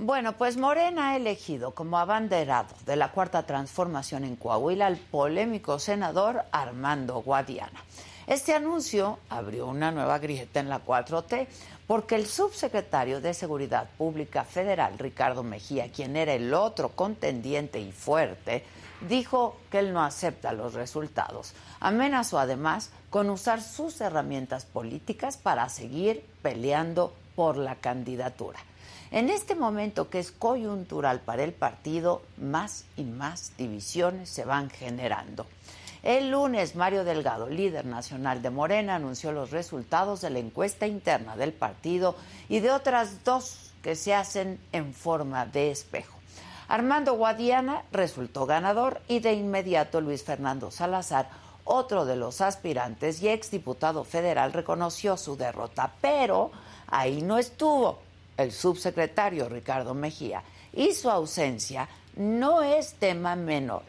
Bueno, pues Morena ha elegido como abanderado de la cuarta transformación en Coahuila al polémico senador Armando Guadiana. Este anuncio abrió una nueva grieta en la 4T porque el subsecretario de Seguridad Pública Federal, Ricardo Mejía, quien era el otro contendiente y fuerte, dijo que él no acepta los resultados. Amenazó además con usar sus herramientas políticas para seguir peleando por la candidatura. En este momento que es coyuntural para el partido, más y más divisiones se van generando. El lunes, Mario Delgado, líder nacional de Morena, anunció los resultados de la encuesta interna del partido y de otras dos que se hacen en forma de espejo. Armando Guadiana resultó ganador y de inmediato Luis Fernando Salazar, otro de los aspirantes y exdiputado federal, reconoció su derrota, pero ahí no estuvo el subsecretario Ricardo Mejía, y su ausencia no es tema menor.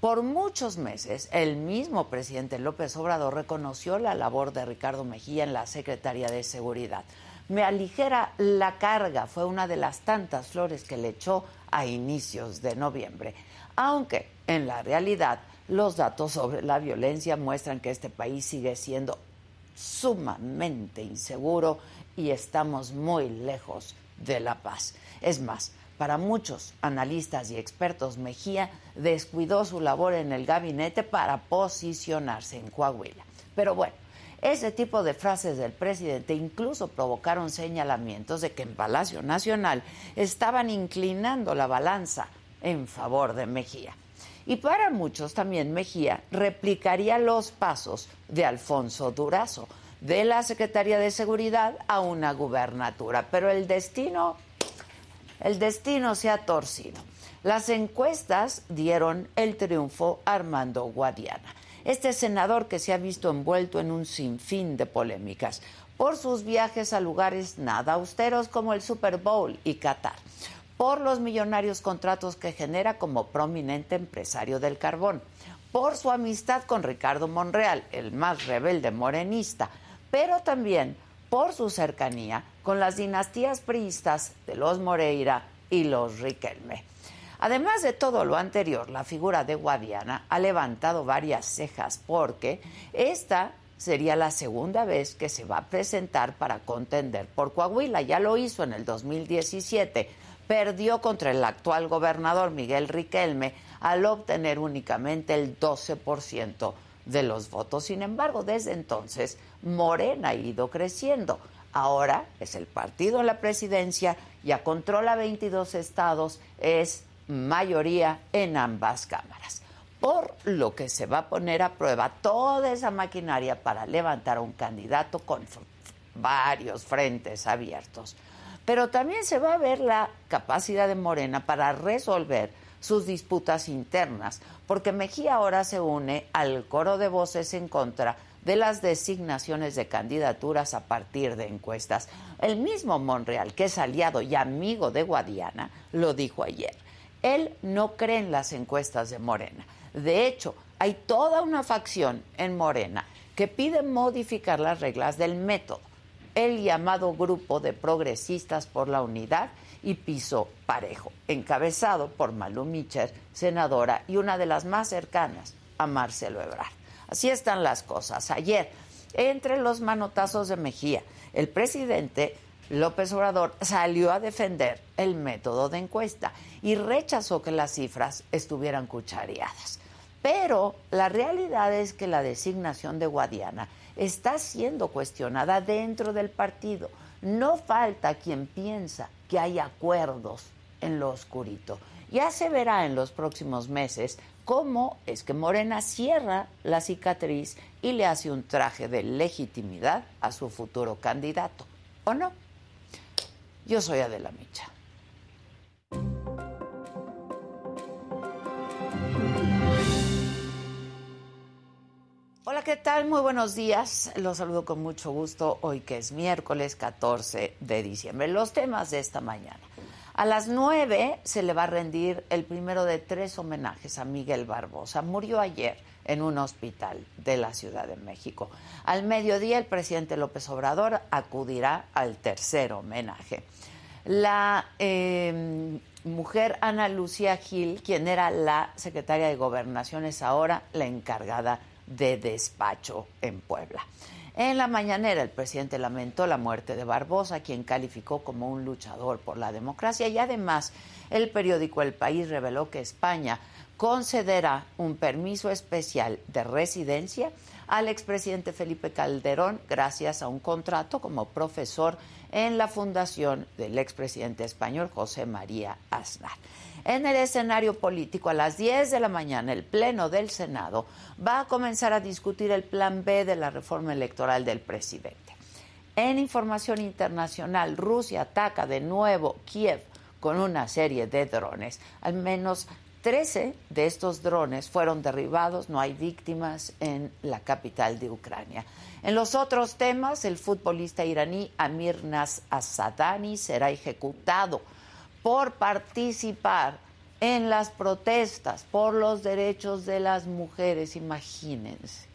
Por muchos meses, el mismo presidente López Obrador reconoció la labor de Ricardo Mejía en la Secretaría de Seguridad. Me aligera la carga, fue una de las tantas flores que le echó a inicios de noviembre. Aunque en la realidad los datos sobre la violencia muestran que este país sigue siendo sumamente inseguro y estamos muy lejos de la paz. Es más, para muchos analistas y expertos, Mejía descuidó su labor en el gabinete para posicionarse en Coahuila. Pero bueno, ese tipo de frases del presidente incluso provocaron señalamientos de que en Palacio Nacional estaban inclinando la balanza en favor de Mejía. Y para muchos también Mejía replicaría los pasos de Alfonso Durazo, de la Secretaría de Seguridad a una gubernatura. Pero el destino, el destino se ha torcido. Las encuestas dieron el triunfo a Armando Guadiana, este senador que se ha visto envuelto en un sinfín de polémicas por sus viajes a lugares nada austeros como el Super Bowl y Qatar, por los millonarios contratos que genera como prominente empresario del carbón, por su amistad con Ricardo Monreal, el más rebelde morenista, pero también por su cercanía con las dinastías priistas de los Moreira y los Riquelme. Además de todo lo anterior, la figura de Guadiana ha levantado varias cejas porque esta sería la segunda vez que se va a presentar para contender por Coahuila. Ya lo hizo en el 2017. Perdió contra el actual gobernador Miguel Riquelme al obtener únicamente el 12% de los votos. Sin embargo, desde entonces, Morena ha ido creciendo. Ahora es el partido en la presidencia, ya controla 22 estados, es mayoría en ambas cámaras. Por lo que se va a poner a prueba toda esa maquinaria para levantar a un candidato con varios frentes abiertos. pero también se va a ver la capacidad de Morena para resolver sus disputas internas, porque Mejía ahora se une al coro de voces en contra de las designaciones de candidaturas a partir de encuestas. El mismo Monreal, que es aliado y amigo de Guadiana, lo dijo ayer. Él no cree en las encuestas de Morena. De hecho, hay toda una facción en Morena que pide modificar las reglas del método. El llamado Grupo de Progresistas por la Unidad y Piso Parejo, encabezado por Malu Micher, senadora y una de las más cercanas a Marcelo Ebrard. Así están las cosas. Ayer, entre los manotazos de Mejía, el presidente López Obrador salió a defender el método de encuesta y rechazó que las cifras estuvieran cuchareadas. Pero la realidad es que la designación de Guadiana está siendo cuestionada dentro del partido. No falta quien piensa que hay acuerdos en lo oscurito. Ya se verá en los próximos meses cómo es que Morena cierra la cicatriz y le hace un traje de legitimidad a su futuro candidato. ¿O no? Yo soy Adela Micha. ¿Qué tal? Muy buenos días. Los saludo con mucho gusto hoy que es miércoles 14 de diciembre. Los temas de esta mañana. A las 9 se le va a rendir el primero de tres homenajes a Miguel Barbosa. Murió ayer en un hospital de la Ciudad de México. Al mediodía el presidente López Obrador acudirá al tercer homenaje. La em, mujer Ana Lucía Gil, quien era la secretaria de Gobernación, es ahora la encargada de despacho en Puebla. En la mañanera el presidente lamentó la muerte de Barbosa, quien calificó como un luchador por la democracia y además el periódico El País reveló que España concederá un permiso especial de residencia al expresidente Felipe Calderón gracias a un contrato como profesor en la fundación del expresidente español José María Aznar. En el escenario político, a las 10 de la mañana, el Pleno del Senado va a comenzar a discutir el plan B de la reforma electoral del presidente. En información internacional, Rusia ataca de nuevo Kiev con una serie de drones. Al menos 13 de estos drones fueron derribados, no hay víctimas en la capital de Ucrania. En los otros temas, el futbolista iraní Amir Nas Asadani será ejecutado por participar en las protestas por los derechos de las mujeres, imagínense.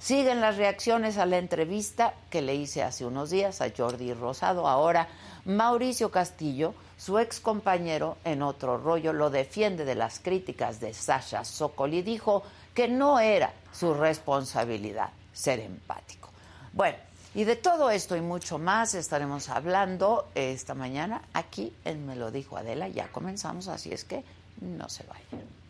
Siguen las reacciones a la entrevista que le hice hace unos días a Jordi Rosado. Ahora Mauricio Castillo su ex compañero, en otro rollo, lo defiende de las críticas de Sasha Sokol y dijo que no era su responsabilidad ser empático. Bueno, y de todo esto y mucho más estaremos hablando esta mañana aquí en Me lo dijo Adela. Ya comenzamos, así es que no se vayan.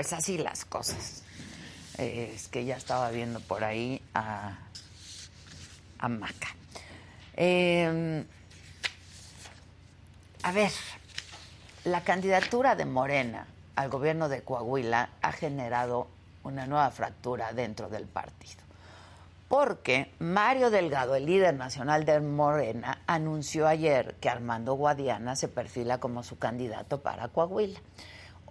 Pues así las cosas. es que ya estaba viendo por ahí a, a Maca. Em, a ver, la candidatura de Morena al gobierno de Coahuila ha generado una nueva fractura dentro del partido. Porque Mario Delgado, el líder nacional de Morena, anunció ayer que Armando Guadiana se perfila como su candidato para Coahuila.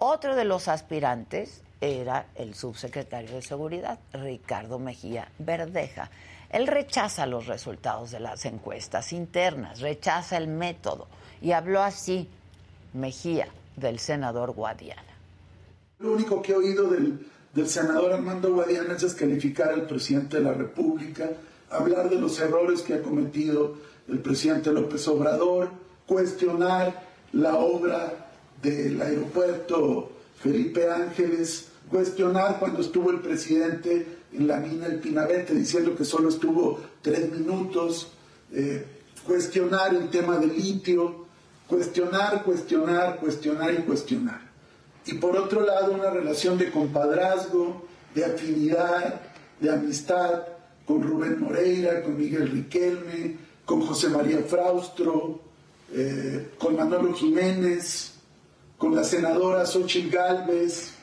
Otro de los aspirantes era el subsecretario de Seguridad, Ricardo Mejía Verdeja. Él rechaza los resultados de las encuestas internas, rechaza el método y habló así Mejía del senador Guadiana. Lo único que he oído del, senador Armando Guadiana es descalificar al presidente de la República, hablar de los errores que ha cometido el presidente López Obrador, cuestionar la obra del aeropuerto Felipe Ángeles, cuestionar cuando estuvo el presidente en la mina El Pinabete diciendo que solo estuvo tres minutos, eh, cuestionar el tema del litio, cuestionar, cuestionar, cuestionar y cuestionar. Y por otro lado, una relación de compadrazgo, de afinidad, de amistad con Rubén Moreira, con Miguel Riquelme, con José María Fraustro, eh, con Manolo Jiménez, con la senadora Xochitl Gálvez,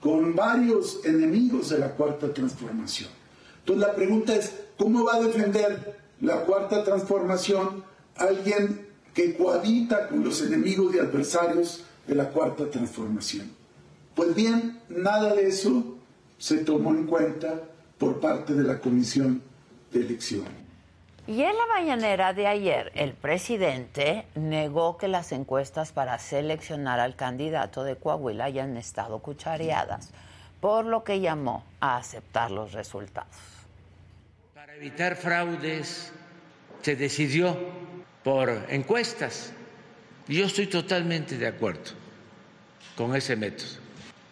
con varios enemigos de la cuarta transformación. Entonces la pregunta es, ¿cómo va a defender la cuarta transformación alguien que cohabita con los enemigos y adversarios de la cuarta transformación? Pues bien, nada de eso se tomó en cuenta por parte de la Comisión de Elección. Y en la mañanera de ayer, el presidente negó que las encuestas para seleccionar al candidato de Coahuila hayan estado cuchareadas, por lo que llamó a aceptar los resultados. Para evitar fraudes, se decidió por encuestas. Yo estoy totalmente de acuerdo con ese método.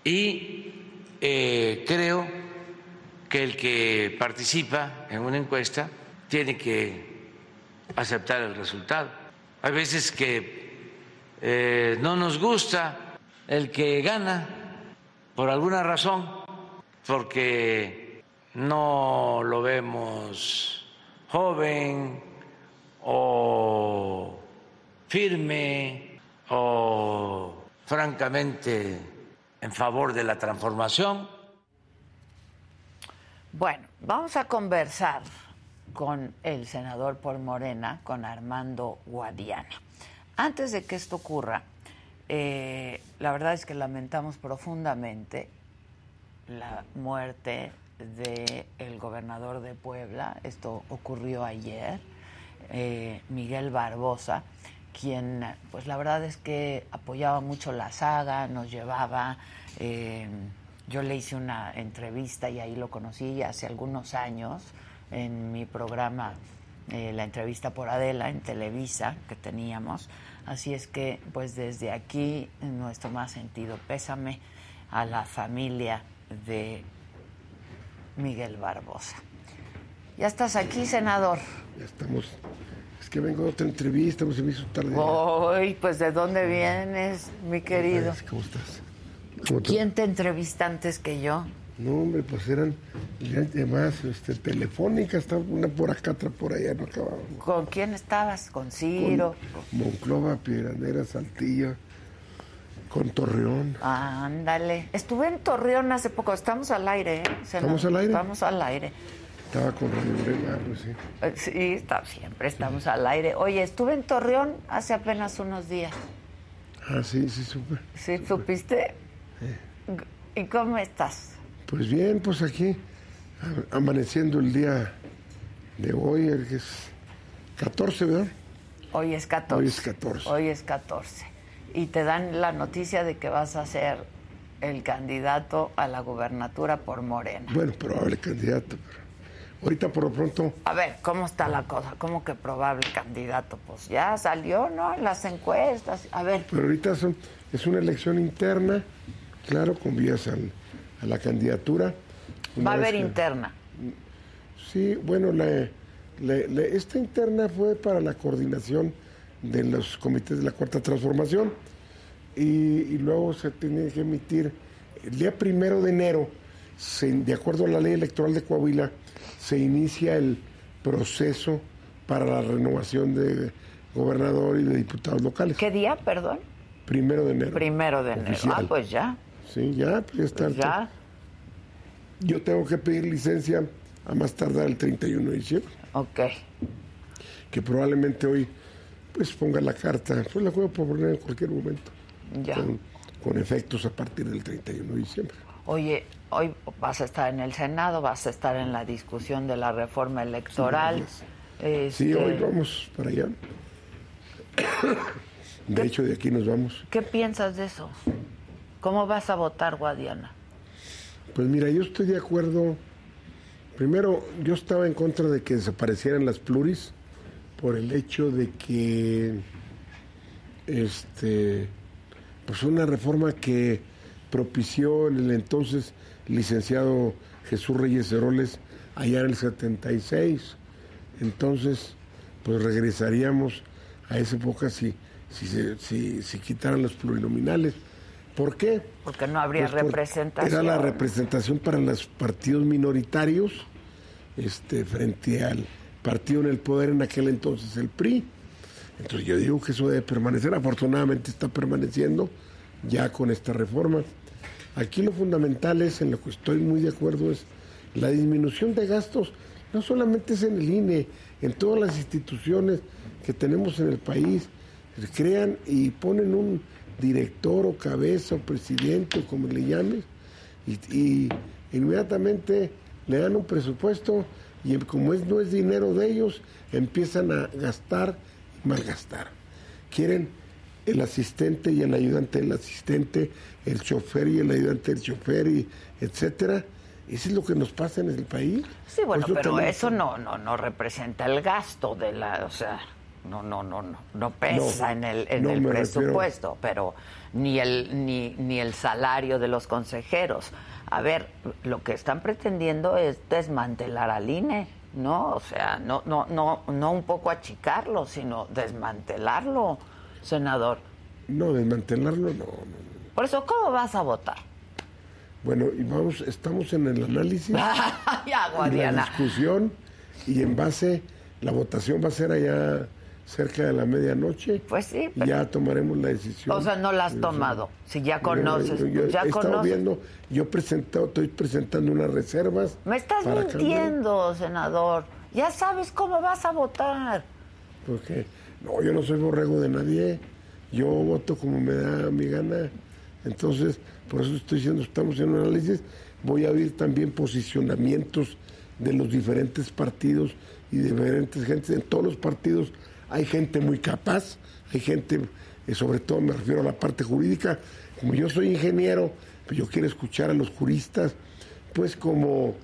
Y eh, creo que el que participa en una encuesta tiene que aceptar el resultado. Hay veces que eh, no nos gusta el que gana por alguna razón, porque no lo vemos joven o firme o francamente en favor de la transformación. Bueno, vamos a conversar con el senador por Morena, con Armando Guadiana. Antes de que esto ocurra, eh, la verdad es que lamentamos profundamente la muerte del gobernador de Puebla. Esto ocurrió ayer, eh, Miguel Barbosa, quien, pues la verdad es que apoyaba mucho la saga, nos llevaba. Eh, yo le hice una entrevista y ahí lo conocí hace algunos años en mi programa eh, La entrevista por Adela en Televisa que teníamos. Así es que, pues desde aquí, nuestro más sentido pésame a la familia de Miguel Barbosa. Ya estás aquí, senador. Ya estamos. Es que vengo a otra entrevista, pues se me hizo tarde. Uy, pues ¿de dónde vienes, mi querido? ¿Cómo estás? ¿Quién te entrevista antes que yo? No, hombre, pues eran además este, telefónicas, estaba una por acá, otra por allá, no acababa. ¿Con quién estabas? ¿Con Ciro? Con Monclova, Piedranera, Saltillo, con Torreón. ándale. Estuve en Torreón hace poco, estamos al aire, ¿eh? ¿Estamos al aire? Estamos al aire. Estaba con Radio sí. Eh, sí, está, siempre estamos al aire. Oye, estuve en Torreón hace apenas unos días. Ah, sí, sí, supe. ¿Sí, supiste? ¿Y cómo estás? Pues bien, pues aquí, amaneciendo el día de hoy, que es 14, ¿verdad? Hoy es 14. Hoy es 14. Hoy es 14. Y te dan la noticia de que vas a ser el candidato a la gubernatura por Morena. Bueno, probable candidato, pero ahorita por lo pronto... A ver, ¿cómo está la cosa? ¿Cómo que probable candidato? Pues ya salió, ¿no? En las encuestas. A ver. Pero ahorita son, es una elección interna, claro, con vías al la candidatura. Va a haber interna. Sí, bueno, esta interna fue para la coordinación de los comités de la Cuarta Transformación y, luego se tiene que emitir el día primero de enero, de acuerdo a la ley electoral de Coahuila, se inicia el proceso para la renovación de gobernador y de diputados locales. ¿Qué día, perdón? Primero de enero. Primero de enero. Ah, pues ya. Sí, ya, pues ya está. ya. Yo tengo que pedir licencia a más tardar el 31 de diciembre. Ok. Que probablemente hoy, pues ponga la carta, pues la puedo poner en cualquier momento. Ya. Con, efectos a partir del 31 de diciembre. Oye, hoy vas a estar en el Senado, vas a estar en la discusión de la reforma electoral. Sí, hoy este, vamos para allá. De hecho, de aquí nos vamos. ¿Qué piensas de eso? ¿Cómo vas a votar, Guadiana? Pues mira, yo estoy de acuerdo. Primero, yo estaba en contra de que desaparecieran las pluris por el hecho de que este pues una reforma que propició el entonces licenciado Jesús Reyes Heroles allá en el 76. Entonces, pues regresaríamos a esa época si, si, si, si quitaran los plurinominales. ¿Por qué? Porque no habría Pues representación. Era la representación para los partidos minoritarios este, frente al partido en el poder en aquel entonces, el PRI. Entonces yo digo que eso debe permanecer. Afortunadamente está permaneciendo ya con esta reforma. Aquí lo fundamental es, en lo que estoy muy de acuerdo, es la disminución de gastos. No solamente es en el INE, en todas las instituciones que tenemos en el país. Crean y ponen un director o cabeza o presidente o como le llames y, y inmediatamente le dan un presupuesto y como es, no es dinero de ellos, empiezan a gastar y malgastar. Quieren el asistente y el ayudante del asistente, el chofer y el ayudante del chofer, y etcétera. Eso es lo que nos pasa en el país. Sí, bueno, pero eso no, no, no representa el gasto de la, o sea, no, no, no, no, no pesa No, en el, en no el refiero- presupuesto, pero ni el, ni, ni el salario de los consejeros. A ver, lo que están pretendiendo es desmantelar al INE, ¿no? O sea, no, no, no, no un poco achicarlo, sino desmantelarlo, senador. No, desmantelarlo, no, no. Por eso, ¿cómo vas a votar? Bueno, y vamos, estamos en el análisis. ya, y la discusión y en base, la votación va a ser allá cerca de la medianoche. Pues sí, pero- ya tomaremos la decisión. O sea, no la has tomado. Si ya conoces, Yo, yo ya he estado viendo, yo presentado, estoy presentando unas reservas. Me estás cambiar, mintiendo, senador. Ya sabes cómo vas a votar. Porque no, yo no soy borrego de nadie. Yo voto como me da mi gana. Entonces, por eso estoy diciendo, estamos en un análisis. Voy a oír también posicionamientos de los diferentes partidos y diferentes gentes. En todos los partidos hay gente muy capaz, hay gente, eh, sobre todo me refiero a la parte jurídica. Como yo soy ingeniero, pues yo quiero escuchar a los juristas, pues como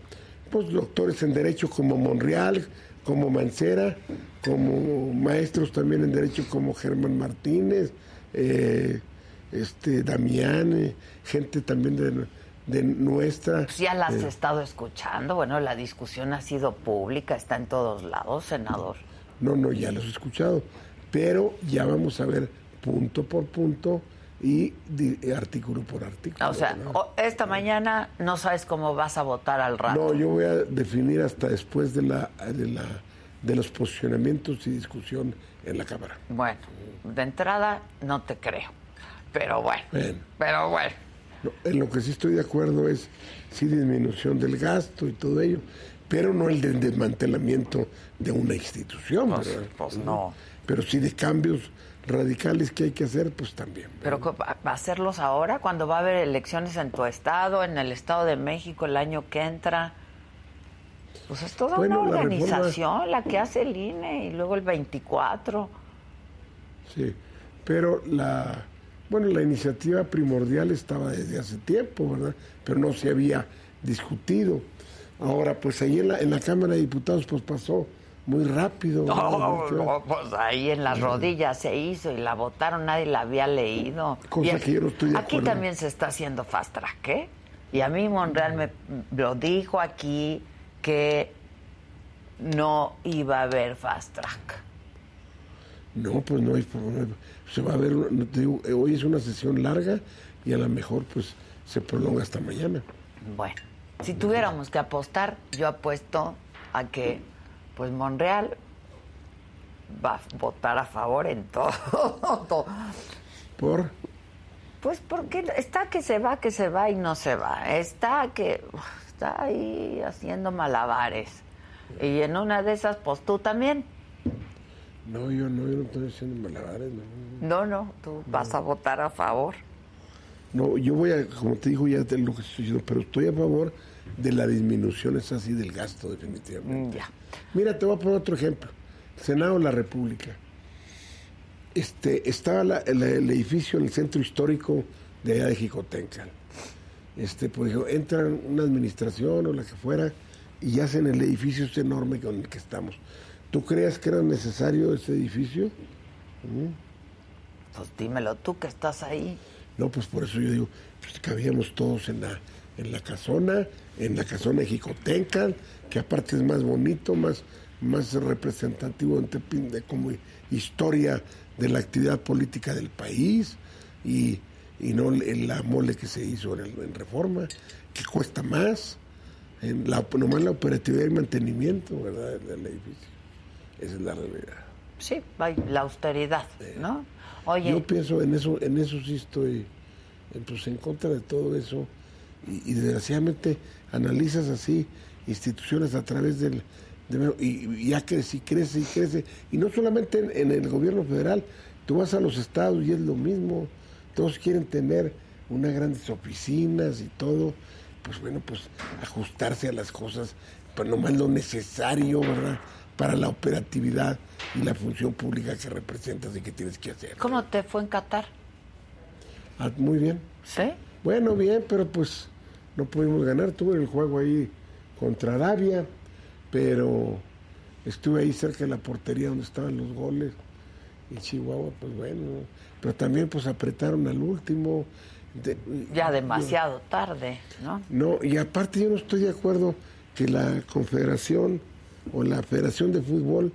pues doctores en derecho como Monreal, como Mancera, como maestros también en derecho como Germán Martínez, eh, este Damián, eh, gente también de, de nuestra. Pues ya las eh, estado escuchando. Bueno, la discusión ha sido pública, está en todos lados, senador. No, no, ya los he escuchado, pero ya vamos a ver punto por punto y artículo por artículo. O sea, ¿no? esta mañana no sabes cómo vas a votar al rato. No, yo voy a definir hasta después de la, de la de los posicionamientos y discusión en la Cámara. Bueno, de entrada no te creo. Pero bueno, Bueno. pero bueno. No, en lo que sí estoy de acuerdo es sí disminución del gasto y todo ello, pero no el del desmantelamiento de una institución. Pues- ¿verdad? pues no. Pero sí de cambios radicales que hay que hacer, pues también. Pero ¿co- ¿va va a hacerlos ahora cuando va a haber elecciones en tu estado, en el Estado de México el año que entra? Pues es toda Bueno, una la reforma- organización la que hace el INE y luego el 24. Sí, pero la, bueno, la iniciativa primordial estaba desde hace tiempo, ¿verdad? Pero no se había discutido. Ahora, pues ahí en la, en la Cámara de Diputados, pues pasó muy rápido. No, no, pues ahí en las rodillas se hizo y la votaron, nadie la había leído. Cosa que yo no estoy de Aquí acuerdo. también se está haciendo fast track, ¿eh? Y a mí Monreal me lo dijo aquí que no iba a haber fast track. No, pues no hay, se va a ver, te digo, hoy es una sesión larga y a lo mejor pues se prolonga hasta mañana. Bueno, si tuviéramos que apostar, yo apuesto a que pues Monreal va a votar a favor en todo. Por, Pues porque está que se va, que se va y no se va. Está que está ahí haciendo malabares. Y en una de esas, pues tú también. no, yo no, yo no estoy haciendo malabares, no. No, no, tú vas a votar a favor. No, yo voy a, como te digo ya de lo que estoy diciendo, pero estoy a favor de la disminución, es así, del gasto definitivamente. Mm, Ya. Mira, te voy a poner otro ejemplo. Senado de la República. Este, estaba la- el, el edificio en el centro histórico de allá de. Este, pues entra una administración o la que fuera y hacen el edificio este enorme con el que estamos. ¿Tú crees que era necesario ese edificio? Pues dímelo tú que estás ahí. No, pues por eso yo digo, pues cabíamos todos en la, en la casona, en la casona de Jicotencal, que aparte es más bonito, más, más representativo de, como historia de la actividad política del país y, y no la mole que se hizo en, reforma, que cuesta más, en la, nomás la operatividad y mantenimiento ¿verdad? del edificio. Esa es la realidad. Sí, la austeridad, ¿no? Oye. Yo pienso en eso, en eso sí estoy pues, en contra de todo eso y, desgraciadamente analizas así instituciones a través del y, ya crece y crece y crece y no solamente en, el gobierno federal tú vas a los estados y es lo mismo todos quieren tener unas grandes oficinas y todo pues bueno pues ajustarse a las cosas pues nomás lo necesario verdad para la operatividad y la función pública que representas y que tienes que hacer. ¿Cómo te fue en Qatar? Ah, muy bien. ¿Sí? Bueno, bien, pero pues no pudimos ganar. Tuve el juego ahí contra Arabia, pero estuve ahí cerca de la portería donde estaban los goles. Y Chihuahua, pues bueno, pero también pues apretaron al último. ya demasiado tarde, ¿no? No, y aparte yo no estoy de acuerdo que la Confederación o la Federación de Fútbol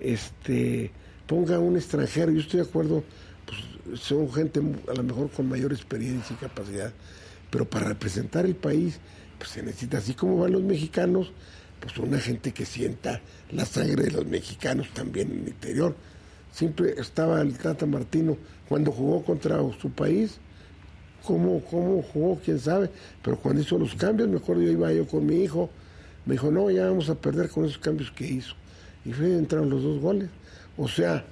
este, ponga a un extranjero. Yo estoy de acuerdo, pues son gente a lo mejor con mayor experiencia y capacidad, pero para representar el país, pues se necesita, así como van los mexicanos, pues una gente que sienta la sangre de los mexicanos también en el interior. Siempre estaba el Tata Martino cuando jugó contra su país, cómo, cómo jugó, quién sabe, pero cuando hizo los cambios, me acuerdo yo iba yo con mi hijo, me dijo, no, ya vamos a perder con esos cambios que hizo. Y fue, entraron los dos goles. O sea,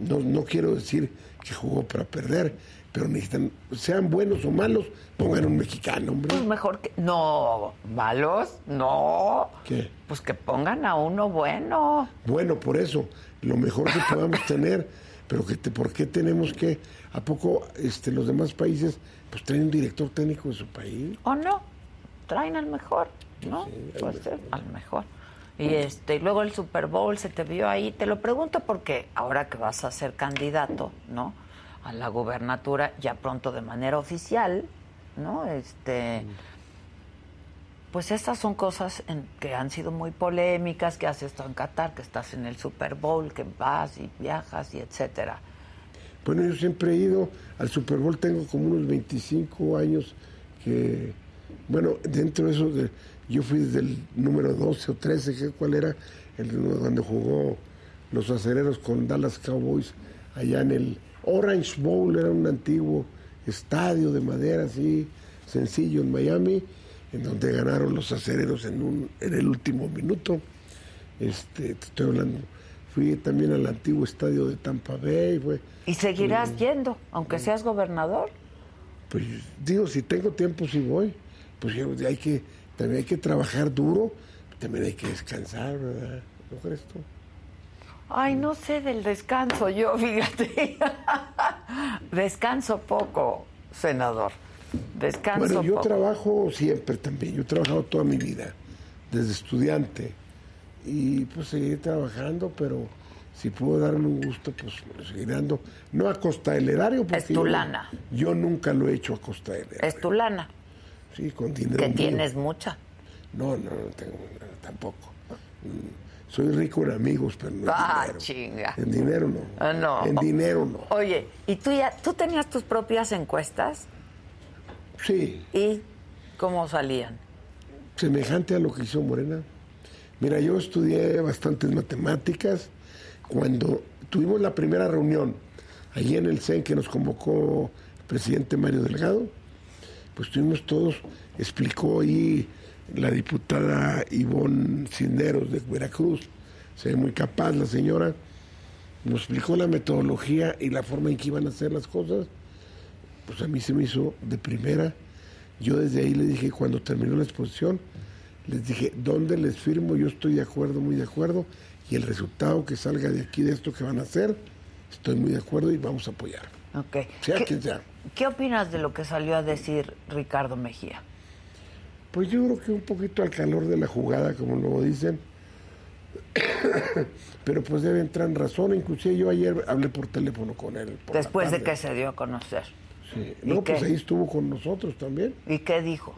no, no quiero decir que jugó para perder, pero necesitan, sean buenos o malos, pongan un mexicano, hombre. Pues mejor que. No, malos, no. ¿Qué? Pues que pongan a uno bueno. Bueno, por eso, lo mejor que podamos tener, pero que ¿por qué tenemos que, a poco este, los demás países, pues traen un director técnico de su país? ¿O no? Traen al mejor. ¿no? Puede ser, a lo mejor. Y este, luego el Super Bowl se te vio ahí. Te lo pregunto porque ahora que vas a ser candidato, ¿no? A la gubernatura, ya pronto de manera oficial, ¿no? Este. Pues estas son cosas que han sido muy polémicas, que has estado en Qatar, que estás en el Super Bowl, que vas y viajas y etcétera. Bueno, yo siempre he ido al Super Bowl, tengo como unos 25 años que, bueno, dentro de eso, de, yo fui desde el número 12 o 13, ¿cuál era? El donde jugó los acereros con Dallas Cowboys, allá en el Orange Bowl, era un antiguo estadio de madera así, sencillo en Miami, en donde ganaron los acereros en, un, en el último minuto. Este, te estoy hablando. Fui también al antiguo estadio de Tampa Bay. Fue, ¿Y seguirás yendo, aunque seas gobernador? Pues digo, si tengo tiempo, sí voy. Pues hay que también hay que trabajar duro, también hay que descansar, ¿verdad? ¿No crees tú? Ay, no sé del descanso yo, fíjate. descanso poco, senador. Descanso Bueno, yo poco. trabajo siempre también. Yo he trabajado toda mi vida, desde estudiante. Y pues seguiré trabajando, pero si puedo darme un gusto, pues seguiré dando. No a costa del erario, porque. Es tu lana. Yo nunca lo he hecho a costa del erario. Es tu lana. Sí, con dinero. Que mío. tienes mucha. No, no, no tengo nada, tampoco. Mm, Soy rico en amigos, pero no en Ah, dinero. chinga. En dinero no. Ah, no. En dinero no. Oye, ¿y tú ya, tú tenías tus propias encuestas? Sí, ¿Y cómo salían? semejante a lo que hizo Morena. Mira, yo estudié bastantes matemáticas. Cuando tuvimos la primera reunión allí en el CEN que nos convocó el presidente Mario Delgado, pues tuvimos todos, explicó ahí la diputada Ivonne Cisneros de Veracruz, se ve muy capaz la señora, nos explicó la metodología y la forma en que iban a hacer las cosas, pues a mí se me hizo de primera. Yo desde ahí le dije, cuando terminó la exposición, les dije, ¿dónde les firmo? Yo estoy de acuerdo, muy de acuerdo, y el resultado que salga de aquí, de esto que van a hacer, estoy muy de acuerdo y vamos a apoyar. Ok. Sea ¿Qué, quien sea. qué opinas de lo que salió a decir Ricardo Mejía? Pues yo creo que un poquito al calor de la jugada, como luego dicen. Pero pues debe entrar en razón. Inclusive yo ayer hablé por teléfono con él. Después de que se dio a conocer. Sí. ¿Y No, pues qué? ahí estuvo con nosotros también. ¿Y qué dijo?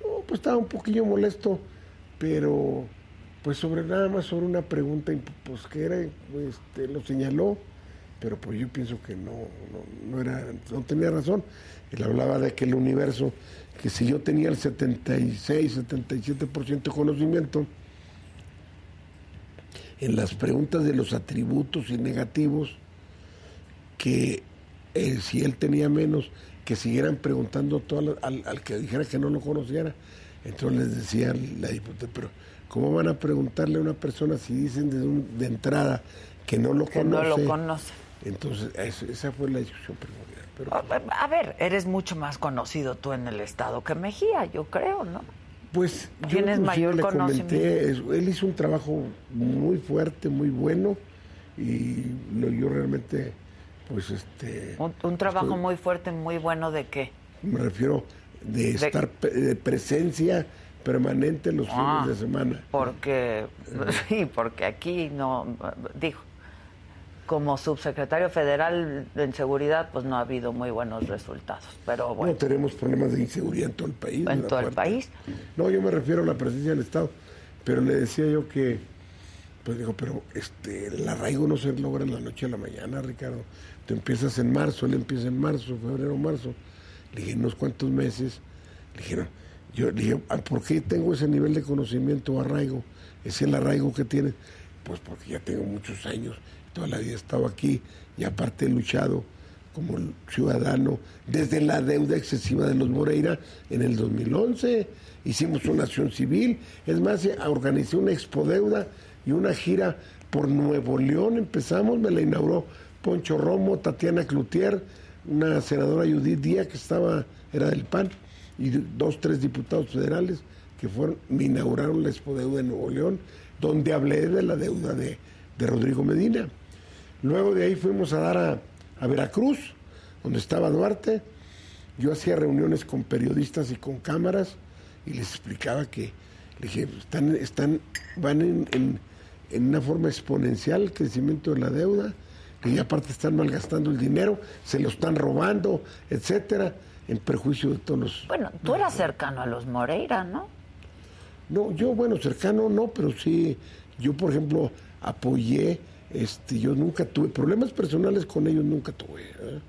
No, pues estaba un poquillo molesto, pero Pues sobre nada más sobre una pregunta, pues que era, este, lo señaló, pero pues yo pienso que no, no, no, era, no tenía razón. Él hablaba de que el universo, que si yo tenía el 76, 77% de conocimiento, en las preguntas de los atributos y negativos, que eh, si él tenía menos, que siguieran preguntando todo al, al, que dijera que no lo conociera. Entonces les decía la diputada, pero ¿cómo van a preguntarle a una persona si dicen de, de entrada que no lo que conoce? no lo conoce. Entonces, esa fue la discusión primordial. Pero, a, a, ver, eres mucho más conocido tú en el Estado que Mejía, yo creo, ¿no? Pues yo Tienes mayor le conocimiento. comenté, él hizo un trabajo muy fuerte, muy bueno, y lo, yo realmente, pues este... Un, un trabajo estoy, muy fuerte, muy bueno de qué? Me refiero de, de estar de presencia permanente los ah, fines de semana. Porque, sí, porque aquí no, dijo, como subsecretario federal en seguridad, pues no ha habido muy buenos resultados. Pero bueno. No tenemos problemas de inseguridad en todo el país. En todo el país. No, yo me refiero a la presencia del Estado. Pero le decía yo que, pues digo, pero este, el arraigo no se logra en la noche a la mañana, Ricardo. Tú empiezas en marzo, él empieza en marzo, febrero, marzo. Le dije, unos cuantos meses. Le dijeron, yo le dije, ¿por qué tengo ese nivel de conocimiento o arraigo? Es el arraigo que tienes. Pues porque ya tengo muchos años toda la vida he estado aquí y aparte he luchado como ciudadano desde la deuda excesiva de los Moreira en el 2011. Hicimos una acción civil, es más, organicé una expodeuda y una gira por Nuevo León. Empezamos, me la inauguró Poncho Romo, Tatiana Cloutier, una senadora Judith Díaz que estaba, era del PAN, y dos, tres diputados federales que fueron, me inauguraron la expodeuda en Nuevo León, donde hablé de la deuda de, de Rodrigo Medina. Luego de ahí fuimos a dar a, a, Veracruz, donde estaba Duarte. Yo hacía reuniones con periodistas y con cámaras y les explicaba que, le dije, están, están, van en, en, en una forma exponencial el crecimiento de la deuda, y aparte están malgastando el dinero, se lo están robando, etcétera, en perjuicio de todos los. Bueno, tú eras cercano a los Moreira, ¿no? No, yo, bueno, cercano no, pero sí, yo, por ejemplo, apoyé este, yo nunca tuve problemas personales con ellos, nunca tuve. ¿eh?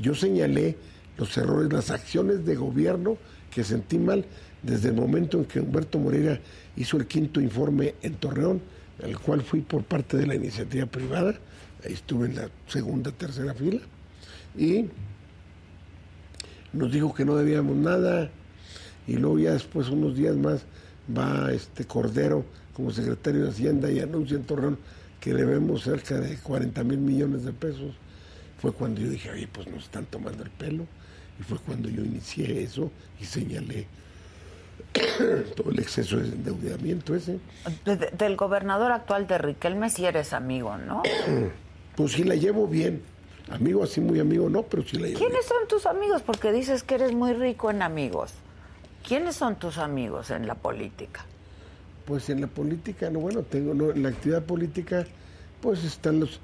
Yo señalé los errores, las acciones de gobierno que sentí mal desde el momento en que Humberto Moreira hizo el quinto informe en Torreón, al cual fui por parte de la iniciativa privada, ahí estuve en la segunda, tercera fila, y nos dijo que no debíamos nada, y luego ya después, unos días más, va este Cordero como secretario de Hacienda y anuncia en Torreón que debemos cerca de 40 mil millones de pesos, fue cuando yo dije, oye, pues nos están tomando el pelo. Y fue cuando yo inicié eso y señalé todo el exceso de endeudamiento ese. De, de, del gobernador actual de Riquelme si eres amigo, ¿no? pues sí la llevo bien. Amigo así muy amigo no, pero sí la llevo ¿Quiénes bien. son tus amigos? Porque dices que eres muy rico en amigos. ¿Quiénes son tus amigos en la política? Pues en la política, no, bueno, tengo, no, en la actividad política, pues están los,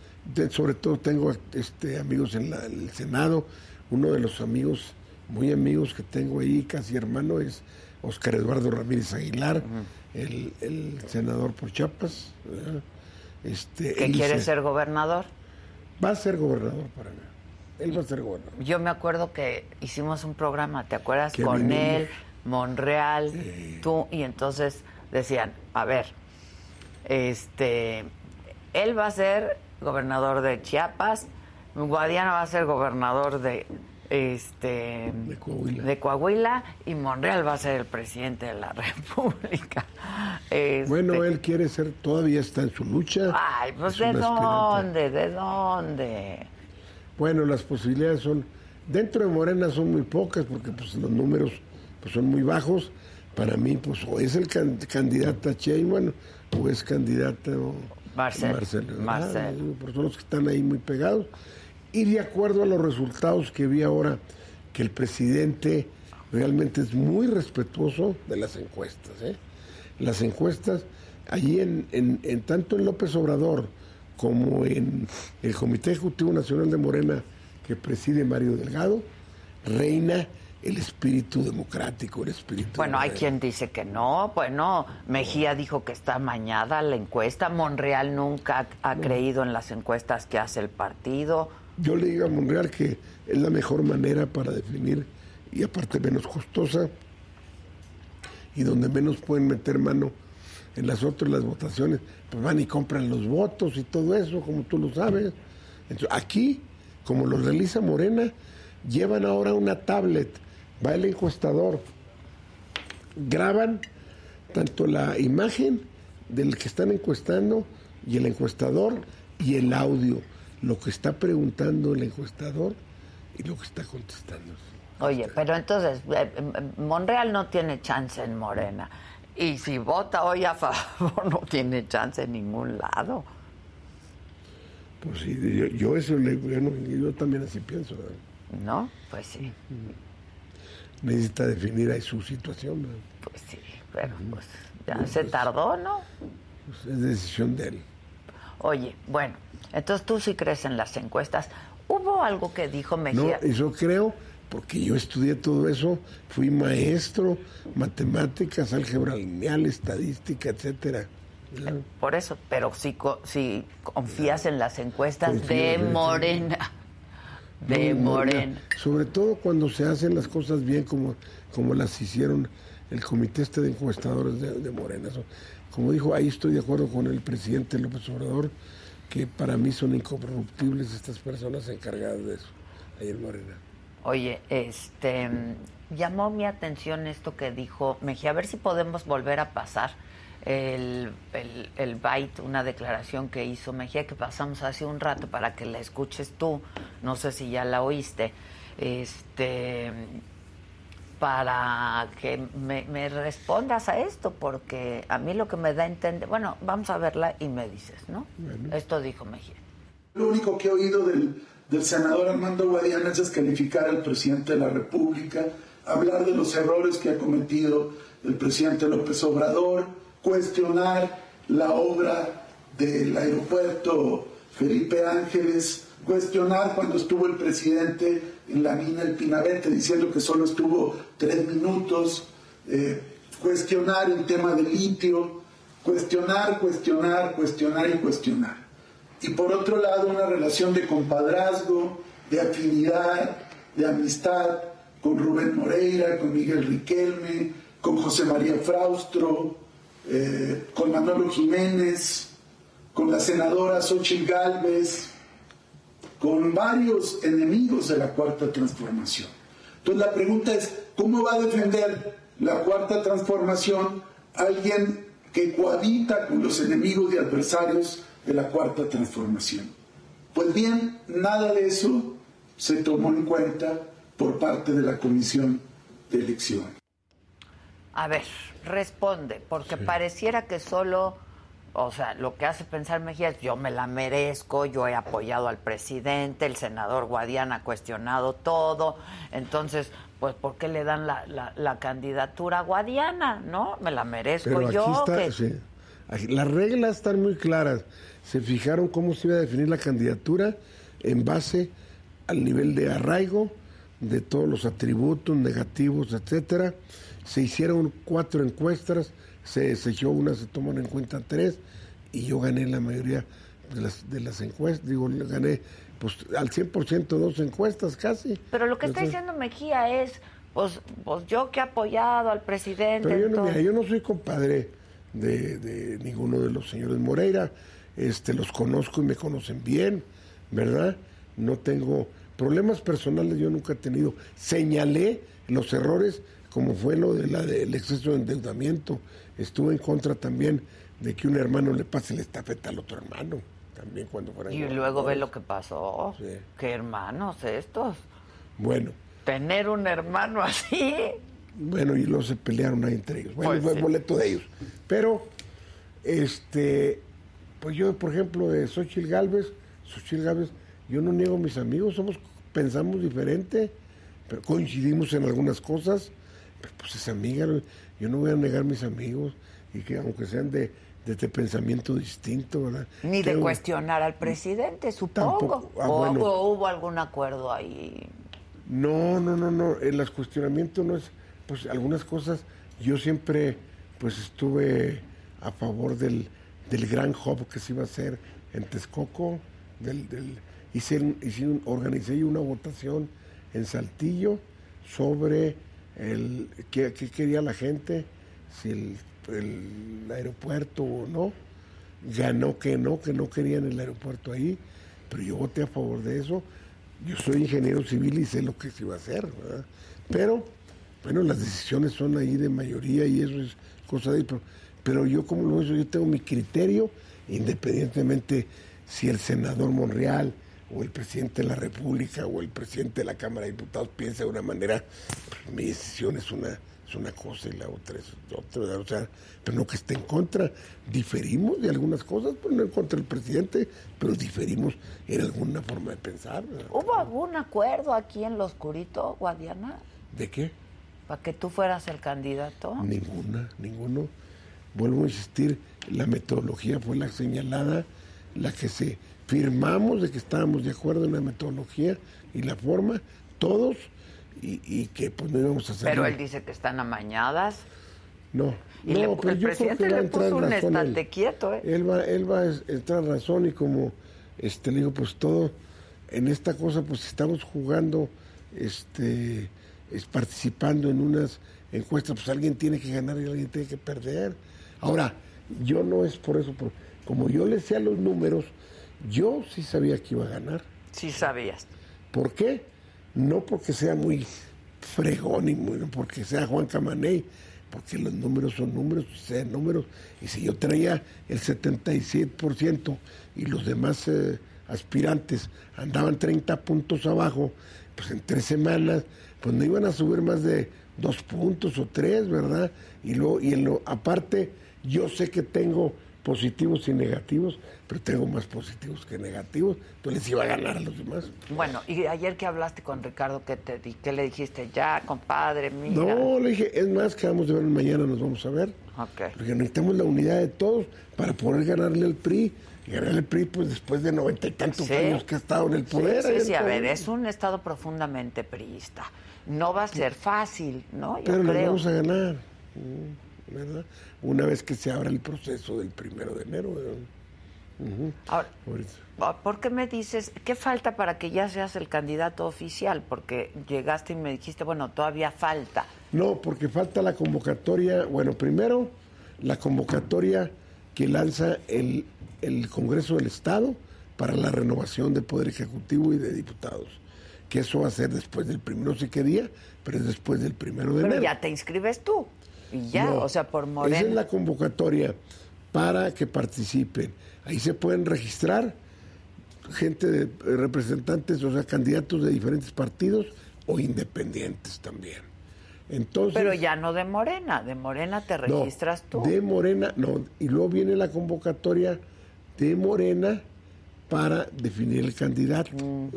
sobre todo tengo este, amigos en, la, en, el Senado, uno de los amigos, muy amigos que tengo ahí, casi hermano, es Oscar Eduardo Ramírez Aguilar, uh -huh. el, el, senador por Chiapas. ¿verdad? Este, ¿Que quiere ser gobernador? Va a ser gobernador para mí. Él va a ser gobernador. Yo me acuerdo que hicimos un programa, ¿te acuerdas? Con él, Monreal, eh... tú, y entonces decían, a ver, este, él va a ser gobernador de Chiapas, Guadiana va a ser gobernador de este de Coahuila. de Coahuila, y Monreal va a ser el presidente de la República. Este, bueno, él quiere ser, todavía está en su lucha. Ay, pues ¿de dónde? ¿De dónde? Bueno, las posibilidades son, dentro de Morena son muy pocas, porque pues los números pues, son muy bajos para mí, pues, o es el can, candidato a Sheinbaum o es candidato Marcel. Marcel. Ah, por son los que están ahí muy pegados. Y de acuerdo a los resultados que vi ahora, que el presidente realmente es muy respetuoso de las encuestas. ¿eh? Las encuestas, allí en, en, en, tanto en López Obrador como en el Comité Ejecutivo Nacional de Morena que preside Mario Delgado, reina el espíritu democrático, el espíritu... Bueno, hay quien dice que no. Bueno, Mejía dijo que está mañada la encuesta. Monreal nunca ha creído en las encuestas que hace el partido. Yo le digo a Monreal que es la mejor manera para definir, y aparte menos costosa, y donde menos pueden meter mano en las otras las votaciones, pues van y compran los votos y todo eso, como tú lo sabes. Entonces, aquí, como lo realiza Morena, llevan ahora una tablet, va el encuestador, graban tanto la imagen del que están encuestando y el encuestador y el audio, lo que está preguntando el encuestador y lo que está contestando. Oye, pero entonces, eh, eh, Monreal no tiene chance en Morena. Y si vota hoy a favor, no tiene chance en ningún lado. Pues sí, yo, yo eso le, bueno, yo también así pienso. ¿No? Pues sí. Necesita definir ahí su situación. Pues sí, pero pues ya se tardó, ¿no? Pues es decisión de él. Oye, bueno, entonces tú sí crees en las encuestas. ¿Hubo algo que dijo No, Mejía? eso creo, porque yo estudié todo eso, fui maestro, matemáticas, álgebra lineal, estadística, etcétera. Por eso, pero si, si confías en las encuestas Confío, de. Morena. De Morena. Sobre todo cuando se hacen las cosas bien como, como las hicieron el comité este de encuestadores de, de Morena. Como dijo, ahí estoy de acuerdo con el presidente López Obrador, que para mí son incorruptibles estas personas encargadas de eso, ahí en Morena. Oye, este mm, llamó mi atención esto que dijo Mejía, a ver si podemos volver a pasar el, el, el byte, una declaración que hizo Mejía que pasamos hace un rato para que la escuches tú, no sé si ya la oíste, este para que me, me respondas a esto, porque a mí lo que me da a entender, bueno, vamos a verla y me dices, ¿no? Esto dijo Mejía. Lo único que he oído del, del senador Armando Guadiana es descalificar al presidente de la República, hablar de los errores que ha cometido el presidente López Obrador, cuestionar la obra del aeropuerto Felipe Ángeles, cuestionar cuando estuvo el presidente en la mina El Pinabete diciendo que solo estuvo tres minutos, eh, cuestionar el tema del litio, cuestionar, cuestionar, cuestionar y cuestionar. Y por otro lado una relación de compadrazgo, de afinidad, de amistad con Rubén Moreira, con Miguel Riquelme, con José María Fraustro, eh, con Manolo Jiménez, con la senadora Xochitl Gálvez, con varios enemigos de la cuarta transformación. Entonces la pregunta es, ¿cómo va a defender la cuarta transformación alguien que cohabita con los enemigos y adversarios de la cuarta transformación? Pues bien, nada de eso se tomó en cuenta por parte de la Comisión de Elección. A ver, responde, porque pareciera que solo, o sea, lo que hace pensar Mejía es yo me la merezco, yo he apoyado al presidente, el senador Guadiana ha cuestionado todo, entonces, pues, ¿por qué le dan la, la, la candidatura a Guadiana? ¿No? Me la merezco Pero aquí yo. está, que- sí. Aquí- las reglas están muy claras. Se fijaron cómo se iba a definir la candidatura en base al nivel de arraigo de todos los atributos negativos, etcétera. Se hicieron cuatro encuestas, se desechó una, se toman en cuenta tres, y yo gané la mayoría de las, de las encuestas. Digo, gané pues al 100% dos encuestas casi. Pero lo que está Entonces, diciendo Mejía es, pues, pues yo que he apoyado al presidente. Pero yo no, mira, yo no soy compadre de, de ninguno de los señores Moreira. Este, los conozco y me conocen bien, ¿verdad? No tengo problemas personales, yo nunca he tenido. Señalé los errores, como fue lo de del exceso de endeudamiento. Estuve en contra también de que un hermano le pase la estafeta al otro hermano, también cuando fuera Y luego ve lo que pasó. Sí. Qué hermanos estos. Bueno, Tener un hermano así. Bueno, y luego se pelearon ahí entre ellos. Bueno, Pues fue sí. boleto de ellos. Pero, este, pues yo, por ejemplo, de Xochitl Galvez, Xochitl Galvez, yo no niego a mis amigos, somos, pensamos diferente, pero coincidimos en algunas cosas, pero pues es amiga, yo no voy a negar mis amigos, y que aunque sean de, de, este pensamiento distinto, ¿verdad? Ni de cuestionar al presidente, supongo. Tampoco. Ah, o, bueno. o hubo algún acuerdo ahí. No, no, no, no. El los cuestionamientos no es, pues algunas cosas, yo siempre pues estuve a favor del, del gran hub que se iba a hacer en Texcoco, del, del, hice, hice organicé una votación en Saltillo sobre el qué, quería la gente, si el, aeropuerto o no. Ganó que no, que no querían el aeropuerto ahí, pero yo voté a favor de eso. Yo soy ingeniero civil y sé lo que se iba a hacer, ¿verdad? Pero, bueno, las decisiones son ahí de mayoría y eso es cosa de. Pero, pero yo como lo veo, yo tengo mi criterio, independientemente si el senador Monreal o el presidente de la República o el presidente de la Cámara de Diputados piensa de una manera, pues, mi decisión es una, es una cosa y la otra es otra, o sea, pero no que esté en contra, diferimos de algunas cosas, pues no en contra del presidente, pero diferimos en alguna forma de pensar. ¿Hubo algún acuerdo aquí en lo oscurito, Guadiana? ¿De qué? ¿Para que tú fueras el candidato? Ninguna, ninguno. Vuelvo a insistir, la metodología fue la señalada, la que se firmamos de que estábamos de acuerdo en la metodología y la forma, todos, y, que pues no íbamos a hacer. Pero él dice que están amañadas. No, y no, pero el yo presidente creo que le puso un estate quieto, ¿eh? Él va, él va a entrar en razón y como este le digo, pues todo en esta cosa, pues estamos jugando, este, es participando en unas encuestas, pues alguien tiene que ganar y alguien tiene que perder. Ahora, yo no es por eso, por, como yo le sé a los números, yo sí sabía que iba a ganar. Sí sabías. ¿Por qué? No porque sea muy fregón y muy, porque sea Juan Camaney, porque los números son números, sean números. Y si yo traía el 77% y los demás eh, aspirantes andaban 30 puntos abajo, pues en tres semanas, pues no iban a subir más de dos puntos o tres, ¿verdad? Y, luego, y en lo, aparte, yo sé que tengo positivos y negativos, pero tengo más positivos que negativos, entonces iba a ganar a los demás. Bueno, y ayer que hablaste con Ricardo, ¿qué, te, qué le dijiste? Ya, compadre, mira. No, le dije, es más, que vamos a ver mañana, nos vamos a ver. Okay. Porque necesitamos la unidad de todos para poder ganarle al PRI. Y ganarle al PRI, pues después de noventa y tantos años que ha estado en el poder. Sí, sí, a ver, es un estado profundamente priista. No va a ser fácil, ¿no? Yo pero creo. vamos a ganar. ¿Verdad? Una vez que se abra el proceso del primero de enero. Ahora, ¿por qué me dices, qué falta para que ya seas el candidato oficial? Porque llegaste y me dijiste, bueno, todavía falta. No, porque falta la convocatoria, bueno, primero la convocatoria que lanza el, el Congreso del Estado para la renovación del Poder Ejecutivo y de diputados. Que eso va a ser después del primero, no sé qué día, pero es después del primero de enero. Pero ya te inscribes tú. Y ya, o sea, por Morena. Esa es la convocatoria para que participen. Ahí se pueden registrar gente de representantes, o sea, candidatos de diferentes partidos o independientes también. Entonces, Pero ya no de Morena, de Morena te registras tú. De Morena, no, y luego viene la convocatoria de Morena para definir el candidato. Mm.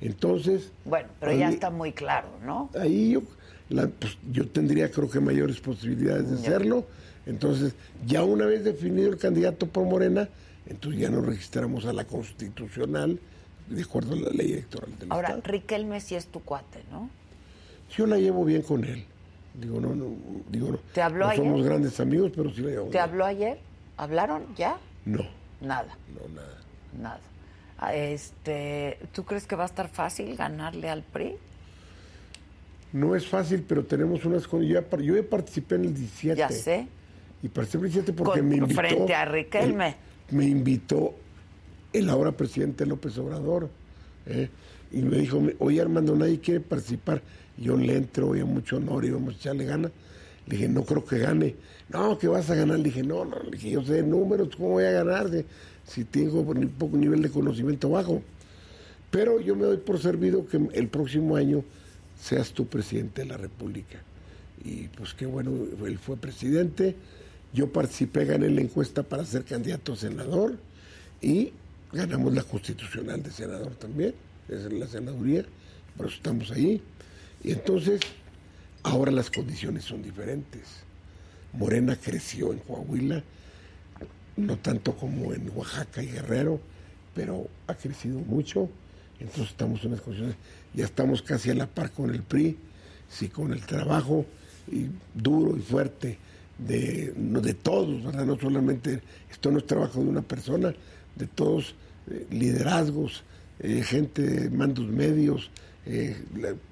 Entonces. Bueno, pero ya está muy claro, ¿no? Ahí yo pues, yo tendría creo que mayores posibilidades de hacerlo. Entonces, ya una vez definido el candidato por Morena, entonces ya nos registramos a la constitucional de acuerdo a la ley electoral del Ahora, Riquelme sí es tu cuate, ¿no? Yo la llevo bien con él. Digo, no, no, digo, no. ¿Te habló ayer? Somos grandes amigos, pero sí la llevo ¿Te habló ayer? ¿Hablaron ya? No. Nada. No, nada. Nada. Ah, este, ¿Tú crees que va a estar fácil ganarle al PRI? No es fácil, pero tenemos unas condiciones. Yo, ya participé en el 17. Ya sé. Y participé en el 17 porque me invitó. Frente a Riquelme. me invitó el ahora presidente López Obrador. ¿eh? Y me dijo, oye Armando, nadie quiere participar. yo le entro, a mucho honor y vamos a echarle gana. Le dije, no creo que gane. No, que vas a ganar. Le dije, no, no. Le dije, yo sé números, ¿cómo voy a ganar? si tengo un poco nivel de conocimiento bajo. Pero yo me doy por servido que el próximo año seas tú presidente de la República. Y pues qué bueno, él fue presidente, yo participé, gané la encuesta para ser candidato a senador y ganamos la constitucional de senador también, es la senaduría, por eso estamos ahí. Y entonces, ahora las condiciones son diferentes. Morena creció en Coahuila, no tanto como en Oaxaca y Guerrero, pero ha crecido mucho Entonces estamos en unas condiciones, ya estamos casi a la par con el PRI, sí, con el trabajo duro y fuerte de, de todos, ¿verdad? No solamente, esto no es trabajo de una persona, de todos, eh, liderazgos, eh, gente, mandos medios, eh,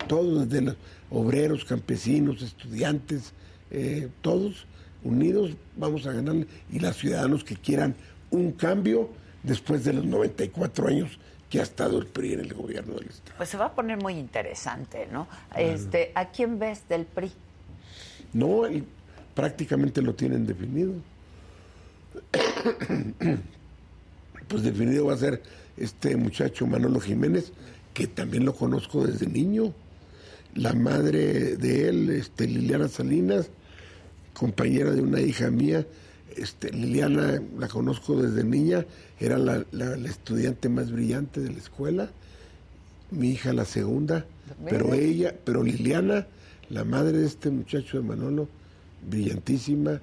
todos, desde los obreros, campesinos, estudiantes, todos unidos vamos a ganar y los ciudadanos que quieran un cambio después de los 94 años que ha estado el PRI en el gobierno del Estado. Pues se va a poner muy interesante, ¿no? Este, ¿A quién ves del PRI? No, prácticamente lo tienen definido. pues definido va a ser este muchacho Manolo Jiménez, que también lo conozco desde niño. La madre de él, este, Liliana Salinas, compañera de una hija mía, este, Liliana la conozco desde niña, era la, estudiante más brillante de la escuela, mi hija la segunda, pero ella, pero Liliana, la madre de este muchacho de Manolo, brillantísima,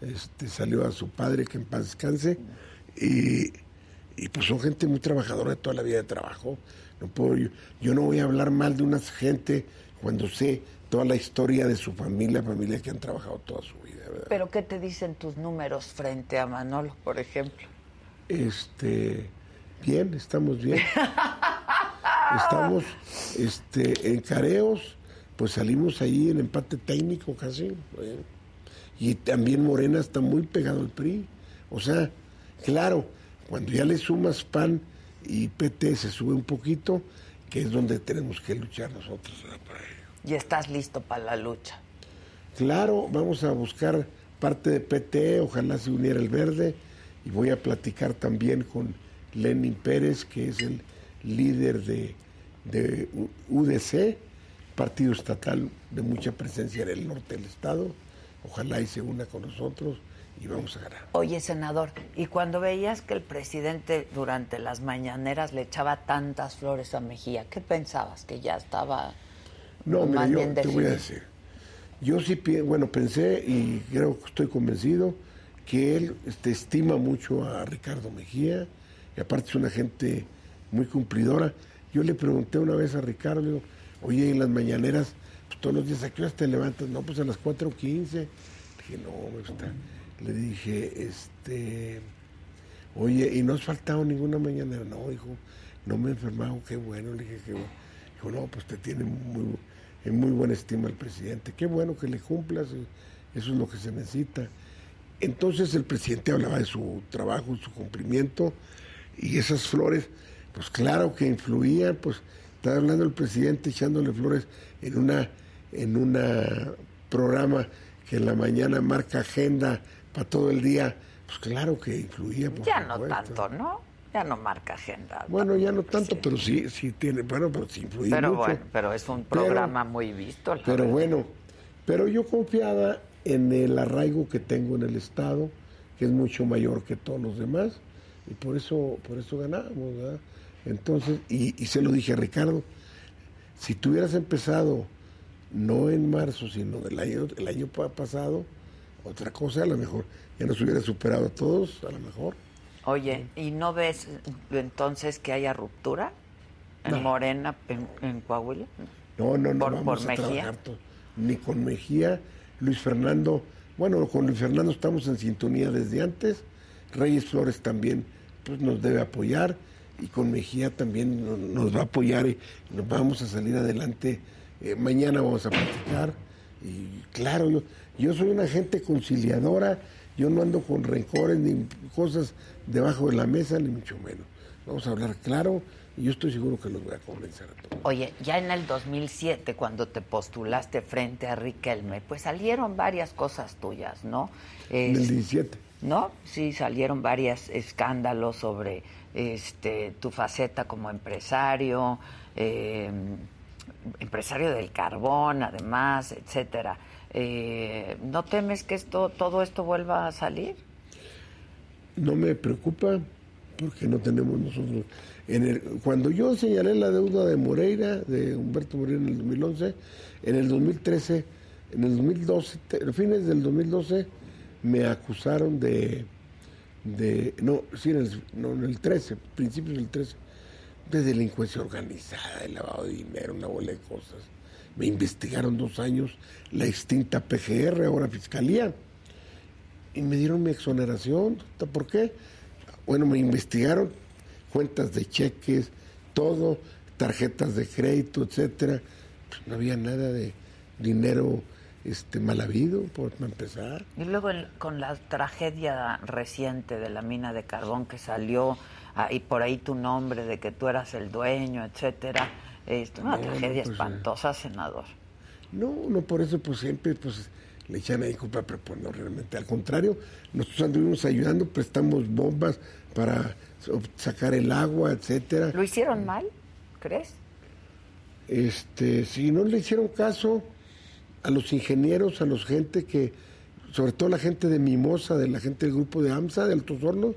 este, salió a su padre, que en paz descanse, y, pues son gente muy trabajadora de toda la vida de trabajo. No puedo, yo, yo no voy a hablar mal de una gente cuando sé toda la historia de su familia, familia que han trabajado toda su vida. ¿Pero qué te dicen tus números frente a Manolo, por ejemplo? Este, bien, estamos bien. estamos este, en careos, pues salimos ahí en empate técnico casi. Y también Morena está muy pegado al PRI. O sea, claro, cuando ya le sumas PAN y PT se sube un poquito, que es donde tenemos que luchar nosotros para y estás listo para la lucha. Claro, vamos a buscar parte de PT, ojalá se uniera el verde, y voy a platicar también con Lenin Pérez, que es el líder de, de UDC, partido estatal de mucha presencia en el norte del estado. Ojalá y se una con nosotros y vamos a ganar. Oye, senador, y cuando veías que el presidente durante las mañaneras le echaba tantas flores a Mejía, ¿qué pensabas? ¿Que ya estaba no, mira, yo te voy a decir. Yo sí, bueno, pensé y creo que estoy convencido que él este, estima mucho a Ricardo Mejía y aparte es una gente muy cumplidora. Yo le pregunté una vez a Ricardo, oye, en las mañaneras, pues, todos los días, ¿a qué horas te levantas? No, pues a las 4.15. Dije, no, me gusta. Le dije, este, oye, ¿y no has faltado ninguna mañanera? No, dijo, no me he enfermado, qué bueno. Le dije, qué bueno. Dijo, no, pues te tiene muy en muy buena estima al presidente. Qué bueno que le cumplas, eso es lo que se necesita. Entonces el presidente hablaba de su trabajo, su cumplimiento, y esas flores, pues claro que influían, pues estaba hablando el presidente echándole flores en una en una programa que en la mañana marca agenda para todo el día, pues claro que influía. ya no tanto, ¿no? Ya no marca agenda. Bueno, ya no tanto, pero sí, sí tiene, bueno, pero sí influye pero Bueno, pero es un programa muy visto. Pero bueno, pero yo confiaba en el arraigo que tengo en el Estado, que es mucho mayor que todos los demás, y por eso, por eso ganamos, ¿verdad? Entonces, y, y se lo dije a Ricardo, si tú hubieras empezado no en marzo, sino del año, el año pasado, otra cosa, a lo mejor ya nos hubiera superado a todos, a lo mejor. Oye, ¿y no ves entonces que haya ruptura en Morena, en, Coahuila? No, no, no. Por, vamos Mejía. ni con Mejía, Luis Fernando. Bueno, con Luis Fernando estamos en sintonía desde antes. Reyes Flores también pues, nos debe apoyar y con Mejía también nos, va a apoyar y nos vamos a salir adelante. Eh, mañana vamos a platicar. Y claro, yo, yo soy una gente conciliadora yo no ando con rencores ni cosas debajo de la mesa, ni mucho menos. Vamos a hablar claro y yo estoy seguro que los voy a convencer a todos. Oye, ya en el 2007, cuando te postulaste frente a Riquelme, pues salieron varias cosas tuyas, ¿no? en el 17. ¿No? Sí, salieron varios escándalos sobre este, tu faceta como empresario, em, empresario del carbón, además, etcétera. Eh, ¿No temes que esto, todo esto vuelva a salir? No me preocupa porque no tenemos nosotros. En el, cuando yo señalé la deuda de Moreira, de Humberto Moreira en el 2011, en el 2013, en el 2012, a fines del 2012, me acusaron de, de no, sí, en el, no, en el 13, principios del 13, de delincuencia organizada, de lavado de dinero, una bola de cosas. Me investigaron dos años la extinta PGR, ahora Fiscalía, y me dieron mi exoneración. ¿Por qué? Bueno, me investigaron cuentas de cheques, todo, tarjetas de crédito, etcétera. Pues no había nada de dinero este mal habido, por empezar. Y luego con la tragedia reciente de la mina de carbón que salió ah, y por ahí tu nombre de que tú eras el dueño, etcétera, es una tragedia pues, espantosa, senador. No, no por eso pues siempre pues le echan ahí culpa, pero pues no realmente, al contrario, nosotros anduvimos ayudando, prestamos bombas para sacar el agua, etcétera. ¿Lo hicieron mal, crees? Este, si no le hicieron caso, a los ingenieros, a los gente que, sobre todo la gente de Mimosa, de la gente del grupo de AMSA, de Altos Hornos,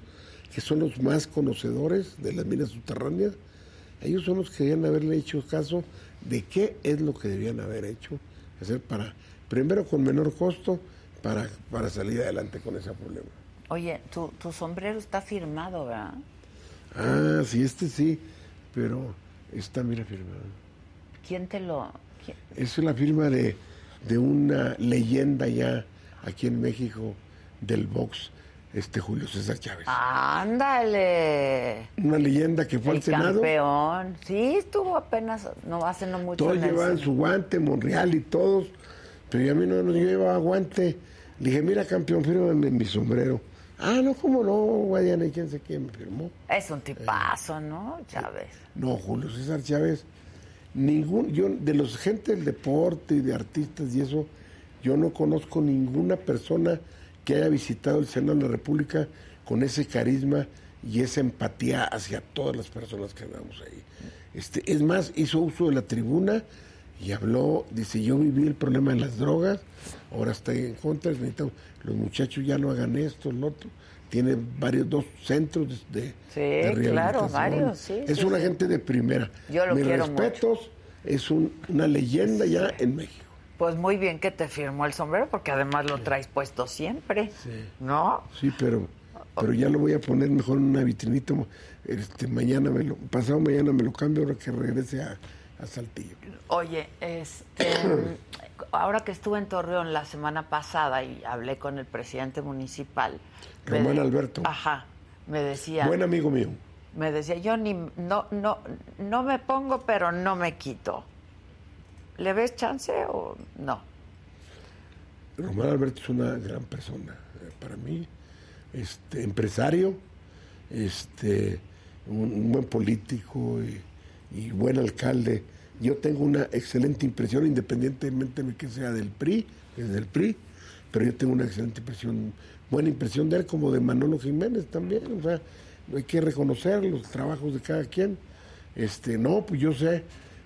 que son los más conocedores de las minas subterráneas, ellos son los que debían haberle hecho caso de qué es lo que debían haber hecho, hacer para, primero con menor costo, para, para salir adelante con ese problema. Oye, tu, tu sombrero está firmado, ¿verdad? Ah, sí, este sí, pero está, mira, firmado. ¿Quién te lo...? Es la firma de de una leyenda ya aquí en México del box, este Julio César Chávez. Ándale. Una leyenda que fue al Senado. Campeón. Sí, estuvo apenas, no hace no mucho. Todos llevaban su guante, Monreal y todos, pero a mí no, nos llevaba guante. Le dije, mira campeón, fírmame mi sombrero. Ah, no, cómo no, Guadiana, ¿y quién sé quién me firmó? Es un tipazo, ¿no, Chávez? No, Julio César Chávez ningún, yo de los gente del deporte y de artistas y eso, yo no conozco ninguna persona que haya visitado el Senado de la República con ese carisma y esa empatía hacia todas las personas que andamos ahí. Este, es más, hizo uso de la tribuna y habló, dice, yo viví el problema de las drogas, ahora estoy en contra, los muchachos ya no hagan esto, lo otro. Tiene varios, dos centros de, sí, claro, varios, sí. Es una gente de primera. Yo lo Mis respetos, es una leyenda ya en México. Pues muy bien que te firmó el sombrero, porque además lo traes puesto siempre, ¿no? Sí, pero, pero ya lo voy a poner mejor en una vitrinita. Este, mañana me lo, pasado mañana me lo cambio ahora que regrese a, a Saltillo. Oye, este, ahora que estuve en Torreón la semana pasada y hablé con el presidente municipal. Román Alberto. Ajá, me decía. Buen amigo mío me decía, yo ni, no, no, no me pongo, pero no me quito. ¿Le ves chance o no? Román Alberto es una gran persona eh, para mí, este empresario, este un, buen político y, buen alcalde. Yo tengo una excelente impresión, independientemente de que sea del PRI, es del PRI, pero yo tengo una excelente impresión, buena impresión de él como de Manolo Jiménez también, o sea, hay que reconocer los trabajos de cada quien. Este, no, pues yo sé,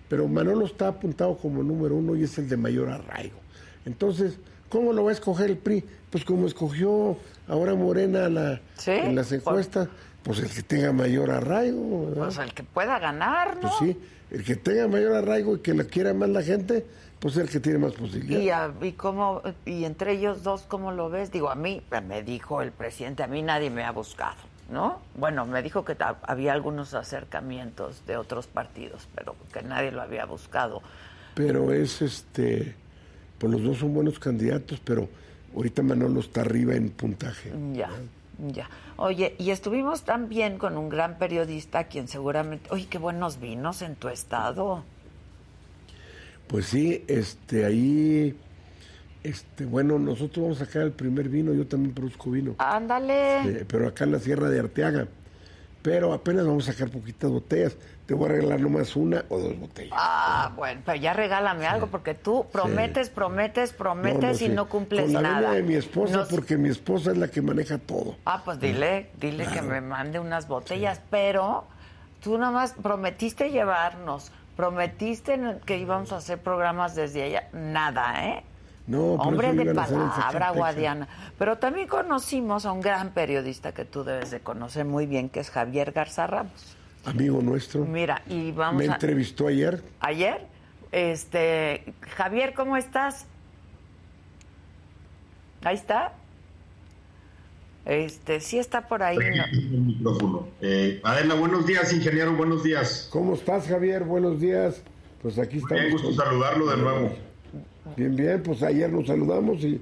pero Manolo está apuntado como número uno y es el de mayor arraigo. Entonces, ¿cómo lo va a escoger el PRI? Pues como escogió ahora Morena la, en las encuestas, pues el que tenga mayor arraigo. Pues el que pueda ganar, ¿no? Pues sí, el que tenga mayor arraigo y que la quiera más la gente, pues el que tiene más posibilidades. ¿Y, y, cómo, y entre ellos dos, ¿cómo lo ves? Digo, a mí, me dijo el presidente, a mí nadie me ha buscado. ¿no? Bueno, me dijo que había algunos acercamientos de otros partidos, pero que nadie lo había buscado. Pero es este, pues los dos son buenos candidatos, pero ahorita Manolo está arriba en puntaje. Ya, ya. Oye, y estuvimos también con un gran periodista, quien seguramente, oye, qué buenos vinos en tu estado. Pues sí, este, ahí este, bueno, nosotros vamos a sacar el primer vino, yo también produzco vino. Ándale. Este, pero acá en la Sierra de Arteaga. Pero apenas vamos a sacar poquitas botellas. Te voy a regalar nomás una o dos botellas. Ah, bueno, pero ya regálame algo porque tú prometes, prometes, prometes y no cumples Con la nada. de mi esposa, porque mi esposa es la que maneja todo. Ah, pues dile, dile que me mande unas botellas, pero tú nomás prometiste llevarnos, prometiste que íbamos a hacer programas desde allá. Nada, ¿eh? Hombre de palabra, Guadiana. Pero también conocimos a un gran periodista que tú debes de conocer muy bien, que es Javier Garza Ramos. Amigo nuestro. Mira, y vamos Me entrevistó ayer. ¿Ayer? Este, Javier, ¿cómo estás? Ahí está. Este, sí está por ahí. El micrófono. Eh, Adela, buenos días, ingeniero, buenos días. ¿Cómo estás, Javier? Buenos días. Pues aquí estamos. Bien, gusto saludarlo de nuevo. Bien, bien, pues ayer nos saludamos y,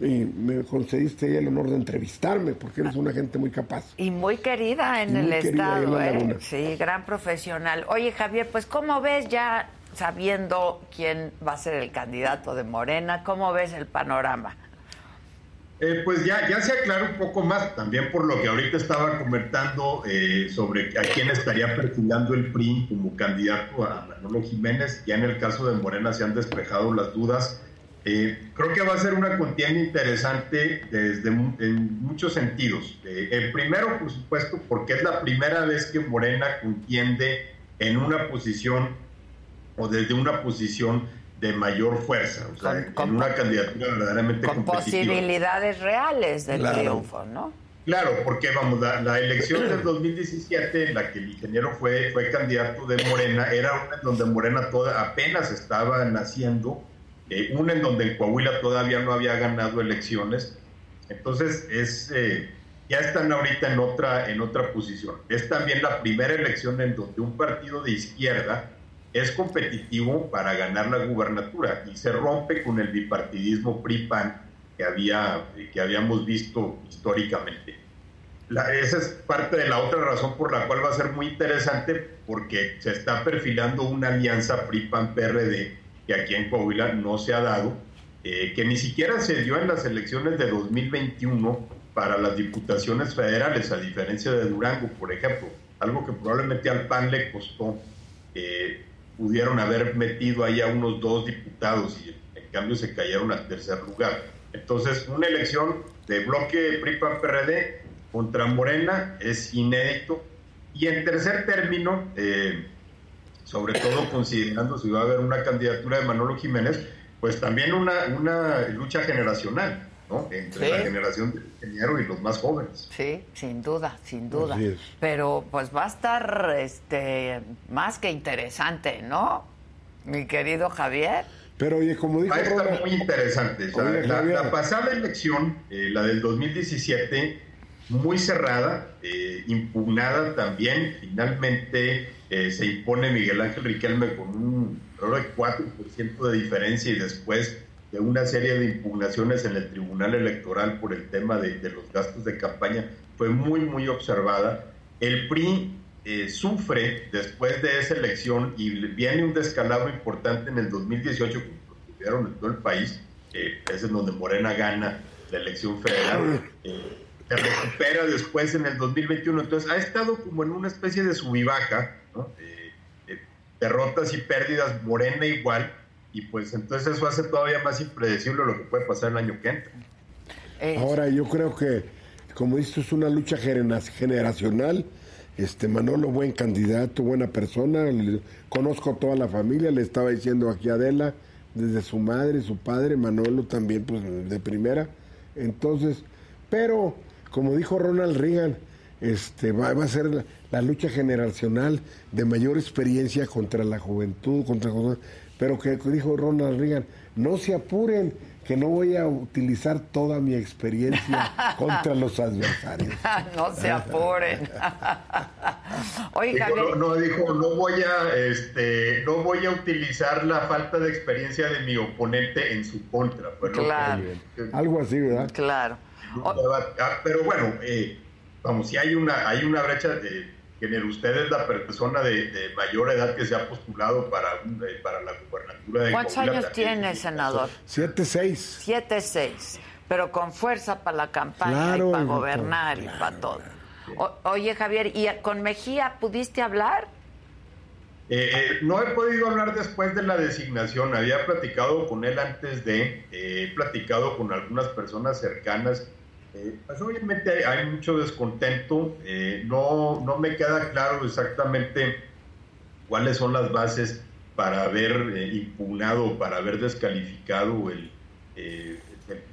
y me concediste el honor de entrevistarme porque eres una gente muy capaz. Y muy querida en el estado, ¿eh? Sí, gran profesional. Oye, Javier, pues ¿cómo ves ya sabiendo quién va a ser el candidato de Morena? ¿Cómo ves el panorama? Eh, pues ya, ya se aclara un poco más, también por lo que ahorita estaba comentando eh, sobre a quién estaría perfilando el PRI como candidato a Manolo Jiménez. Ya en el caso de Morena se han despejado las dudas. Eh, creo que va a ser una contienda interesante desde en muchos sentidos. el primero, por supuesto, porque es la primera vez que Morena contiende en una posición o desde una posición de mayor fuerza, o sea, con, una candidatura verdaderamente con posibilidades reales de triunfo, ¿no? Claro, porque vamos, la, elección del 2017, en la que el ingeniero fue, fue candidato de Morena, era una en donde Morena toda, apenas estaba naciendo, eh, una en donde Coahuila todavía no había ganado elecciones, entonces es eh, ya están ahorita en otra, en otra posición. Es también la primera elección en donde un partido de izquierda es competitivo para ganar la gubernatura y se rompe con el bipartidismo PRI-PAN que, había, que habíamos visto históricamente. esa es parte de la otra razón por la cual va a ser muy interesante porque se está perfilando una alianza PRI-PAN-PRD que aquí en Coahuila no se ha dado, eh, que ni siquiera se dio en las elecciones de 2021 para las diputaciones federales, a diferencia de Durango, por ejemplo, algo que probablemente al PAN le costó eh, pudieron haber metido ahí a unos dos diputados y en cambio se cayeron al tercer lugar. Entonces, una elección de bloque PRI-PAN-PRD contra Morena es inédito. Y en tercer término, eh, sobre todo considerando si va a haber una candidatura de Manolo Jiménez, pues también una, una lucha generacional. Entre la generación de ingeniero y los más jóvenes. Sí, sin duda, sin duda. Pero pues va a estar este más que interesante, ¿no? Mi querido Javier. Pero oye, como dijo Va a estar muy interesante. la, pasada elección, eh, la del 2017, muy cerrada, eh, impugnada también. Finalmente eh, se impone Miguel Ángel Riquelme con un 4% de diferencia y después de una serie de impugnaciones en el Tribunal Electoral por el tema de, los gastos de campaña fue muy, muy observada. El PRI eh, sufre después de esa elección y viene un descalabro importante en el 2018, como tuvieron en todo el país, eh, es en donde Morena gana la elección federal. Eh, se recupera después en el 2021, entonces ha estado como en una especie de subivaja, ¿no? derrotas y pérdidas, Morena igual, y pues entonces eso hace todavía más impredecible lo que puede pasar el año que entra. Ahora yo creo que, como dices, es una lucha generacional. Este Manolo, buen candidato, buena persona. conozco a toda la familia, le estaba diciendo aquí a Adela, desde su madre, su padre, Manolo también, pues de primera. Entonces, pero como dijo Ronald Reagan, este va, a ser la, lucha generacional de mayor experiencia contra la juventud, contra pero que dijo Ronald Reagan, no se apuren, que no voy a utilizar toda mi experiencia contra los adversarios. no se apuren. Oiga, no, dijo, no voy a, este, no voy a utilizar la falta de experiencia de mi oponente en su contra. claro. Algo así, ¿verdad? Claro. Ah, pero bueno, eh, vamos, si hay una, hay una brecha de que usted es la persona de, mayor edad que se ha postulado para, eh, para la gubernatura de ¿Cuántos años tiene, senador? Siete, seis. Siete, seis. Pero con fuerza para la campaña y para gobernar y para todo. oye, Javier, ¿y con Mejía pudiste hablar? Eh, eh, no he podido hablar después de la designación. Había platicado con él antes de, he platicado con algunas personas cercanas eh, pues obviamente hay, mucho descontento, eh, no, no me queda claro exactamente cuáles son las bases para haber eh, impugnado, para haber descalificado el,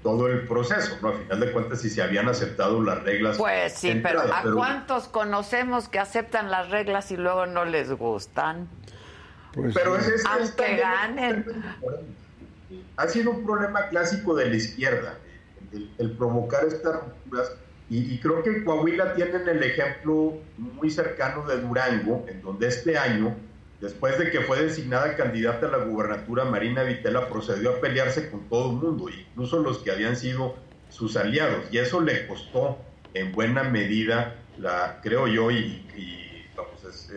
todo el proceso, ¿no? A final de cuentas, si se habían aceptado las reglas. Pues sí, pero ¿a cuántos conocemos que aceptan las reglas y luego no les gustan? Pues pero es, Aunque ganen. Ha sido un problema clásico de la izquierda el, provocar estas rupturas. Y, creo que Coahuila tienen el ejemplo muy cercano de Durango, en donde este año, después de que fue designada candidata a la gubernatura, Marina Vitela procedió a pelearse con todo el mundo, incluso los que habían sido sus aliados. Y eso le costó en buena medida, la, creo yo, y,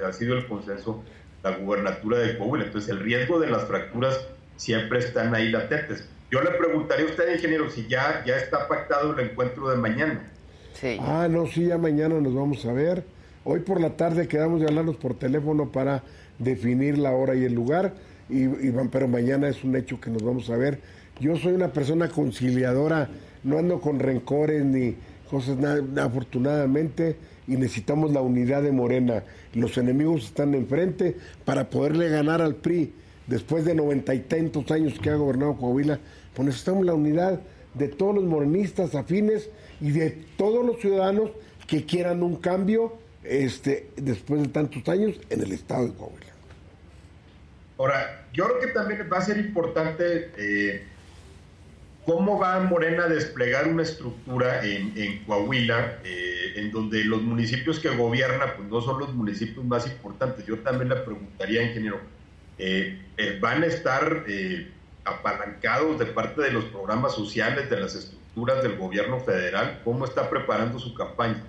ha sido el consenso, la gubernatura de Coahuila. Entonces el riesgo de las fracturas siempre están ahí latentes. Yo le preguntaría a usted, ingeniero, si ya, ya está pactado el encuentro de mañana. Sí. Ah, no, sí, ya mañana nos vamos a ver. Hoy por la tarde quedamos de hablarnos por teléfono para definir la hora y el lugar, y, pero mañana es un hecho que nos vamos a ver. Yo soy una persona conciliadora, no ando con rencores ni cosas, nada, afortunadamente, y necesitamos la unidad de Morena. Los enemigos están enfrente para poderle ganar al PRI después de noventa y tantos años que ha gobernado Coahuila pues necesitamos la unidad de todos los morenistas afines y de todos los ciudadanos que quieran un cambio este, después de tantos años en el estado de Coahuila. Ahora, yo creo que también va a ser importante eh, cómo va Morena a desplegar una estructura en, Coahuila, eh, en donde los municipios que gobierna pues no son los municipios más importantes. Yo también le preguntaría, ingeniero, eh, ¿van a estar apalancados de parte de los programas sociales, de las estructuras del gobierno federal? ¿Cómo está preparando su campaña?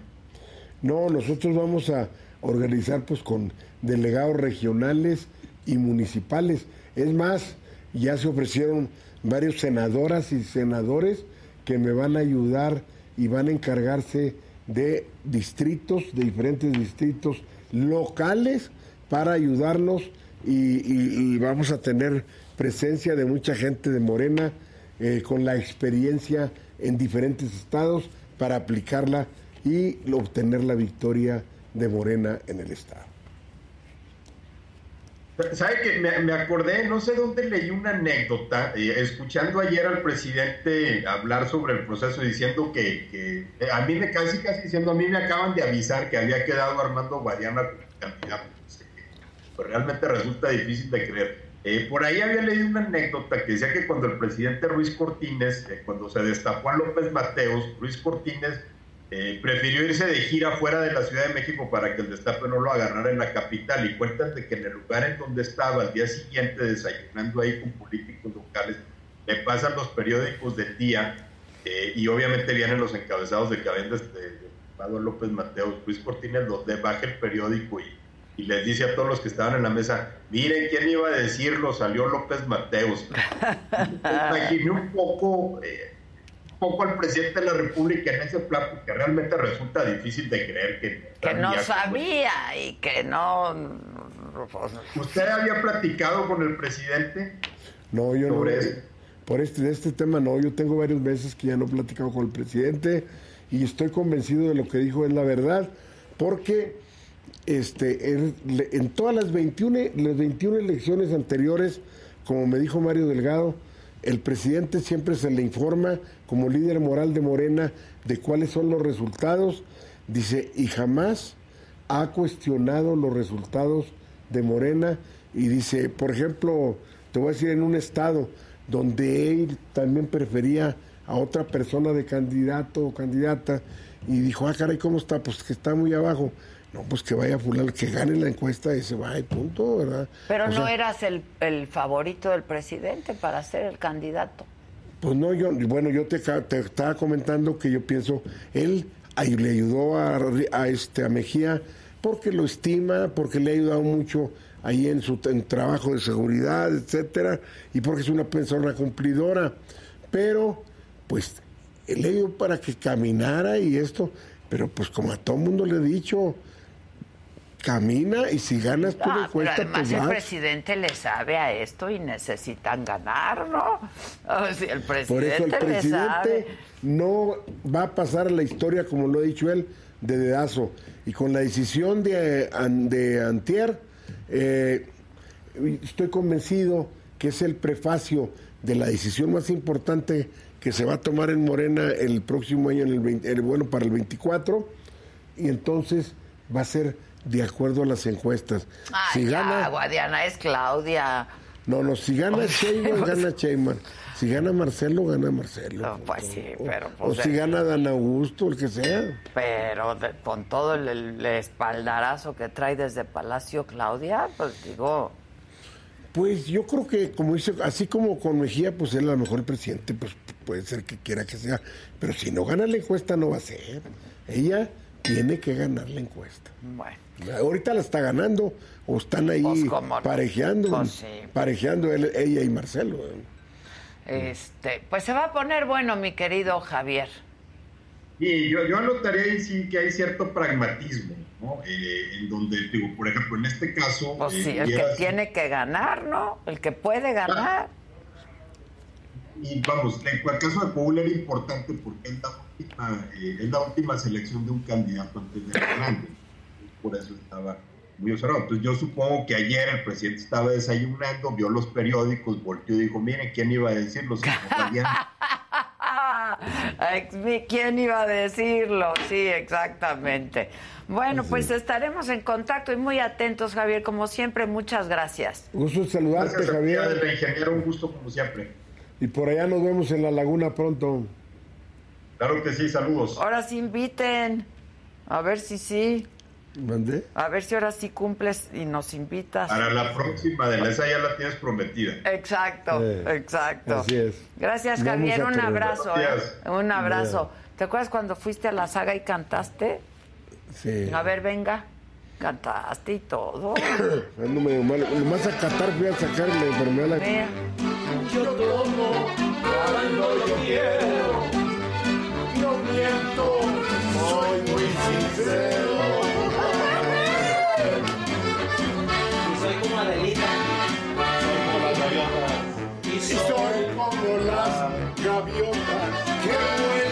No, nosotros vamos a organizar pues con delegados regionales y municipales. Es más, ya se ofrecieron varios senadoras y senadores que me van a ayudar y van a encargarse de distritos, de diferentes distritos locales para ayudarnos y vamos a tener presencia de mucha gente de Morena eh, con la experiencia en diferentes estados para aplicarla y obtener la victoria de Morena en el estado. ¿Sabe que me, acordé, no sé dónde leí una anécdota, eh, escuchando ayer al presidente hablar sobre el proceso, diciendo que, eh, a mí me casi, casi diciendo, a mí me acaban de avisar que había quedado Armando Guadiana candidato. Pues realmente resulta difícil de creer. Eh, por ahí había leído una anécdota que decía que cuando el presidente Ruiz Cortines, eh, cuando se destapó a López Mateos, Ruiz Cortines eh, prefirió irse de gira fuera de la Ciudad de México para que el destape no lo agarrara en la capital. Y cuentan que en el lugar en donde estaba al día siguiente desayunando ahí con políticos locales, le pasan los periódicos del día y obviamente vienen los encabezados de que habían destapado López Mateos. Ruiz Cortines los de baja el periódico y y les dice a todos los que estaban en la mesa, miren, ¿quién iba a decirlo? Salió López Mateos. Imaginé un poco, eh, un poco al presidente de la República en ese plan, porque realmente resulta difícil de creer que... Que no sabía y que no... ¿Usted había platicado con el presidente? No, yo no. Por este, este tema no, yo tengo varios meses que ya no he platicado con el presidente y estoy convencido de lo que dijo es la verdad, porque este, en, todas las 21, las 21 elecciones anteriores, como me dijo Mario Delgado, el presidente siempre se le informa como líder moral de Morena de cuáles son los resultados, dice, y jamás ha cuestionado los resultados de Morena y dice, por ejemplo, te voy a decir, en un estado donde él también prefería a otra persona de candidato o candidata y dijo, ah, caray, ¿cómo está? Pues que está muy abajo. No, pues que vaya fulano, que gane la encuesta y se va y punto, ¿verdad? Pero no eras el, el, favorito del presidente para ser el candidato. Pues no, yo, bueno, yo te, te estaba comentando que yo pienso, él ahí le ayudó a, a, este, a Mejía porque lo estima, porque le ha ayudado mucho ahí en su trabajo de seguridad, etcétera, y porque es una persona cumplidora. Pero, pues, le ayudó para que caminara y esto, pero pues como a todo mundo le he dicho, camina y si ganas tú ah, pero además el presidente le sabe a esto y necesitan ganar, ¿no? el presidente Por eso el presidente no va a pasar la historia, como lo ha dicho él, de dedazo. Y con la decisión de, de Antier, eh, estoy convencido que es el prefacio de la decisión más importante que se va a tomar en Morena el próximo año, en el, el bueno, para el 24, y entonces va a ser de acuerdo a las encuestas. si gana, Guadiana es Claudia No, no, si gana Sheinbaum, gana Sheinbaum. Si gana Marcelo, gana Marcelo. No, pues sí, pero... o Pues, si eh, gana Dan Augusto, el que sea. Pero de- con todo el, el espaldarazo que trae desde Palacio Claudia, pues digo, Pues yo creo que, como dice, así como con Mejía, pues él a lo mejor el presidente, pues puede ser que quiera que sea. Pero si no gana la encuesta, no va a ser. Ella tiene que ganar la encuesta. bueno. Ahorita la está ganando, o están ahí Pues, no. parejeando, Pues, sí. parejeando él- ella y Marcelo. Este, pues se va a poner bueno, mi querido Javier. Y yo, yo anotaría ahí sí que hay cierto pragmatismo, ¿no? Eh, en donde, digo, por ejemplo, en este caso... Pues eh, sí, el que tiene que ganar, ¿no? El que puede ganar. Y vamos, en el caso de Paul era importante porque es la última, eh, es la última selección de un candidato antes de grande. Por eso estaba muy observado. Entonces yo supongo que ayer el presidente estaba desayunando, vio los periódicos, volteó y dijo, miren, ¿quién iba a decirlo? Si no valían". Ex- mi- ¿Quién iba a decirlo? Sí, exactamente. Bueno, pues estaremos en contacto y muy atentos, Javier. Como siempre, muchas gracias. Gusto saludarte, Gracias Javier. Adela, ingeniero, un gusto como siempre. Y por allá nos vemos en la laguna pronto. Claro que sí, saludos. Ahora sí inviten. A ver si sí. ¿Mandé? A ver si ahora sí cumples y nos invitas. Para la próxima, Adela, esa ya la tienes prometida. Exacto, Eh, exacto. así es. Gracias, Javier. Un abrazo. ¿eh? Gracias. Un abrazo. ¿Te acuerdas cuando fuiste a la saga y cantaste? Sí. A ver, venga. Cantaste y todo. Ando medio mal. Nomás a Qatar fui a sacarle la enfermedad. a la- Mira. Soy Y soy como las gaviotas que vuelan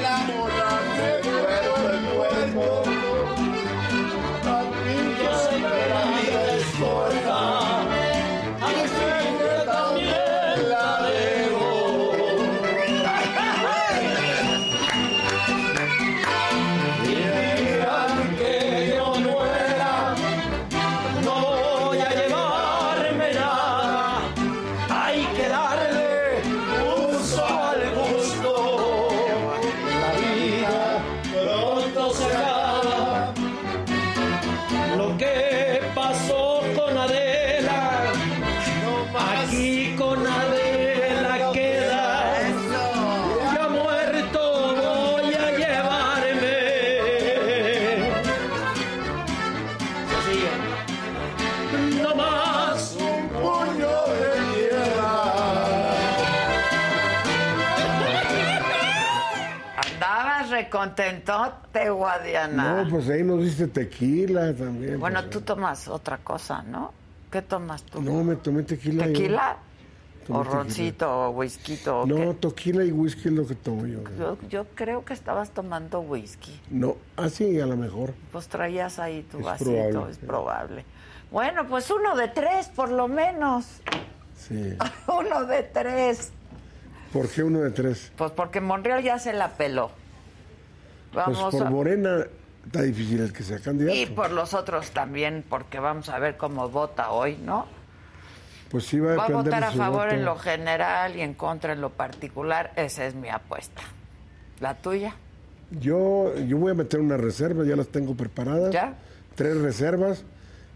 Andabas recontentote, Guadiana. No, pues ahí nos diste tequila también. bueno, pues. tú tomas otra cosa, ¿no? ¿Qué tomas tú? No, me tomé tequila. ¿Tequila? Tomé ¿O tequila. roncito o whisky? ¿o No, qué? tequila y whisky es lo que tomo yo. Yo, yo creo que estabas tomando whisky. No, así a lo mejor. Pues traías ahí tu Es vasito, probable, es sí. probable. Bueno, pues uno de tres, por lo menos. Sí. uno de tres. ¿Por qué uno de tres? Pues porque Monreal ya se la peló. Vamos pues por a... Morena está difícil el que sea candidato. Y por los otros también, porque vamos a ver cómo vota hoy, ¿no? Pues sí va a Va a votar a favor voto. en lo general y en contra en lo particular. Esa es mi apuesta. ¿La tuya? Yo, yo voy a meter una reserva, ya las tengo preparadas. ¿Ya? Tres reservas,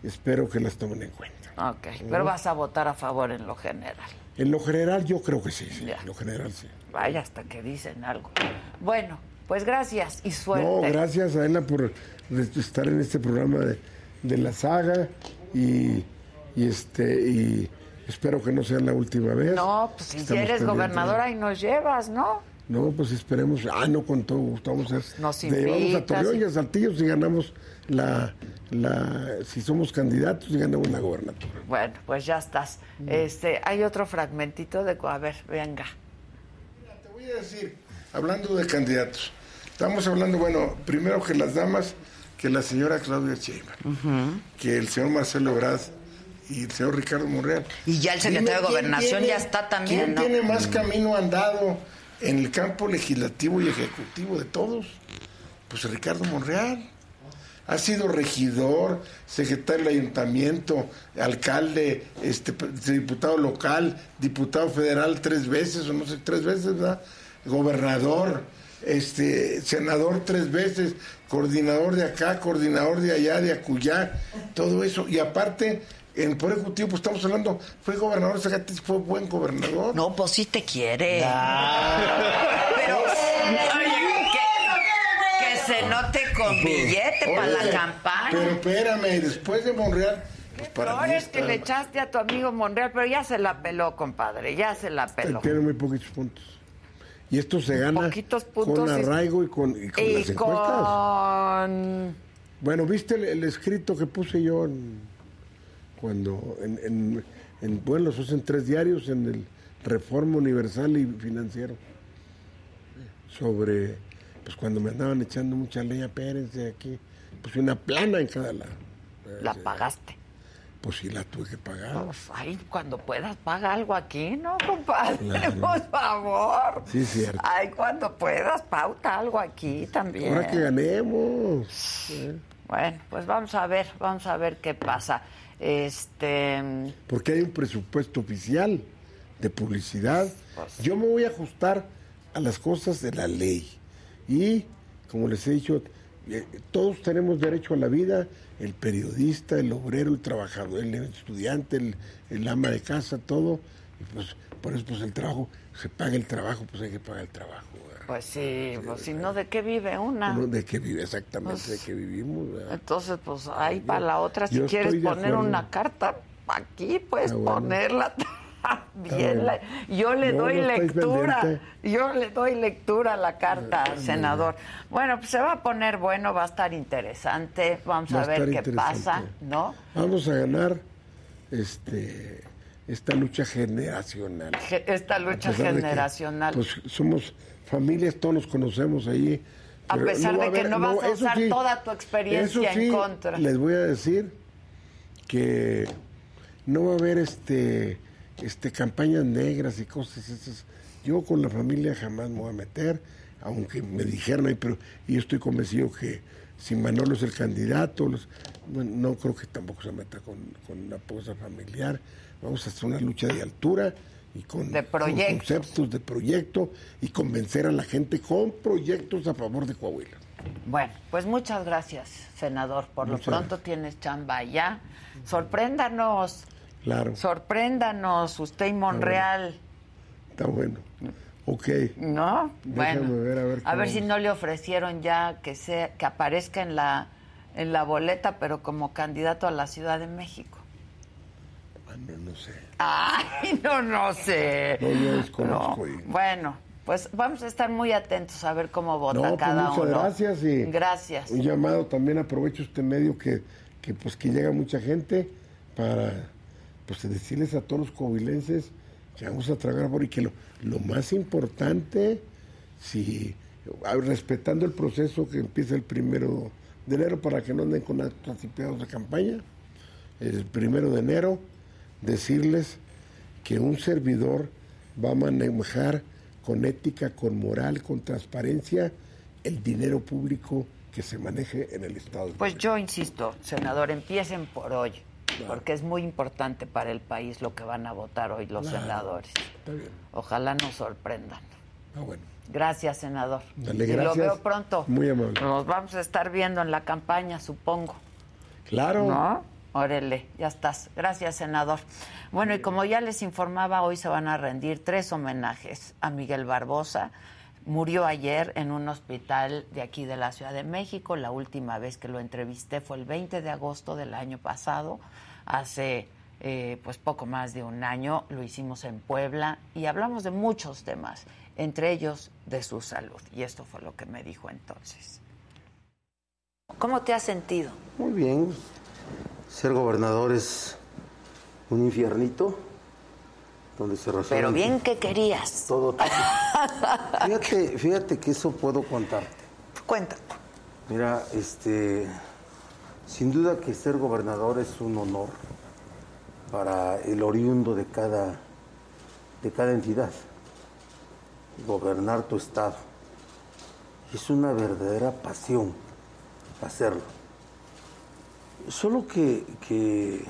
espero que las tomen en cuenta. Ok, pero vas a votar a favor en lo general. En lo general yo creo que sí, sí, en lo general sí. Vaya hasta que dicen algo. Bueno, pues gracias y No, suerte. gracias a Ela por estar en este programa de, de la saga y, y este y espero que no sea la última vez. No, pues si Estamos eres gobernadora y nos llevas, ¿no? No, pues esperemos. Ah, no, con todo gusto. Vamos a, Nos le llevamos a invitas Torreón y- a Saltillo si ganamos la, la, si somos candidatos y ganamos la gobernatura. Bueno, pues ya estás. Este, hay otro fragmentito de... A ver, venga. Te voy a decir, hablando de candidatos, estamos hablando, bueno, primero que las damas, que la señora Claudia Sheinbaum, que el señor Marcelo Ebrard y el señor Ricardo Monreal. Y ya el secretario de Dime, ¿quién Gobernación tiene- ya está también, ¿Quién ¿no? tiene más camino andado en el campo legislativo y ejecutivo de todos? Pues Ricardo Monreal. ha sido regidor, secretario del ayuntamiento, alcalde, este diputado local, diputado federal tres veces, o no sé, tres veces, ¿verdad? Gobernador, este, senador tres veces, coordinador de acá, coordinador de allá, de acullá, todo eso. Y aparte, en el Poder Ejecutivo, pues estamos hablando, fue gobernador, Zacatecas fue buen gobernador. No, pues sí te quiere. Pero, oye, que, que se note con billete para la campaña. Pero espérame, después de Monreal, pues para mí es que le echaste a tu amigo Monreal, pero ya se la peló, compadre, ya se la peló. tiene muy poquitos puntos. Y esto se gana Poquitos puntos con arraigo y con, y con las Y encuestas. con... Bueno, ¿viste el, el escrito que puse yo en- cuando, en, en, en- bueno, los puse en tres diarios, en el Reforma Universal y Financiero, sobre, pues cuando me andaban echando mucha leña, Pérez de aquí, puse una plana en cada lado. La pagaste. Pues sí, la tuve que pagar. Pues, ay, cuando puedas, paga algo aquí, ¿no, compadre? Claro. Por favor. Sí, cierto. Ay, cuando puedas, pauta algo aquí también. Ahora que ganemos. ¿eh? Bueno, pues vamos a ver, vamos a ver qué pasa. Este, porque hay un presupuesto oficial de publicidad. Pues Yo me voy a ajustar a las cosas de la ley. Y, como les he dicho, todos tenemos derecho a la vida, el periodista, el obrero, el trabajador, el estudiante, el, el ama de casa, todo. Y pues, por eso, pues el trabajo, se paga el trabajo, pues hay que pagar el trabajo. ¿verdad? pues sí, pues si no, ¿de qué vive una? Uno de qué vive exactamente, Pues, de qué vivimos. ¿verdad? Entonces, pues ahí para la otra, si quieres poner una carta, aquí puedes Ah, bueno. ponerla bien. la- yo le doy no lectura, yo le doy lectura a la carta, senador. Bueno, pues se va a poner bueno, va a estar interesante, vamos Va a ver qué pasa, ¿no? Vamos a ganar este esta lucha generacional. Ge- Esta lucha que, generacional. pues somos familias, todos nos conocemos ahí. A pesar de que haber- no vas a usar toda tu experiencia eso en contra. Les voy a decir que no va a haber este este campañas negras y cosas esas. Yo con la familia jamás me voy a meter, aunque me dijeron ahí, pero y yo estoy convencido que si Manolo es el candidato, los- bueno, no creo que tampoco se meta con, con una cosa familiar. Vamos a hacer una lucha de altura y con, De con proyectos. conceptos de proyecto y convencer a la gente con proyectos a favor de Coahuila. Bueno, pues muchas gracias, senador. Por lo pronto tienes chamba allá. Sorpréndanos, Claro, sorpréndanos, usted y Monreal, está bueno. Ok. ¿no? Déjame Bueno, ver, a ver si no le ofrecieron ya que sea que aparezca en la en la boleta, pero como candidato a la Ciudad de México. Bueno, no sé. Ay, no, no sé. No, yo desconozco No. Bueno, pues vamos a estar muy atentos a ver cómo vota No, pues cada muchas uno. gracias y Gracias. un llamado también aprovecho este medio que, que pues que llega mucha gente para pues decirles a todos los covilenses que vamos a tragar por y que lo, lo más importante si respetando el proceso que empieza el primero de enero para que no anden con actos de campaña el primero de enero decirles que un servidor va a manejar con ética, con moral, con transparencia el dinero público que se maneje en el Estado. de Pues yo insisto, senador, empiecen por hoy, porque es muy importante para el país lo que van a votar hoy los Claro. senadores. Está bien. Ojalá nos sorprendan. Ah, bueno. Gracias, senador. Dale, y lo gracias. veo pronto. Muy amable. Nos vamos a estar viendo en la campaña, supongo. Claro. ¿No? Órale, ya estás. Gracias, senador. Bueno, y como ya les informaba, hoy se van a rendir tres homenajes a Miguel Barbosa. Murió ayer en un hospital de aquí de la Ciudad de México. La última vez que lo entrevisté fue el 20 de agosto del año pasado, hace eh, pues poco más de un año. Lo hicimos en Puebla y hablamos de muchos temas, entre ellos de su salud. Y esto fue lo que me dijo entonces. ¿Cómo te has sentido? Muy bien. Ser gobernador es un infiernito donde se resuelve Pero bien que querías. todo. fíjate, fíjate que eso puedo contarte. Cuenta. Mira, este, sin duda que ser gobernador es un honor para el oriundo de cada, de cada entidad. Gobernar tu estado. Es una verdadera pasión hacerlo. Solo que, que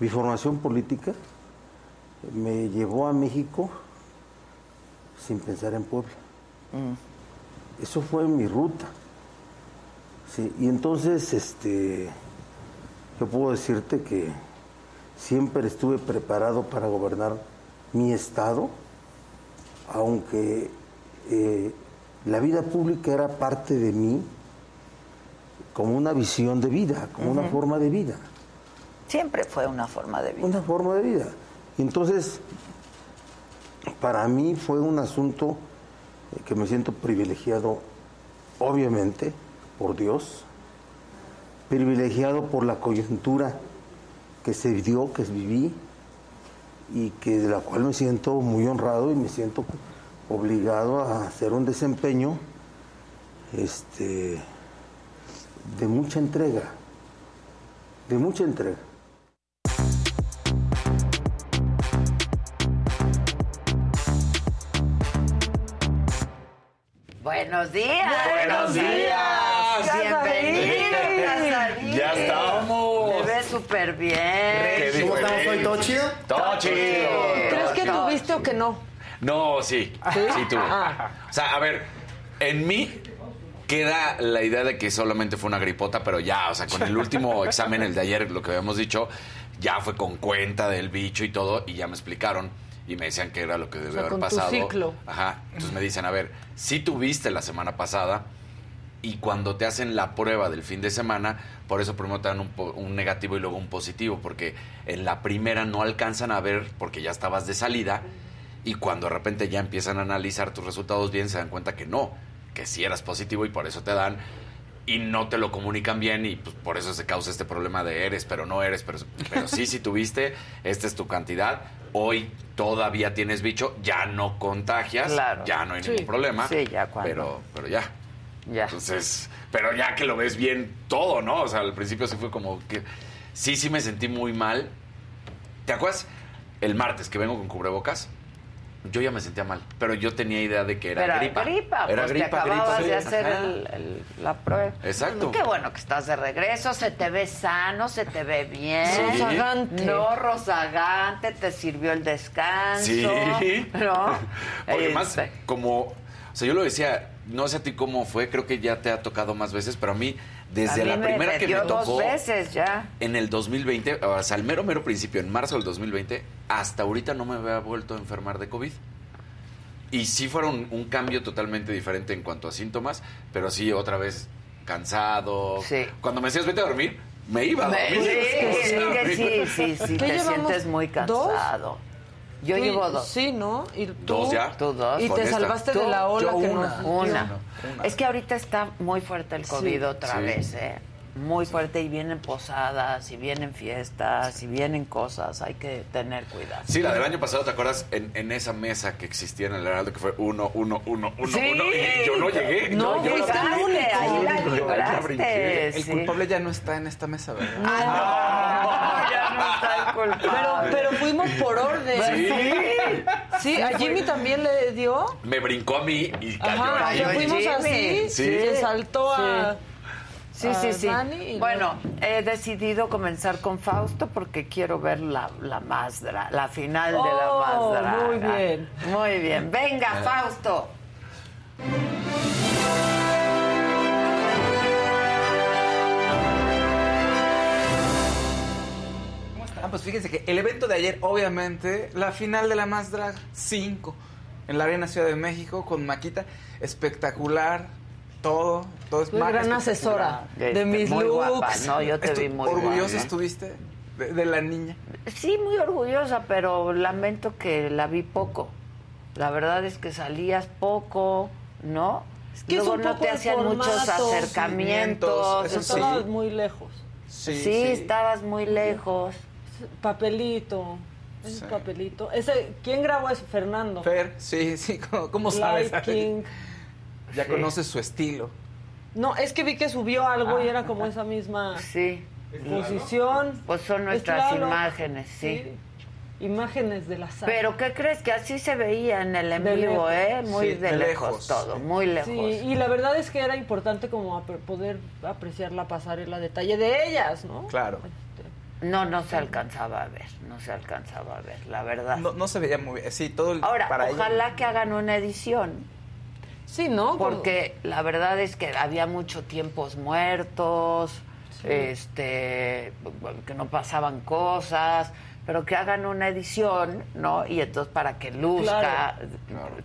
mi formación política me llevó a México sin pensar en Puebla. Eso fue mi ruta. Sí, y entonces, este, yo puedo decirte que siempre estuve preparado para gobernar mi estado, aunque eh, la vida pública era parte de mí como una visión de vida, como una forma de vida. Siempre fue una forma de vida. Una forma de vida. Entonces, para mí fue un asunto eh, que me siento privilegiado, obviamente, por Dios, privilegiado por la coyuntura que se dio, que viví, y que de la cual me siento muy honrado y me siento obligado a hacer un desempeño este, de mucha entrega, de mucha entrega. Buenos días. Buenos días. Bienvenido, Casarín. Ya estamos. Me ves súper bien. ¿Cómo estamos hoy? ¿Todo chido? Todo chido. ¿Crees que tuviste o que no? No, sí. Sí, tú. Ah. O sea, a ver, en mí queda la idea de que solamente fue una gripota, pero ya, o sea, con el último examen, el de ayer, lo que habíamos dicho, ya fue con cuenta del bicho y todo, y ya me explicaron y me decían que era lo que debía sea, haber con tu pasado. ciclo. Ajá. Entonces me dicen, a ver, si tuviste la semana pasada y cuando te hacen la prueba del fin de semana, por eso primero te dan un, un negativo y luego un positivo, porque en la primera no alcanzan a ver porque ya estabas de salida y cuando de repente ya empiezan a analizar tus resultados bien se dan cuenta que no, que sí eras positivo y por eso te dan y no te lo comunican bien y pues, por eso se causa este problema de eres, pero no eres, pero, pero sí, si tuviste, esta es tu cantidad. Hoy todavía tienes bicho, ya no contagias, Claro. ya no hay Sí. ningún problema. Sí, ya cuando- Pero, pero ya. Ya. Entonces, pero ya que lo ves bien todo, ¿no? O sea, al principio sí fue como que sí, sí me sentí muy mal. ¿Te acuerdas? El martes que vengo con cubrebocas, yo ya me sentía mal, pero yo tenía idea de que era Pero gripa. gripa, era pues gripa, te acababas gripa. de hacer el- el- la prueba. Exacto. Qué bueno que estás de regreso, se te ve sano, se te ve bien. Sí. Rozagante. No rozagante, te sirvió el descanso. Sí. ¿No? Porque más Este, como, o sea, yo lo decía, no sé a ti cómo fue, creo que ya te ha tocado más veces, pero a mí desde a mí la me- primera me que me tocó dos veces ya. en el 2020, o sea, al mero mero principio, en marzo del 2020, hasta ahorita no me había vuelto a enfermar de COVID. Y sí fueron un cambio totalmente diferente en cuanto a síntomas, pero sí otra vez cansado. Cuando me decías vete a dormir, me iba a dormir. sí, sí, sí, sí, ¿Qué te sientes muy cansado. Yo Tú- llevo dos. Sí, ¿no? ¿Y tú? Dos ya. Tú dos. Y te esta. salvaste Tú, de la ola yo que una, nos una. Es que ahorita está muy fuerte el COVID Sí. otra Sí. vez, ¿eh? Muy fuerte y vienen posadas, y vienen fiestas, y vienen cosas. Hay que tener cuidado. Sí, la del año pasado, ¿te acuerdas? En, en esa mesa que existía en el Heraldo, que fue uno, uno, uno, uno, Sí. uno, y yo no llegué. No, yo fuiste el único. Ahí la Yo libraste. El culpable ya no está en esta mesa, ¿verdad? Ah, ya no está el culpable. Pero, pero fuimos por orden. Sí. Sí, a Jimmy también le dio. Me brincó a mí y cayó Ajá, ahí. que fuimos Jimmy. así. Sí. Se saltó a. Sí, sí, sí. Dani Bueno, he decidido comenzar con Fausto porque quiero ver la, la más dra- la final de la Oh, más draga. muy bien. Muy bien. Venga, Ah. Fausto. Ah, pues fíjense que el evento de ayer, obviamente, la final de la Más Drag 5 en la Arena Ciudad de México con Maquita, espectacular, todo, todo es Maca gran asesora de mis muy looks. guapa, no, yo te Estu- vi muy ¿Orgullosa guapa. estuviste de, de la niña? Sí, muy orgullosa, pero lamento que la vi poco. La verdad es que salías poco, ¿no? Es que es Luego un no poco te hacían muchos acercamientos. Eso sí. Estabas muy lejos. Sí, estabas muy lejos. Papelito. Ese Sí. papelito. Ese, ¿Quién grabó eso? Fernando. Fer, sí, sí, ¿cómo, cómo sabes? Light King. Ya Sí. conoces su estilo. No, es que vi que subió algo y era como esa misma Sí. posición. Pues son Es nuestras imágenes, sí. imágenes de la sala. Pero ¿qué crees? Que así se veía en el en De vivo, lejos. ¿eh? Muy Sí, de, de lejos, lejos, todo, sí. muy lejos. Sí, y la verdad es que era importante como ap- poder apreciar la pasarela detalle de ellas, ¿no? Claro. No, no se alcanzaba a ver, no se alcanzaba a ver, la verdad. No, no se veía muy bien. Sí, todo el. Ahora, para ella. ojalá que hagan una edición. Sí, ¿no? Porque la verdad es que había muchos tiempos muertos, este, que no pasaban cosas, pero que hagan una edición, ¿no? Y entonces para que luzca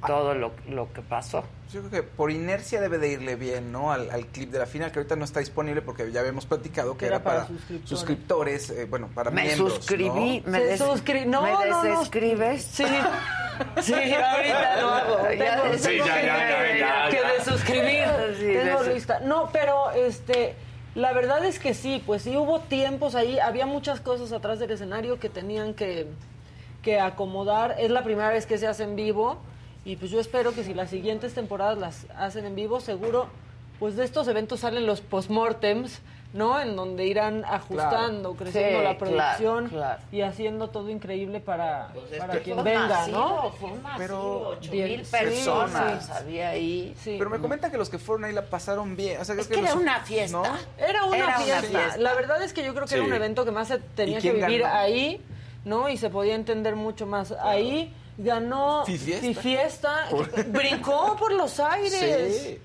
todo lo, lo que pasó. Yo creo que por inercia debe de irle bien, ¿no? Al, al clip de la final, que ahorita no está disponible porque ya habíamos platicado que Era era, para, para suscriptores. suscriptores, eh, bueno, para Me miembros, suscribí, ¿no? me, Se des- suscri- no, ¿me no, no. desescribes. Sí, sí, ahorita lo hago. Ya Tengo, Sí, ya, ya, ya, ya, que tengo de- lista. No, pero este, la verdad es que sí, pues sí hubo tiempos ahí, había muchas cosas atrás del escenario que tenían que, que acomodar. Es la primera vez que se hace en vivo y pues yo espero que si las siguientes temporadas las hacen en vivo, seguro, pues de estos eventos salen los postmortems. ¿No? En donde irán ajustando, creciendo Sí, la producción claro, claro. y haciendo todo increíble para, para Que quien fue venga, masivo, ¿no? Fue masivo, Pero- ocho Bien, mil sí, personas sí. había ahí. Sí. Pero me comentan que los que fueron ahí la pasaron bien. O sea, Es que era los- una fiesta. ¿no? Era una, Era una fiesta. fiesta. La verdad es que yo creo que era un evento que más se tenía ¿Y que vivir ganó? ahí, ¿no? Y se podía entender mucho más. Ahí ganó Fifiesta. Fifiesta, brincó por los aires. Sí.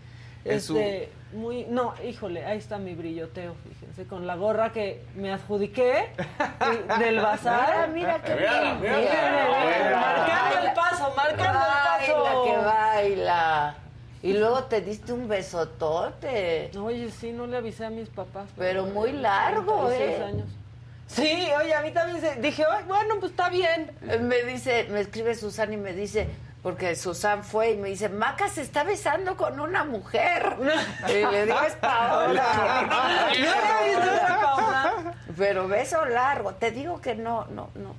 En su- Este, muy, no, híjole, ahí está mi brilloteo, fíjense, con la gorra que me adjudiqué y- del bazar. Mira, mira qué Mira, bien. mira. Marcando el paso, marcando el paso. Baila, que baila. Y luego te diste un besotote. Oye, sí, no le avisé a mis papás. Pero muy largo, 36 ¿eh? años. Sí, oye, a mí también se, dije, "Ay, bueno, pues está bien. Me dice, me escribe Susan y me dice, porque Susan fue y me dice, Maca se está besando con una mujer. Y le digo, es Paola. ¿No? Pero beso largo. Te digo que no, no, no.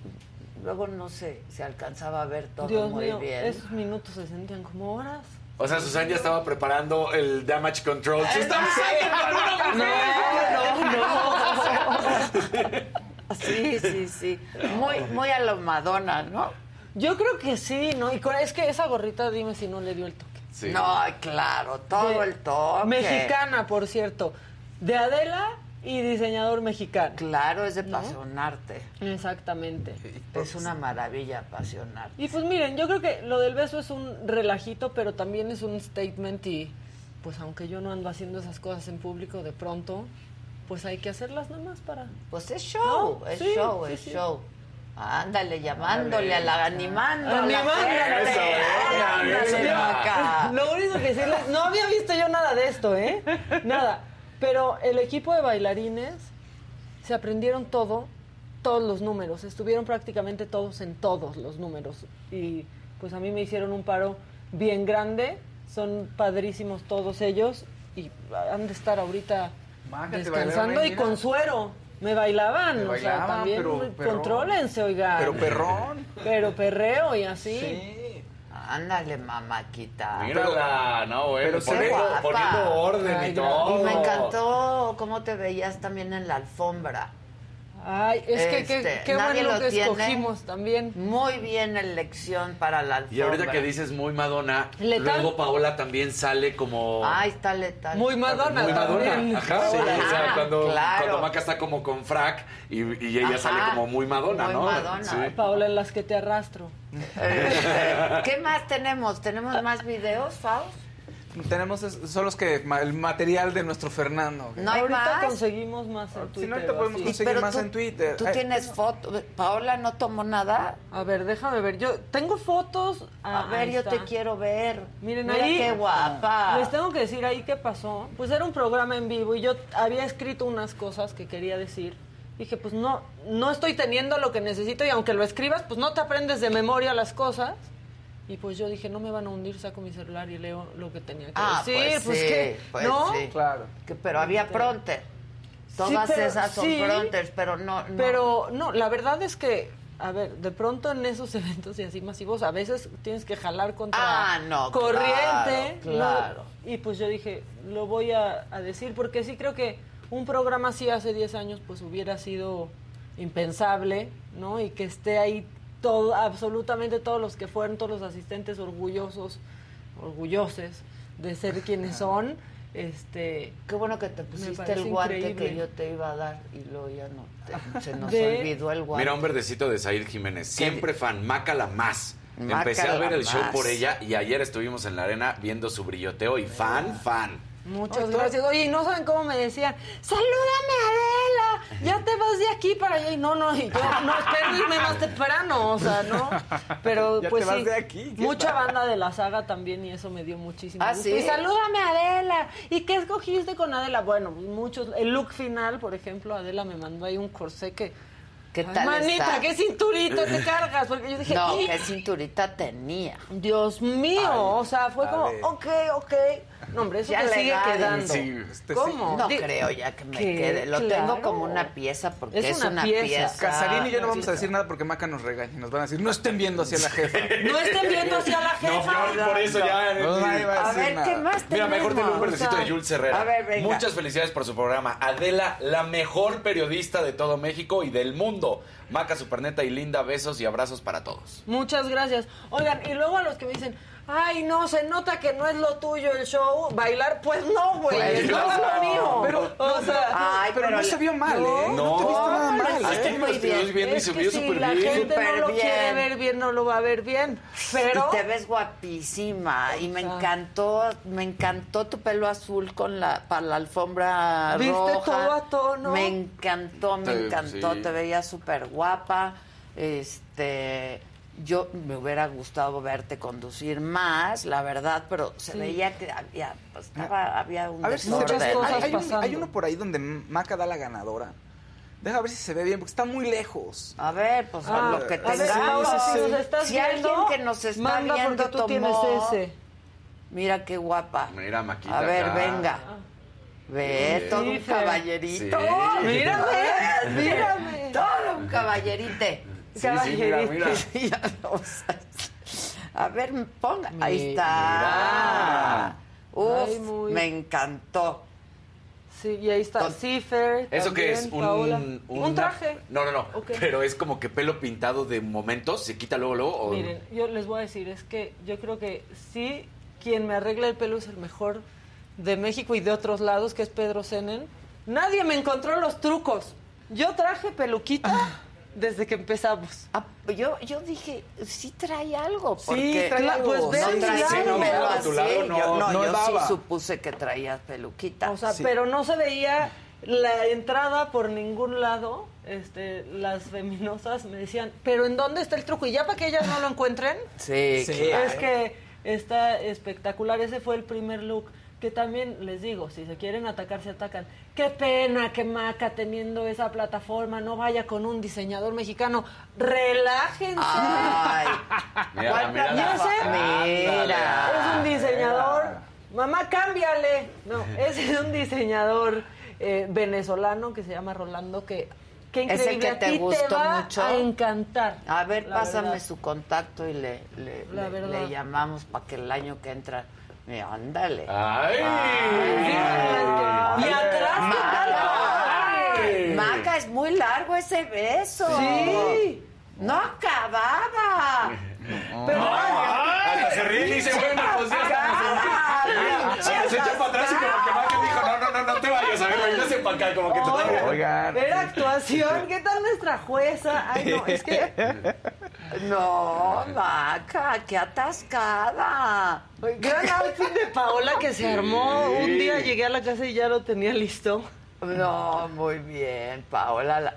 Luego no se, se alcanzaba a ver todo Dios muy mío, bien. esos minutos se sentían como horas. O sea, Susan ya estaba preparando el damage control. ¡Se está besando con una mujer! Sí, sí, sí. Muy, muy a lo Madonna, ¿no? Yo creo que sí, ¿no? Y con- es que esa gorrita, dime si no le dio el toque. Sí. No, claro, todo De- el toque. Mexicana, por cierto. De Adela y diseñador mexicano. Claro, es de apasionarte. Exactamente. Es una maravilla apasionarte. Y pues miren, yo creo que lo del beso es un relajito, pero también es un statement y pues aunque yo no ando haciendo esas cosas en público de pronto, pues hay que hacerlas nada más para... Pues es show, No, es sí, show, sí, es sí. show. Ándale, llamándole a la animando. a la Animando. gente. Eso, venga, Ándale, venga. Maca. Lo único que decirles, no había visto yo nada de esto, ¿eh? Nada. Pero el equipo de bailarines se aprendieron todo, todos los números. Estuvieron prácticamente todos en todos los números. Y pues a mí me hicieron un paro bien grande. Son padrísimos todos ellos. Y han de estar ahorita descansando y con suero. Me bailaban, Te o sea, bailaban, también pero perrón. contrólense, oigan. Pero perrón. Pero perreo y así. Sí. Ándale, mamaquita. Mírala, no, güey. pero se poniendo, poniendo orden Ay, y todo. Y me encantó cómo te veías también en la alfombra. Ay, es que qué, Este, bueno lo que tiene. escogimos también. Muy bien elección para la alfombra. Y ahorita que dices muy Madonna, Letal. luego Paola también sale como... Ay, está letal. Muy Madonna. muy Madonna. también. Ajá, Sí. o sea, cuando, Claro. cuando Maca está como con frac y, y ella Ajá. sale como muy Madonna, Muy ¿no? Madonna. Sí. Paola, en las que te arrastro. Este, ¿Qué más tenemos? ¿Tenemos más videos, Faust? Tenemos es- son los que el material de nuestro Fernando. No hay ahorita más. conseguimos más en Si Twitter. no, ahorita podemos conseguir Pero más tú- en Twitter. Tú Ay, tienes fotos. Paola no tomó nada. A ver, déjame ver. Yo tengo fotos. A Ah, ver, ahí yo está. te quiero ver. Miren Mira ahí. qué guapa. Les tengo que decir ahí qué pasó. Pues era un programa en vivo y yo había escrito unas cosas que quería decir. Dije, pues no, no estoy teniendo lo que necesito y aunque lo escribas, pues no te aprendes de memoria las cosas. Y pues yo dije, no me van a hundir, saco mi celular y leo lo que tenía que Ah, decir. pues sí, que, pues ¿no? sí. Claro. Que- pero había pronter. Todas Sí, pero- esas son sí. pronters, pero no, no. Pero no, la verdad es que, a ver, de pronto en esos eventos y así masivos, a veces tienes que jalar contra Ah, no, corriente. claro. Y pues yo dije, lo voy a, a decir, porque sí creo que un programa así hace 10 años, pues hubiera sido impensable, ¿no? Y que esté ahí todo, absolutamente todos los que fueron, todos los asistentes orgullosos, orgulloses de ser quienes son. Este, Qué bueno que te pusiste el guante increíble. que yo te iba a dar y luego ya no. te- se nos De- olvidó el guante. Mira, un verdecito de Zair Jiménez. Siempre fan. Mácala más. Mácala Empecé a ver el show por ella y ayer estuvimos en la arena viendo su brilloteo y fan, fan. Muchas gracias. Oye, no saben cómo me decían, salúdame Adela, ya te vas de aquí para allá. Y no, no, y yo, no, espero irme más temprano, o sea, ¿no? Pero Ya pues te vas sí, de aquí, ¿qué mucha tal? banda de la saga también y eso me dio muchísimo ¿Ah, gusto. sí? Y salúdame Adela. ¿Y qué escogiste con Adela? Bueno, muchos, el look final, por ejemplo, Adela me mandó ahí un corsé que... ¿Qué Ay, tal manita, está? qué cinturita te cargas, porque yo dije, No, "Ih, qué cinturita tenía. Dios mío, Ay, o sea, fue como, ok, ok. No, hombre, eso Ya te sigue quedando. Sí, este ¿Cómo? No creo ya que me ¿Qué? quede. Lo Claro. tengo como una pieza porque es, Es una pieza. pieza. Casarín y yo no vamos a decir nada porque Maca nos regaña. Nos van a decir, no estén viendo hacia la jefa. No estén viendo hacia la jefa. yo por eso ya. No, nadie va a A decir ver, nada. ¿qué más Mira, mejor tenemos? tengo un verdecito de Jules Herrera. a ver, venga. Muchas felicidades por su programa. Adela, la mejor periodista de todo México y del mundo. Maca Superneta y Linda, besos y abrazos para todos. Muchas gracias. Oigan, y luego a los que me dicen, ay, no, se nota que no es lo tuyo el show, bailar, pues no, güey, Pues no, no. es lo mío. Pero- o sea, Ay, pero, no se vio mal, ¿eh? No, te viste nada mal. no, ¿eh? Aquí lo bien. viendo y es se que vio si súper la bien. gente no lo quiere ver bien, no lo va a ver bien. Pero Y te ves guapísima y me encantó, me encantó tu pelo azul con la para la alfombra ¿Viste roja. todo a tono? Me encantó, me Te- encantó, sí. te veías súper guapa. Este, yo me hubiera gustado verte conducir más, la verdad, pero se Sí. veía que había, pues, estaba, había un A ver si desorden. cosas Hay, hay un- hay uno por ahí donde Maca da la ganadora. Deja ver si se ve bien, porque está muy lejos. A ver, pues Ah, lo que ver, tengamos. Si nos estás si viendo, alguien que nos está manda viendo tú tienes tomó, ese. Mira qué guapa. Mira, Maquita. A ver, acá. venga. Ve, Sí. todo un Sí, caballerito. Sí. Mírame, mírame. Todo un caballerite. Sí, sí, mira, mira. Ya lo sabes. A ver, ponga. Ahí está. Uf, Ay, muy- me encantó. Sí, y ahí está Cifer. ¿Eso qué es? Un, Un traje. No, no, no. Pero es como que pelo pintado de momentos, se quita luego, luego. o- Miren, yo les voy a decir, es que yo creo que sí, quien me arregla el pelo es el mejor de México y de otros lados, que es Pedro Senen. Nadie me encontró los trucos. Yo traje peluquita desde que empezamos. Ah, yo, yo dije, sí trae algo. Sí, Porque trae no algo. Pues ve trae al su lado. pelo A tu así. lado no, yo no, no yo sí supuse que traías peluquita. O sea, Sí. pero no se veía la entrada por ningún lado. Este, las feminosas me decían, pero ¿en dónde está el truco? Y ya para que ellas no lo encuentren, sí, Sí. claro. Es que está espectacular. Ese fue el primer look. Que también les digo, si se quieren atacar, se atacan. Qué pena que Maca, teniendo esa plataforma, no vaya con un diseñador mexicano. Relájense. Ay. Mira. es un diseñador. Mamá, cámbiale. No, ese es un diseñador eh, venezolano que se llama Rolando. Que, qué ¿Es el increíble. que a te ti gustó te va mucho? a encantar. A ver, pásame verdad. su contacto y le, le, le llamamos para que el año que entra. Eh, ándale. ¡Ay! Y atrás, ¿qué tal? Ay, Maca, es muy largo ese beso. Sí. No acababa. Pero, Hasta se ríe y dice, bueno, pues ya estamos se echa para atrás y como que Maca dijo, no, no, no, no te vayas, a ver, véngase para acá, como que todavía... Oigan. Era actuación. ¿Qué tal nuestra jueza? Ay, no, es que. No, Maca, qué atascada. Gran outfit de Paola que se armó. Un día llegué a la casa y ya lo tenía listo. No, muy bien, Paola. la-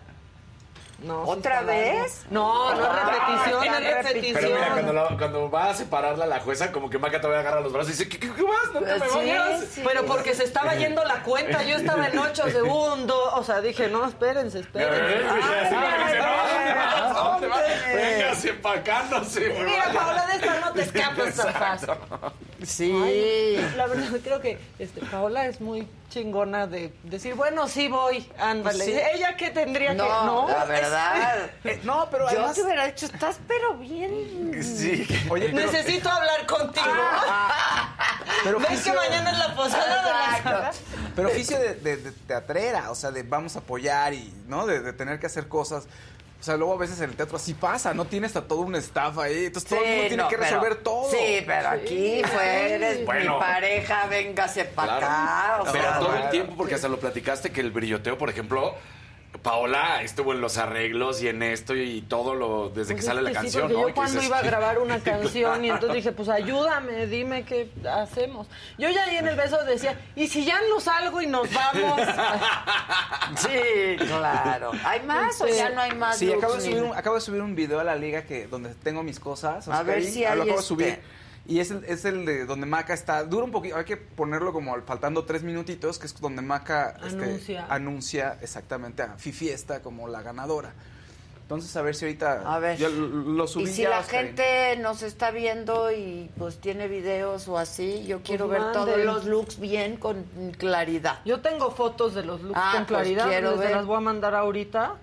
No, ¿Otra vez? No, no es repetición, Ah, es repetición. Pero mira, cuando, la- cuando va a separarla la jueza, como que Maca todavía agarra los brazos y dice, ¿qué, qué, qué más? No te me Sí, vayas. sí. Pero porque se estaba yendo la cuenta, yo estaba en ocho segundos. O sea, dije, no, espérense, espérense. ¿A dónde va? Véngase para acá, no se me Mira. Paola, de esta no te escapas tan fácil. Sí. Ay, la verdad, creo que este, Paola es muy chingona de decir, bueno, sí voy, ándale. Sí. ¿Ella qué tendría que...? No, la verdad. No, pero Yo además... te hubiera dicho, estás pero bien. Sí. Oye, pero, necesito hablar contigo. pero ¿Ves que oficio- mañana es la posada de la Exacto. Pero oficio de, de- de teatrera, o sea, de vamos a apoyar y, ¿no? De, de tener que hacer cosas. O sea, luego a veces en el teatro así pasa, no tienes a todo un staff ahí, entonces todo el mundo tiene no, que pero- resolver todo. Sí, pero aquí fue, eres Bueno. mi pareja, véngase para acá. o Pero sea, todo el tiempo, porque hasta lo platicaste que el brilloteo, por ejemplo, Paola estuvo en los arreglos y en esto y todo lo desde que Pues sale la sí, canción, porque ¿no? yo Y que cuando iba a grabar una Sí, canción y entonces dije, pues ayúdame, dime qué hacemos. Yo ya ahí en el beso decía, ¿y si ya no salgo y nos vamos? Sí, claro. ¿Hay más o ya no hay más Sí, acabo de, subir un, acabo de subir un video a la liga que donde tengo mis cosas. A ver si ah, hay lo acabo de este- subir. Y es el, es el de donde Maca está. Dura un poquito, hay que ponerlo como al- faltando tres minutitos, que es donde Maca este, Anuncia. anuncia exactamente a Fifi Fiesta como la ganadora. Entonces, a ver si ahorita. A ver. Yo lo, lo subí Y si ya, la Oscarín. gente nos está viendo y pues tiene videos o así, yo quiero ver todos los looks bien con claridad. Yo tengo fotos de los looks Ah, con pues claridad, quiero les ver. las voy a mandar ahorita.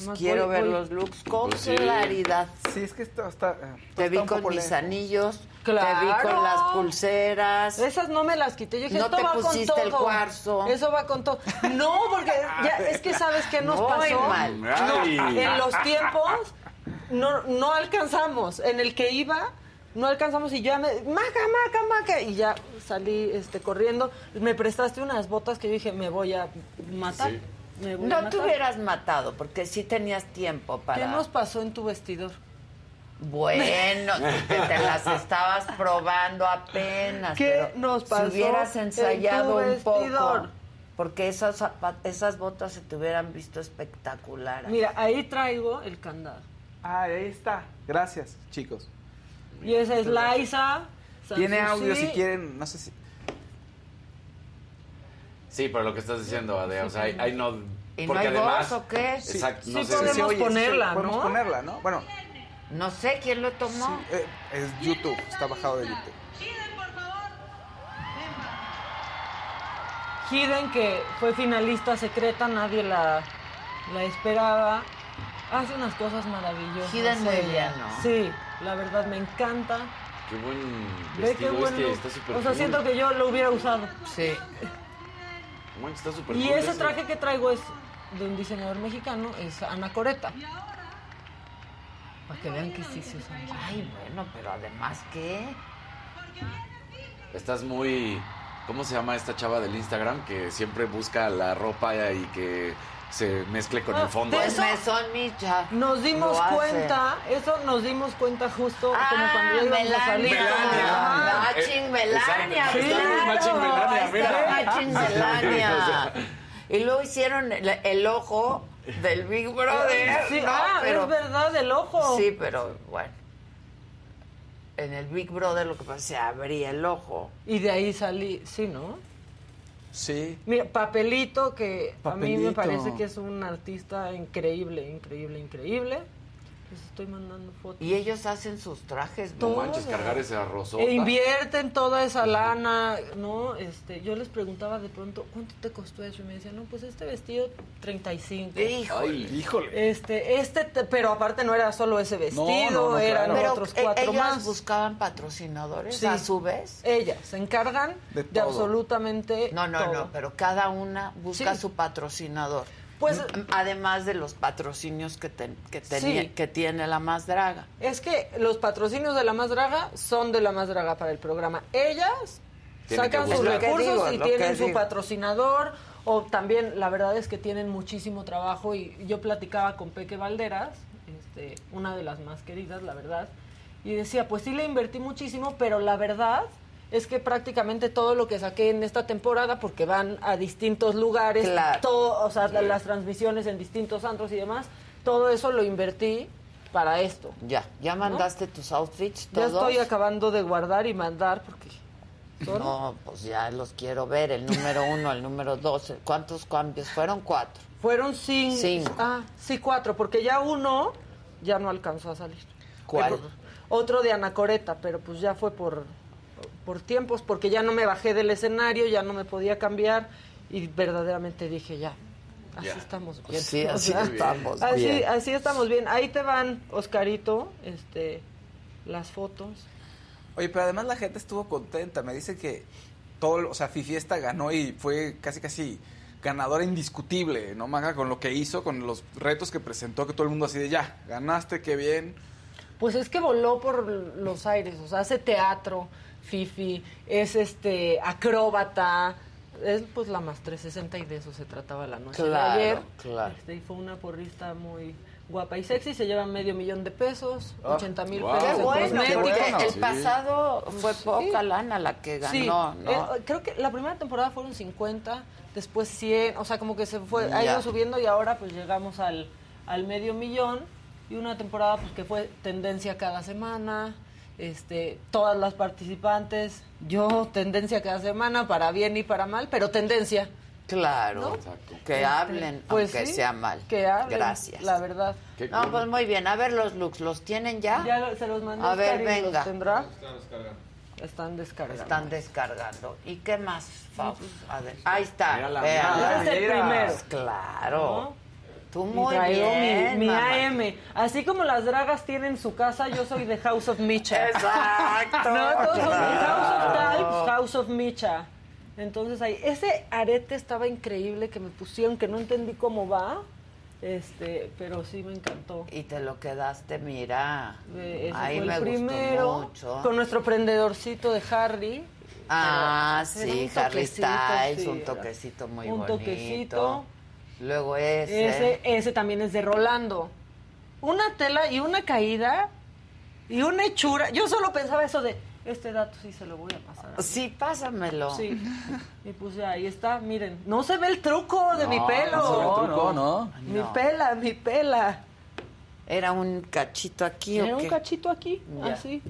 Nomás Quiero voy- ver voy- los looks con Pues sí. claridad. Sí, es que esto está. eh, Te está vi con mis anillos, Claro. te vi con las pulseras. Esas no me las quité. Yo dije, No esto te va con pusiste todo. el cuarzo. Eso va con todo. No, porque ya, es que sabes qué nos pasó. mal. No, en los tiempos no, no alcanzamos. En el que iba, no alcanzamos y yo ya me. Maca, maca, maca. Y ya salí este, corriendo. Me prestaste unas botas que yo dije, me voy a matar. Sí. Me voy a No matar. te hubieras matado porque sí tenías tiempo para... ¿Qué nos pasó en tu vestidor? Bueno, que te las estabas probando apenas. ¿Qué pero nos pasó Si hubieras en ensayado tu un poco. Porque esas, esas botas se te hubieran visto espectaculares. Mira, ahí traigo el candado. Ah, ahí está. Gracias, chicos. Y esa es Liza. Tiene audio si quieren, no sé si. Sí, pero lo que estás diciendo, Ade, o sea, hay, hay no... ¿Y no porque hay además... voz o qué? Exacto, Sí no sé podemos si... oye, sí, ponerla, Podemos ¿no? ponerla, ¿no? Bueno, No sé quién lo tomó. eh, es YouTube, está bajado de YouTube. Hidden, que fue finalista secreta, nadie la, la esperaba. Hace unas cosas maravillosas. Hidden muy ella. bien, ¿no? Sí, la verdad me encanta. Qué buen qué vestido este, está súper O sea, cool. siento que yo lo hubiera usado. Sí. Bueno, está súper Y cool ese traje que traigo es de un diseñador mexicano, es Ana Coreta. Para que vean que sí se usa. Ay, bueno, pero además, ¿qué? Estás muy... ¿Cómo se llama esta chava del Instagram que siempre busca la ropa y que se mezcle con Ah, el fondo? de Pues eso- me son Micha. Nos dimos cuenta, eso nos dimos cuenta justo como Ah, cuando ya íbamos a salir. Melania. Ajá. Matching Eh, Melania. claro. matching Melania, mira. Matching Melania. Y luego hicieron el, el ojo del Big Brother. Sí, ¿no? ah, pero, es verdad, el ojo. Sí, pero bueno. En el Big Brother lo que pasa es que se abría el ojo. Y de ahí salí, sí, ¿no? Sí. Mira, Papelito, que a mí me parece que es un artista increíble, increíble, increíble. Les estoy mandando fotos. Y ellos hacen sus trajes. No ¿no? manches, cargar ese arrozota. E invierten toda esa lana, ¿no? Este, yo les preguntaba de pronto, ¿cuánto te costó eso? Y me decían, no, pues este vestido, 35. Hijo. Ay, Híjole. Este, este, te- pero aparte no era solo ese vestido, no, no, eran claro. Otros eh, cuatro ellas más. buscaban patrocinadores Sí. a su vez. Ellas se encargan De de, todo. absolutamente No, no, todo. no, pero cada una busca Sí. su patrocinador. Pues- además de los patrocinios que, ten- que, tenía- Sí. que tiene la más draga. Es que los patrocinios de la más draga son de la más draga para el programa. Ellas Tienen sacan sus recursos digo, y tienen su digo. patrocinador. O también, la verdad es que tienen muchísimo trabajo. Y yo platicaba con Peque Valderas, este, una de las más queridas, la verdad. Y decía, pues sí le invertí muchísimo, pero la verdad es que prácticamente todo lo que saqué en esta temporada, porque van a distintos lugares, Claro. todo, o sea, la- las transmisiones en distintos antros y demás, todo eso lo invertí para esto. Ya, ya mandaste tus outfits Ya todos. estoy acabando de guardar y mandar porque son- No, pues ya los quiero ver, el número uno, el número dos. ¿Cuántos cambios? Fueron cuatro. fueron cinco. Cinco. Ah, sí, cuatro, porque ya uno ya no alcanzó a salir. ¿Cuál? Pero- otro de Anacoreta, pero pues ya fue por, por tiempos, porque ya no me bajé del escenario, ya no me podía cambiar y verdaderamente dije ya. Así Ya. estamos bien. Sí, O así sea, estamos así, bien. así estamos bien. Ahí te van, Oscarito, este, las fotos. Oye, pero además la gente estuvo contenta. Me dice que todo, o sea, Fifiesta ganó y fue casi casi ganadora indiscutible, ¿no, Maga? Con lo que hizo, con los retos que presentó, que todo el mundo así de ya, ganaste, qué bien. Pues es que voló por los aires, o sea, hace teatro, Fifi, es este acróbata, es pues la más 360 y de eso se trataba la noche Claro, de ayer. claro. Este, y fue una porrista muy guapa y sexy, se lleva medio millón de pesos, 80 mil Qué pesos bueno, el pasado fue poca lana la que ganó, Sí, ¿no? eh, creo que la primera temporada fueron 50, después 100, o sea, como que se fue, ha ido subiendo y ahora pues llegamos al, al medio millón y una temporada pues que fue tendencia cada semana, este, todas las participantes, yo tendencia cada semana, para bien y para mal, pero tendencia. Claro, ¿No? que Este, hablen, pues aunque sí, sea mal. Que hablen, Gracias. La verdad. No, pues muy bien. A ver los looks, ¿los tienen ya? Ya lo- se los mandé A ver, y los venga. tendrá. Están descargando. Están descargando. ¿Y qué más, Faust? A ver, ahí está. Mira la vean. mira. Ese es el primero. Claro. Tú Y muy traigo bien, mi, mi. AM. Así como las dragas tienen su casa, yo soy de House of Micha. Exacto. No, todos son House of. Types, House of Micha. Entonces ahí, ese arete estaba increíble que me pusieron, que no entendí cómo va, este, pero sí me encantó. Y te lo quedaste, mira. Ese Ahí fue me primero, gustó mucho. con nuestro prendedorcito de Harry. Ah, sí, un Harry Styles, sí, un toquecito muy un bonito. toquecito. Luego ese. Ese, ese también es de Rolando. Una tela y una caída y una hechura. Yo solo pensaba eso de, este dato sí se lo voy a pasar. a mí". Sí, pásamelo. Sí. Y puse, ahí está, miren. No se ve el truco de mi pelo. no se ve el truco, ¿no? Mi No. pela, mi pela. ¿Era un cachito aquí Era o un qué? cachito aquí, Ya. así.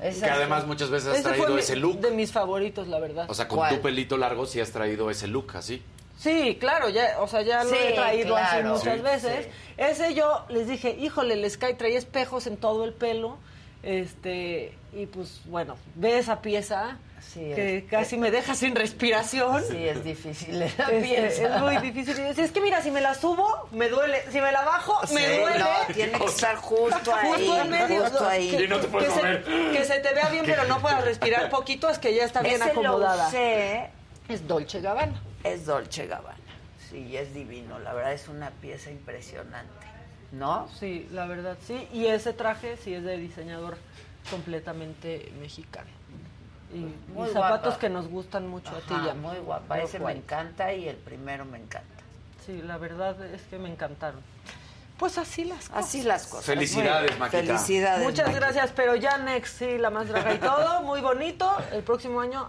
Que además muchas veces has Ese traído ese look. De mis favoritos, la verdad. O sea, con tu pelito largo sí has traído ese look así. Sí, claro, ya, o sea, ya lo Sí, he traído así muchas Sí, veces. Ese yo les dije, híjole, el Sky traía espejos en todo el pelo. Este, y pues bueno, ve esa pieza Sí, que es- casi me deja sin respiración. Sí, es difícil esa Este, pieza. es muy difícil. Es que mira, si me la subo, me duele. Si me la bajo, me duele. no, tiene que estar justo ahí, Justo en medio. justo ahí. Que, Y no te puedes que se, que se te vea bien, pero no puedas respirar poquito, es que ya está bien Ese acomodada. Lo usé. Es Dolce Gabbana. Es Dolce Gabbana. Sí, es divino. La verdad es una pieza impresionante. ¿No? Sí, la verdad sí. Y ese traje sí es de diseñador completamente mexicano. Y, zapatos guapa. que nos gustan mucho a ti Ajá, y a mí. muy guapa. Ese me encanta y el primero me encanta. Sí, la verdad es que me encantaron. Pues así las cosas. Así las cosas. Felicidades. Maquita. Felicidades. Muchas Maquita. gracias, pero ya next sí, la más draga y todo, muy bonito. El próximo año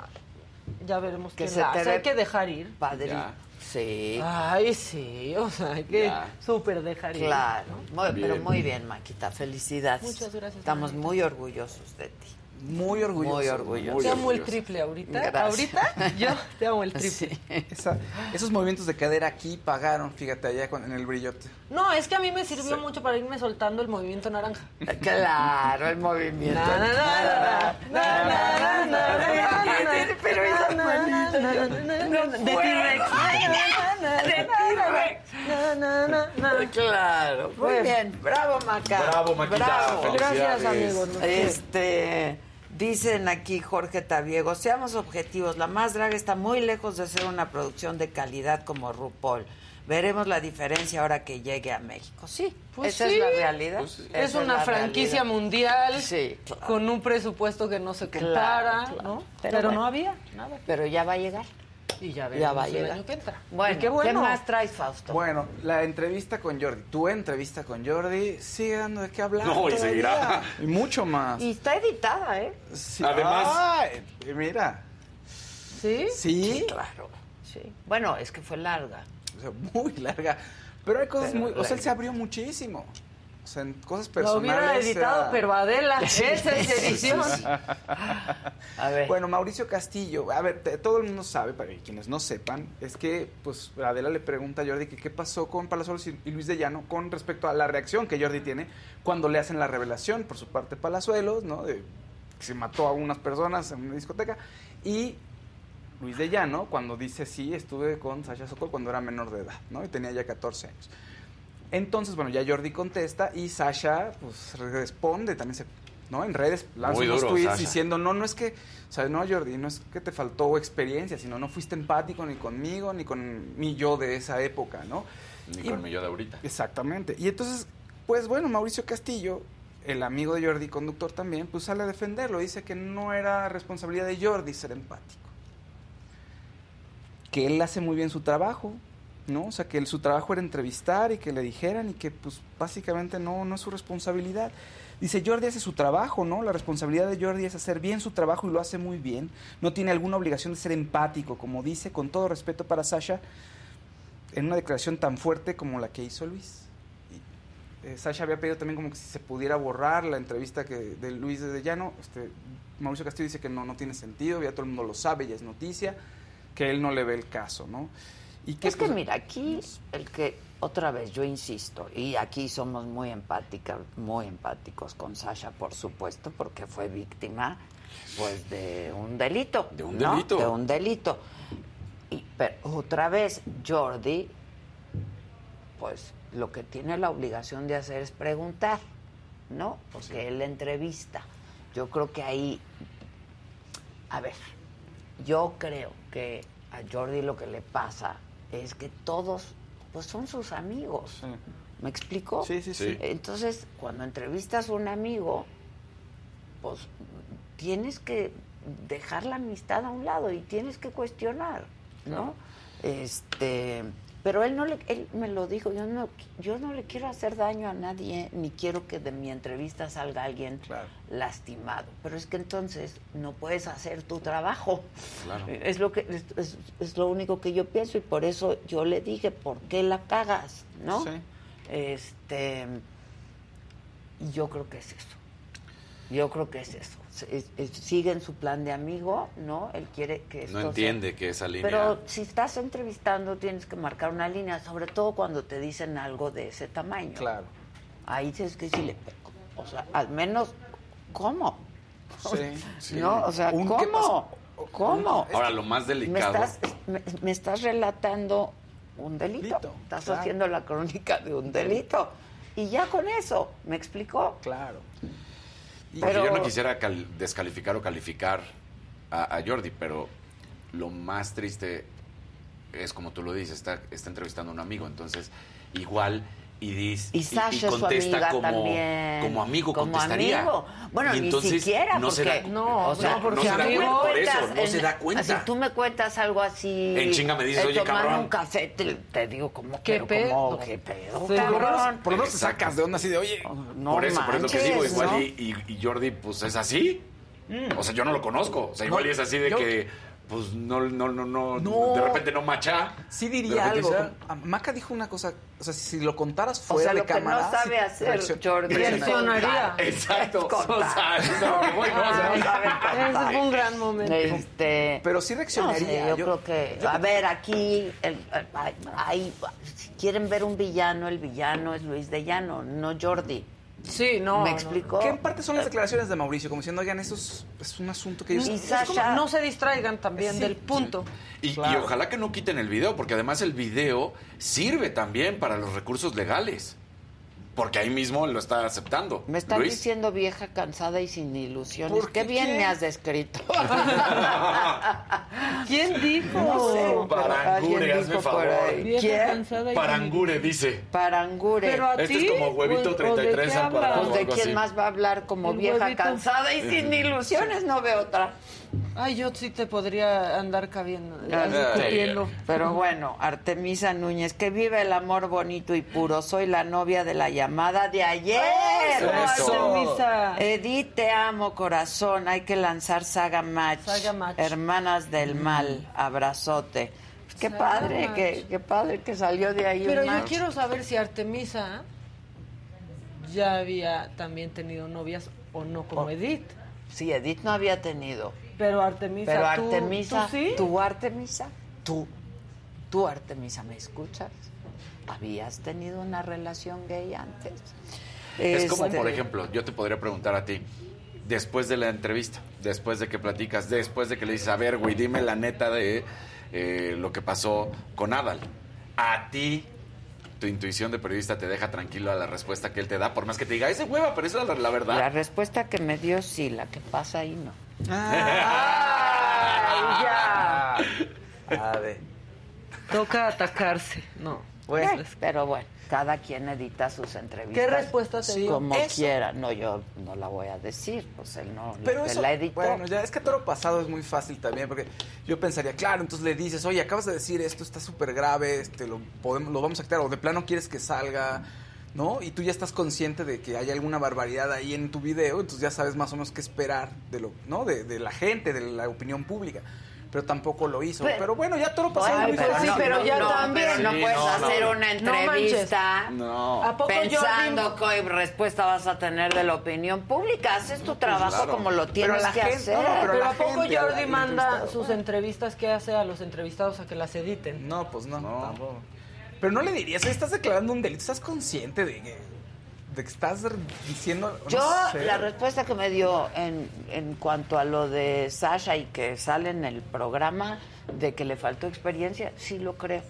ya veremos Que qué se la te hace. Hay que dejar ir. Padre. Ya. Sí. Ay, sí, o sea, hay que súper dejar ir. Claro. Muy- pero muy bien, Maquita. Felicidades. Muchas gracias, Estamos Maquita. muy orgullosos de ti. Muy orgulloso. Muy orgulloso. Te amo el triple ahorita. Ahorita yo te amo el triple. Esos movimientos de cadera aquí pagaron, fíjate, allá en el brillote. No, es que a mí me sirvió mucho para irme soltando el movimiento naranja. Claro, el movimiento. Pero esas manitas. De T-Rex. De T-Rex. Claro, muy bien. Bravo, Maca. Bravo, Maquita. Gracias, amigos. Este dicen aquí Jorge Tabiego, seamos objetivos, la más draga está muy lejos de ser una producción de calidad como RuPaul. Veremos la diferencia ahora que llegue a México. Sí, Pues esa sí. es la realidad. Pues sí. Es una franquicia realidad. mundial Sí, claro. con un presupuesto que no se Claro, compara, claro. ¿no? Pero Pero, bueno. no había nada. Pero ya va a llegar. Y ya Ya veremos el llegar. año que entra. Bueno, qué bueno. más traes, Fausto? Bueno, la entrevista con Jordi, tu entrevista con Jordi, sigue dando de qué hablar. No, y seguirá. Y mucho más. Y está editada, ¿eh? Sí. Además- Ay, mira, ¿Sí? sí, Claro. Sí. Bueno, es que fue larga. o sea, muy larga. Pero hay cosas Pero muy. O sea, él se abrió muchísimo. O sea, en cosas Lo personales. hubiera o editado, pero Adela, esa es edición. A ver. Bueno, Mauricio Castillo, a ver, todo el mundo sabe, para quienes no sepan, es que pues Adela le pregunta a Jordi que qué pasó con Palazuelos y y Luis de Llano con respecto a la reacción que Jordi tiene cuando le hacen la revelación por su parte Palazuelos, ¿no? De que se mató a unas personas en una discoteca y Luis de Llano cuando dice sí, estuve con Sasha Sokol cuando era menor de edad, ¿no? Y tenía ya 14 años. Entonces, bueno, ya Jordi contesta y Sasha pues responde, también se ¿no? En redes lanza Muy unos duro, tweets Sasha. diciendo, no, no es que, o sea, no, Jordi, no es que te faltó experiencia, sino no fuiste empático ni conmigo, ni con mi yo de esa época, ¿no? Ni Y- con mi yo de ahorita. Exactamente. Y entonces, pues bueno, Mauricio Castillo, el amigo de Jordi, conductor también, pues sale a defenderlo. Dice que no era responsabilidad de Jordi ser empático. Que él hace muy bien su trabajo, ¿no? O sea, que su trabajo era entrevistar y que le dijeran y que pues básicamente no, no es su responsabilidad. Dice, Jordi hace su trabajo, ¿no? La responsabilidad de Jordi es hacer bien su trabajo y lo hace muy bien. No tiene alguna obligación de ser empático, como dice, con todo respeto para Sasha, en una declaración tan fuerte como la que hizo Luis. Eh, Sasha había pedido también como que si se pudiera borrar la entrevista que, de Luis de Llano. Este, Mauricio Castillo dice que no, no tiene sentido, ya todo el mundo lo sabe, ya es noticia, que él no le ve el caso, ¿no? Y Es que mira, aquí el que, otra vez, yo insisto, y aquí somos muy empáticas, muy empáticos con Sasha, por supuesto, porque fue víctima, pues, de un delito. De un ¿no? delito. De un delito. Y, pero otra vez, Jordi, pues, lo que tiene la obligación de hacer es preguntar, ¿no? Porque él entrevista. Yo creo que ahí, a ver, yo creo que a Jordi lo que le pasa es que todos, pues son sus amigos. ¿Me explico? Sí, sí, sí. Sí. Entonces, cuando entrevistas a un amigo, pues tienes que dejar la amistad a un lado y tienes que cuestionar, ¿no? Este, pero él no le, él me lo dijo, yo no, yo no le quiero hacer daño a nadie, ni quiero que de mi entrevista salga alguien lastimado. Pero es que entonces no puedes hacer tu trabajo. Claro. Es lo que es, es- es lo único que yo pienso y por eso yo le dije, ¿por qué la cagas? ¿no? Sí. Este y yo creo que es eso. Yo creo que es eso. Se- es- es- sigue en su plan de amigo, ¿no? Él quiere que esto No sea- entiende que esa línea... Pero si estás entrevistando tienes que marcar una línea, sobre todo cuando te dicen algo de ese tamaño. Claro. Ahí tienes que decirle, o sea, al menos, ¿cómo? Sí, sí. ¿No? O sea, ¿cómo? ¿Cómo? Ahora, lo más Me delicado... estás, me, me estás relatando un delito. Delito, estás claro. haciendo la crónica de un delito. Y ya con eso, ¿me explicó? Claro. Porque Pero- yo no quisiera cal- descalificar o calificar a, a Jordi, pero lo más triste es como tú lo dices, está, está entrevistando a un amigo, entonces igual y dice Y Sasha es su contesta amiga como, también. como amigo Como contestaría. amigo. Bueno, Y ni siquiera, no se porque- da, No, o sea, no, porque no se da amigo- cuenta por eso, cuentas no se en- da cuenta. Si tú me cuentas algo así. En chinga me dices, eh, "Oye, tomando cabrón". un café, te, te digo, ¿cómo ¿Qué pero pedo? cómo, ¿Qué pedo, Sí, Por lo menos, cabrón? por lo menos te sacas de onda así de, oye, No por eso, por eso que digo, igual ¿no? y, Jordi, pues es así. O sea, yo no lo conozco. O sea, igual y es así de yo- que, pues no, no, no, no, No. de repente no macha. sí De diría algo. Ah, Maca dijo una cosa, o sea, si lo contaras O fuera sea, de lo que cámara... no sabe hacer reaccion- Jordi Reaccionaría. Exacto. O sea, no, que voy, no, o sea, No sabe Ese fue un gran momento. Este, Pero sí reaccionaría. No yo, Yo- creo que, a ver, aquí, el- el- si quieren ver un villano, el villano es Luis de Llano, no Jordi. Sí, no. ¿Me no. explicó? Que en parte son las declaraciones de Mauricio, como diciendo, oigan, eso es, es un asunto que ellos... Y como, Sasha- no se distraigan también Sí, del punto. Y, y Claro. ojalá que no quiten el video, porque además el video sirve también para los recursos legales. Porque ahí mismo lo está aceptando. Me están Luis. diciendo vieja, cansada y sin ilusiones. ¿Por Qué qué bien me has descrito. ¿Quién dijo? No sé, Parangure, hazme favor. Vieja ¿Quién? y- Parangure dice. Parangure. Pero a Este ti, es como huevito o- o de 33 qué. Pues de quién así. más va a hablar como El vieja huevito. cansada y sin ilusiones, no veo otra. Ay, yo sí te podría andar cabiendo, discutiendo. Pero bueno, Artemisa Núñez, que vive el amor bonito y puro. Soy la novia de la llamada de ayer. Eso. Artemisa. Edith, te amo, corazón. Hay que lanzar Saga Match. Saga Match. Hermanas del mal. Abrazote. Pues qué Saga padre, qué padre que salió de ahí Pero un yo match. quiero saber si Artemisa ya había también tenido novias o no como Oh. Edith. Sí, Edith no había tenido. Pero Artemisa, Pero ¿tú, Artemisa, ¿tú sí? tú Artemisa, tú, tú Artemisa, ¿me escuchas? ¿Habías tenido una relación gay antes? Es como, Este, por ejemplo, yo te podría preguntar a ti, después de la entrevista, después de que platicas, después de que le dices, a ver, güey, dime la neta de eh, lo que pasó con Adal. A ti, tu intuición de periodista te deja tranquilo a la respuesta que él te da, por más que te diga, ese hueva, pero esa es la, la verdad. La respuesta que me dio sí, la que pasa ahí no. Ay, ya. A ver. Toca atacarse. No. Bueno, pero bueno, cada quien edita sus entrevistas. ¿Qué respuesta te dio? Como Eso. quiera. No, yo no la voy a decir, pues él no Pero él eso, la editó. bueno, ya es que todo lo pasado es muy fácil también, porque yo pensaría, claro, entonces le dices, oye, acabas de decir esto, está súper grave, este, lo, podemos, lo vamos a quitar, o de plano quieres que salga, ¿no? Y tú ya estás consciente de que hay alguna barbaridad ahí en tu video, entonces ya sabes más o menos qué esperar de lo, ¿no? De, de la gente, de la opinión pública. Pero tampoco lo hizo. Pero- Pero, bueno, ya todo lo pasado Ay, pero sí, pero ya No, también pero no sí, puedes no, hacer no. una No entrevista No. ¿A poco pensando Jordi- qué respuesta vas a tener de la opinión pública. Haces tu trabajo claro. como lo tienes la que gente- hacer. no, no, Pero, la ¿a poco gente, Jordi manda sus entrevistas que hace a los entrevistados a que las editen? No, pues no, No. tampoco. Pero no le dirías, estás declarando un delito, estás consciente de que, de que estás diciendo... no Yo, sé. la respuesta que me dio en, en cuanto a lo de Sasha y que sale en el programa de que le faltó experiencia, sí lo creo.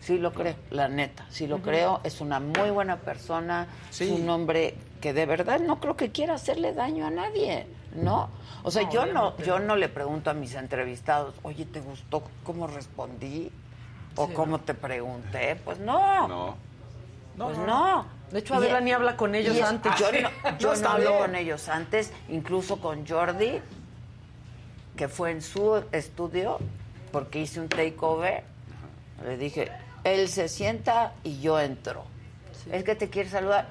Sí lo creo, la neta, sí lo creo. Es una muy buena persona, Sí. es un hombre que de verdad no creo que quiera hacerle daño a nadie, ¿no? O sea, No, yo no, yo no le pregunto a mis entrevistados, oye, ¿te gustó cómo respondí? ¿O Sí, cómo te pregunté? Pues no, No. pues no. De hecho, Adela Y- ni habla con ellos es- antes. Yo no, yo no está hablo con ellos antes, incluso con Jordi, que fue en su estudio, porque hice un takeover. Le dije, él se sienta y yo entro. ¿Es que te quiere saludar?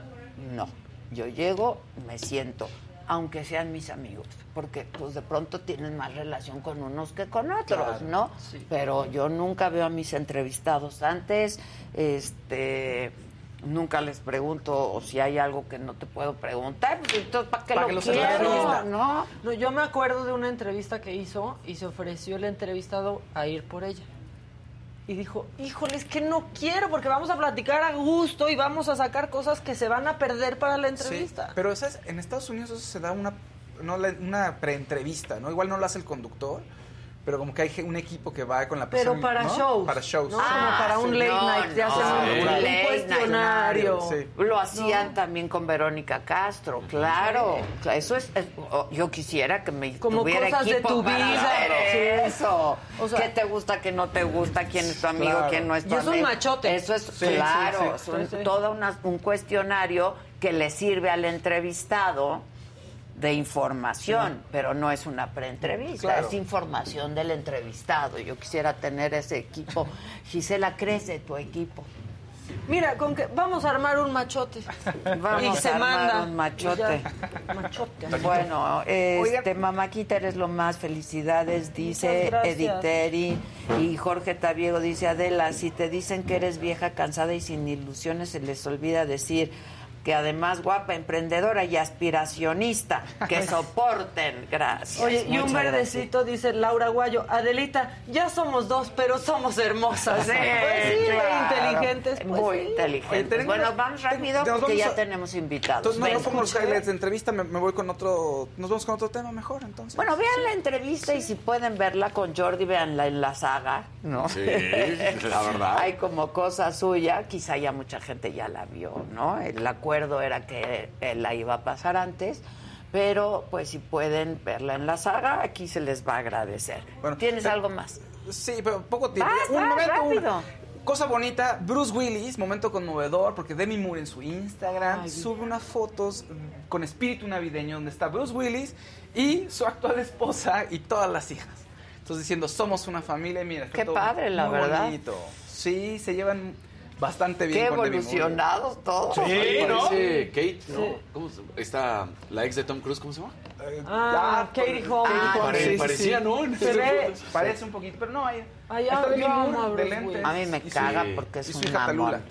No. Yo llego, me siento, aunque sean mis amigos, porque pues de pronto tienen más relación con unos que con otros, Claro, ¿no? sí. Pero yo nunca veo a mis entrevistados antes, este nunca les pregunto o si hay algo que no te puedo preguntar, pues entonces ¿para qué Para lo que los quiero? ¿No? No, yo me acuerdo de una entrevista que hizo y se ofreció el entrevistado a ir por ella. Y dijo, híjole, es que no quiero porque vamos a platicar a gusto y vamos a sacar cosas que se van a perder para la Sí, entrevista. pero ¿sabes? en Estados Unidos eso se da una, no, una preentrevista, ¿no? Igual no lo hace el conductor, pero como que hay un equipo que va con la Pero persona. para ¿no? shows. Para shows. No, como para un late no, night, te hacen un, cuestionario. sí. Lo hacían también con Verónica Castro, claro. Eso es, yo quisiera que me Como tuviera cosas de equipo tu para vida, hacer eso. O sea- ¿Qué te gusta, qué no te gusta, quién es tu amigo, Claro. quién no es tu Y es un amigo? machote. Eso es Sí, claro, todo una- un cuestionario que le sirve al entrevistado de información, pero no es una preentrevista, Claro. es información del entrevistado. Yo quisiera tener ese equipo. Gisela, crece tu equipo. Mira, con que vamos a armar un machote. Vamos y se a armar manda. un machote. Machote. Bueno, este, Oigan. Mamáquita, eres lo más. Felicidades, dice. Editeri. Y Jorge Tabiego dice, Adela, si te dicen que eres vieja, cansada y sin ilusiones, se les olvida decir que además guapa, emprendedora y aspiracionista, que soporten. Gracias. Oye, y un verdecito dice Laura Guayo, Adelita, ya somos dos, pero somos hermosas. Sí, Pues sí, claro. inteligentes. Pues Muy sí. inteligentes. Oye, bueno, vamos rápido nos porque vamos ya a- tenemos invitados. Entonces, no, no pongo los highlights de entrevista, me, me voy con otro. Nos vamos con otro tema mejor, entonces. Bueno, vean la entrevista y si pueden verla con Jordi, véanla en la saga, ¿no? Sí, la verdad. Hay como cosa suya, quizá ya mucha gente ya la vio, ¿no? El acuerdo era que la iba a pasar antes, pero pues si pueden verla en la saga, aquí se les va a agradecer. Bueno, ¿Tienes pero- algo más? Sí, pero poco tiempo. Vas, un vas, momento, una cosa bonita. Bruce Willis, momento conmovedor, porque Demi Moore en su Instagram Ay, sube unas fotos con espíritu navideño donde está Bruce Willis y su actual esposa y todas las hijas. Entonces diciendo, somos una familia mira, está Qué todo padre, la muy verdad. bonito. Sí, se llevan bastante bien Qué evolucionados todos. Sí. ¿no? Kate, ¿no? ¿Cómo se, está la ex de Tom Cruise, ¿cómo se llama? Eh, Ah, ya, Katie Holmes. Ah, Pare- sí, sí, parecía, sí. ¿no? Se ve, parece un poquito, pero no. Ay, está a Moore de lentes. A mí me caga sí. porque es y un mamón.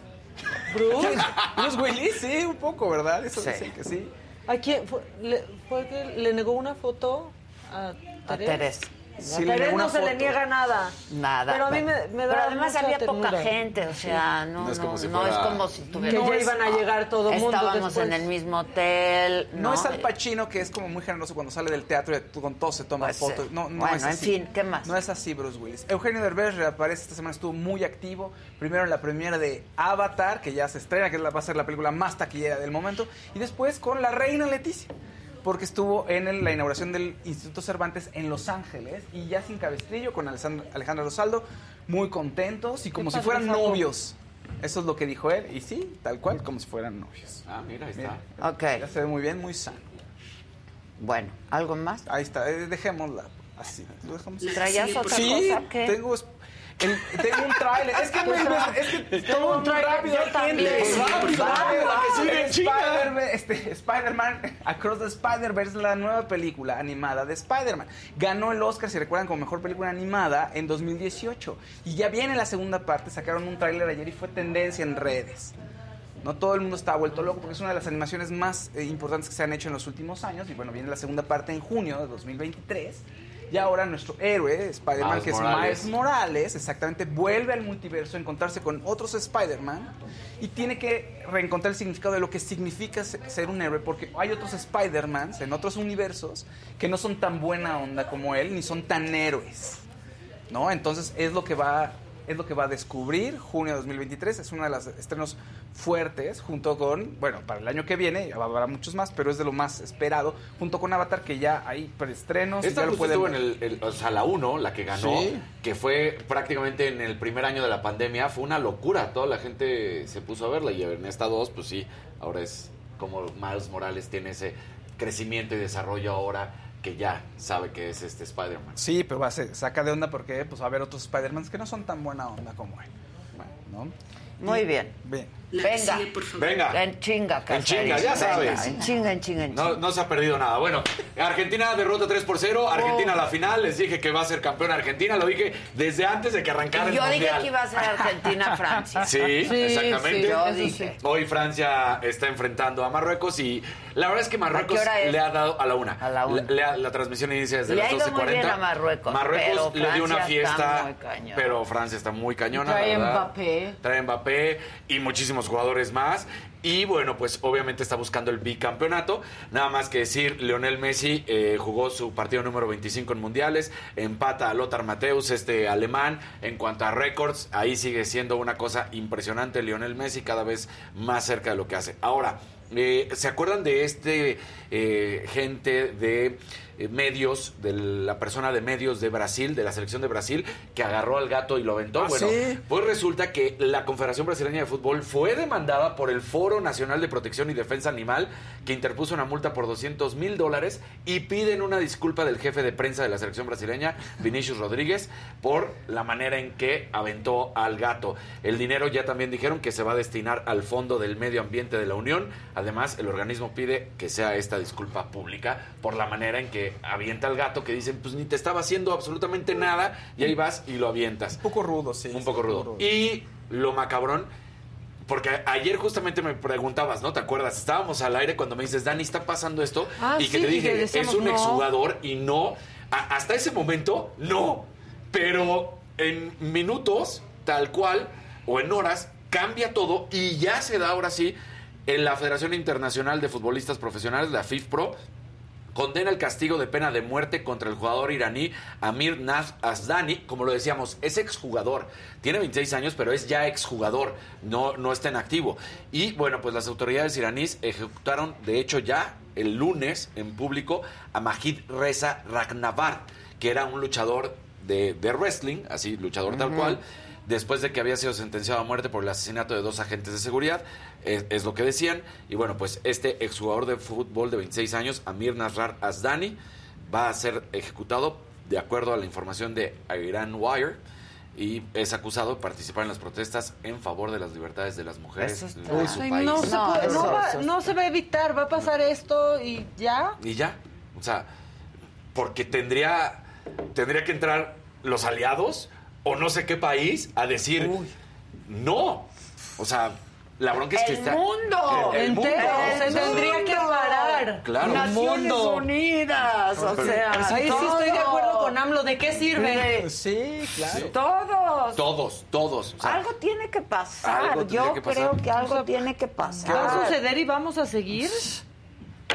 Bruce, Bruce Willis, sí, un poco, ¿verdad? Eso Sí. dicen que sí. ¿a quién fue? Le, fue que le negó una foto a A Teresa? Sí, no se le niega nada. Nada. Pero a mí me, me da Pero además mucha había poca gente, o sea, no, No no, es como si no fuera- es como si Que tuviéramos... ya iban a llegar todo el mundo Estábamos después. en el mismo hotel, No, ¿no? es Al Pacino, que es como muy generoso cuando sale del teatro y con todos se toma Pues, fotos. No, no bueno, es en así. fin, ¿qué más? No es así, Bruce Willis. Eugenio Derbez reaparece esta semana, estuvo muy activo. Primero en la premiera de Avatar, que ya se estrena, que va a ser la película más taquillera del momento. Y después con la reina Leticia, porque estuvo en el- la inauguración del Instituto Cervantes en Los Ángeles y ya sin cabestrillo con Alessandra- Alejandra Rosaldo, muy contentos y como si fueran novios. Eso es lo que dijo él. Y sí, tal cual, como si fueran novios. Ah, mira, ahí está. Mira, Ok, ya se ve muy bien, muy sano. bueno, ¿algo más? Ahí está, eh, dejémosla así. ¿Lo dejamos? ¿Traías otra Sí, cosa? ¿Qué? tengo, el- tengo un tráiler. Es que, me, es que rápido. yo gente. rápido, Rápido, este, Spider-Man Across the Spider-Verse, la nueva película animada de Spider-Man. Ganó el Oscar, si recuerdan, como mejor película animada en 2018. Y ya viene la segunda parte, sacaron un tráiler ayer y fue tendencia en redes. No todo el mundo está vuelto loco porque es una de las animaciones más eh, importantes que se han hecho en los últimos años. Y bueno, viene la segunda parte en junio de 2023. Y ahora nuestro héroe, Spider-Man, que es Morales. Miles Morales, exactamente, vuelve al multiverso a encontrarse con otros Spider-Man y tiene que reencontrar el significado de lo que significa se- ser un héroe, porque hay otros Spider-Mans en otros universos que no son tan buena onda como él, ni son tan héroes. ¿no? Entonces es lo que va es lo que va a descubrir junio de 2023, es uno de los estrenos fuertes junto con, bueno, para el año que viene habrá muchos más, pero es de lo más esperado junto con Avatar que ya hay preestrenos Esta ya lo pueden estuvo en el, el- o sea, la 1, la que ganó, Sí. que fue prácticamente en el primer año de la pandemia, fue una locura. Toda la gente se puso a verla y en esta 2, pues sí, ahora es como Miles Morales tiene ese crecimiento y desarrollo ahora que ya sabe que es este Spider-Man. Sí, pero va, se saca de onda porque pues va a haber otros Spider-Mans que no son tan buena onda como él. ¿no? Muy bien. Bien. Venga. Venga. En chinga, En chinga, ya Venga, sabes. En chinga, en chinga, en chinga. No, no se ha perdido nada. Bueno, Argentina derrota 3 por 0. Argentina a la final. Les dije que va a ser campeón Argentina. Lo dije desde antes de que arrancara Y yo el dije que iba a ser Argentina-Francia. Sí, exactamente. Yo dije. Hoy Francia está enfrentando a Marruecos y la verdad es que Marruecos le ha dado a la una. A la una. Le- le ha- la transmisión inicia desde Le las ha ido muy 12.40. bien a Marruecos, Marruecos le dio una fiesta, pero Francia está muy cañona. Trae. Mbappé. Trae Mbappé y muchísimos jugadores más. Y bueno, pues obviamente está buscando el bicampeonato. Nada más que decir, Lionel Messi eh, jugó su partido número 25 en mundiales, empata a Lothar Mateus, este alemán. En cuanto a récords, ahí sigue siendo una cosa impresionante Lionel Messi, cada vez más cerca de lo que hace. Ahora, eh, ¿se acuerdan de este eh, gente de eh, medios, de la persona de medios de Brasil, de la selección de Brasil, que agarró al gato y lo aventó? Ah, bueno, sí. pues resulta que la Confederación Brasileña de Fútbol fue demandada por el Foro Nacional de Protección y Defensa Animal, que interpuso una multa por 200 mil dólares y piden una disculpa del jefe de prensa de la selección brasileña, Vinicius Rodríguez, por la manera en que aventó al gato. El dinero ya también dijeron que se va a destinar al Fondo del Medio Ambiente de la Unión. Además, el organismo pide que sea esta disculpa pública por la manera en que avienta al gato, que dicen, pues ni te estaba haciendo absolutamente nada, y ahí vas y lo avientas. Un poco rudo, sí. Un poco rudo. Y lo macabrón, porque ayer justamente me preguntabas, ¿no? ¿Te acuerdas? Estábamos al aire cuando me dices, Dani, está pasando esto. Ah, y que sí, te dije, decíamos, es un no. exjugador y no. a- hasta ese momento, no. Pero en minutos, tal cual, o en horas, cambia todo y ya se da ahora sí en la Federación Internacional de Futbolistas Profesionales, la FIFPro, condena el castigo de pena de muerte contra el jugador iraní Amir Naz Asdani. Como lo decíamos, es exjugador. Tiene 26 años, pero es ya exjugador. No, no está en activo. Y bueno, pues las autoridades iraníes ejecutaron, de hecho, ya el lunes en público a Majid Reza Ragnavar, que era un luchador de, de wrestling, así, luchador tal cual después de que había sido sentenciado a muerte por el asesinato de dos agentes de seguridad, es, es lo que decían. Y bueno, pues este exjugador de fútbol de 26 años, Amir Nasrar Asdani, va a ser ejecutado de acuerdo a la información de Iran Wire y es acusado de participar en las protestas en favor de las libertades de las mujeres Eso está- de su Ay, país. no, se No, puede- no eso- va- eso- no se va a evitar, va a pasar esto y ya. Y ya, o sea, porque tendría, tendría que entrar los aliados o no sé qué país a decir, no. O sea, la bronca es que ¡El está... mundo! El, el mundo. Entero, se ¡El tendría que parar. Claro. Naciones mundo. Unidas, o Pero- sea, Ahí sí estoy de acuerdo con AMLO ¿de qué sirve? Sí, claro. Todos. Todos, todos. O sea, algo tiene que pasar. Yo que pasar. creo que algo tiene que pasar. ¿Qué va a suceder y vamos a seguir?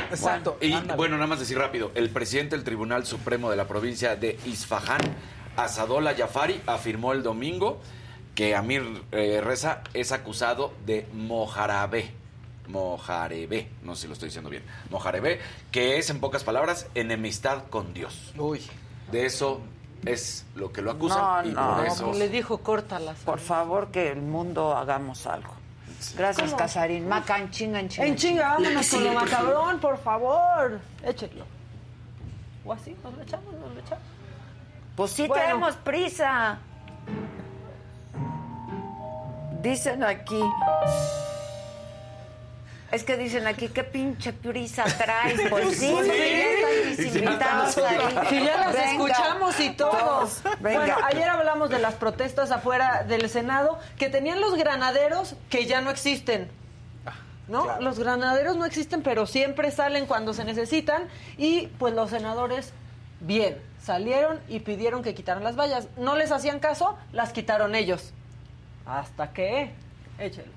Exacto. Y ándale. bueno, nada más decir rápido, el presidente del Tribunal Supremo de la provincia de Isfahán, Asadollah Jafari, afirmó el domingo que Amir eh, Reza es acusado de mojarabé. Mojarebe, no sé si lo estoy diciendo bien. Mojarebe, que es en pocas palabras enemistad con Dios. Uy. De eso es lo que lo acusan No, y no. por eso Le dijo, córtalas. Por favor, que el mundo hagamos algo. Gracias, ¿Cómo? Casarín. Maca, en chinga, en chinga. En chinga, vámonos Sí, con lo por favor. macabrón, por favor. Échenlo. O así, nos lo echamos, nos lo echamos. Pues sí Bueno. tenemos prisa. Dicen aquí. Es que dicen aquí, ¿qué pinche prisa traes? Pues sí, sí. ya están mis Y ya invitados estamos- ahí. Que ya las Venga. escuchamos y todo. Todos, venga. Bueno, ayer hablamos de las protestas afuera del Senado que tenían los granaderos que ya no existen. ¿No? Los granaderos no existen, pero siempre salen cuando se necesitan. Y pues los senadores, bien, salieron y pidieron que quitaran las vallas. No les hacían caso, las quitaron ellos. ¿Hasta que Échelo.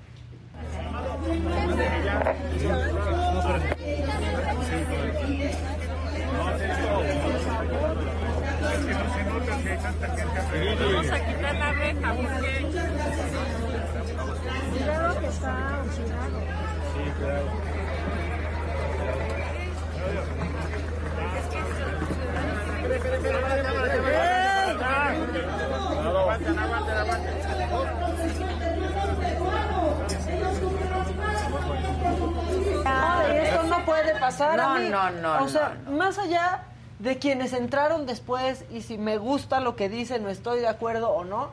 Vamos a quitar la reja porque... Cuidado que está oxidado. Sí, claro. Aguanten, aguanten, aguanten. No a No, mí. no, no, O sea, más allá de quienes entraron después y si me gusta lo que dicen, no estoy de acuerdo o no,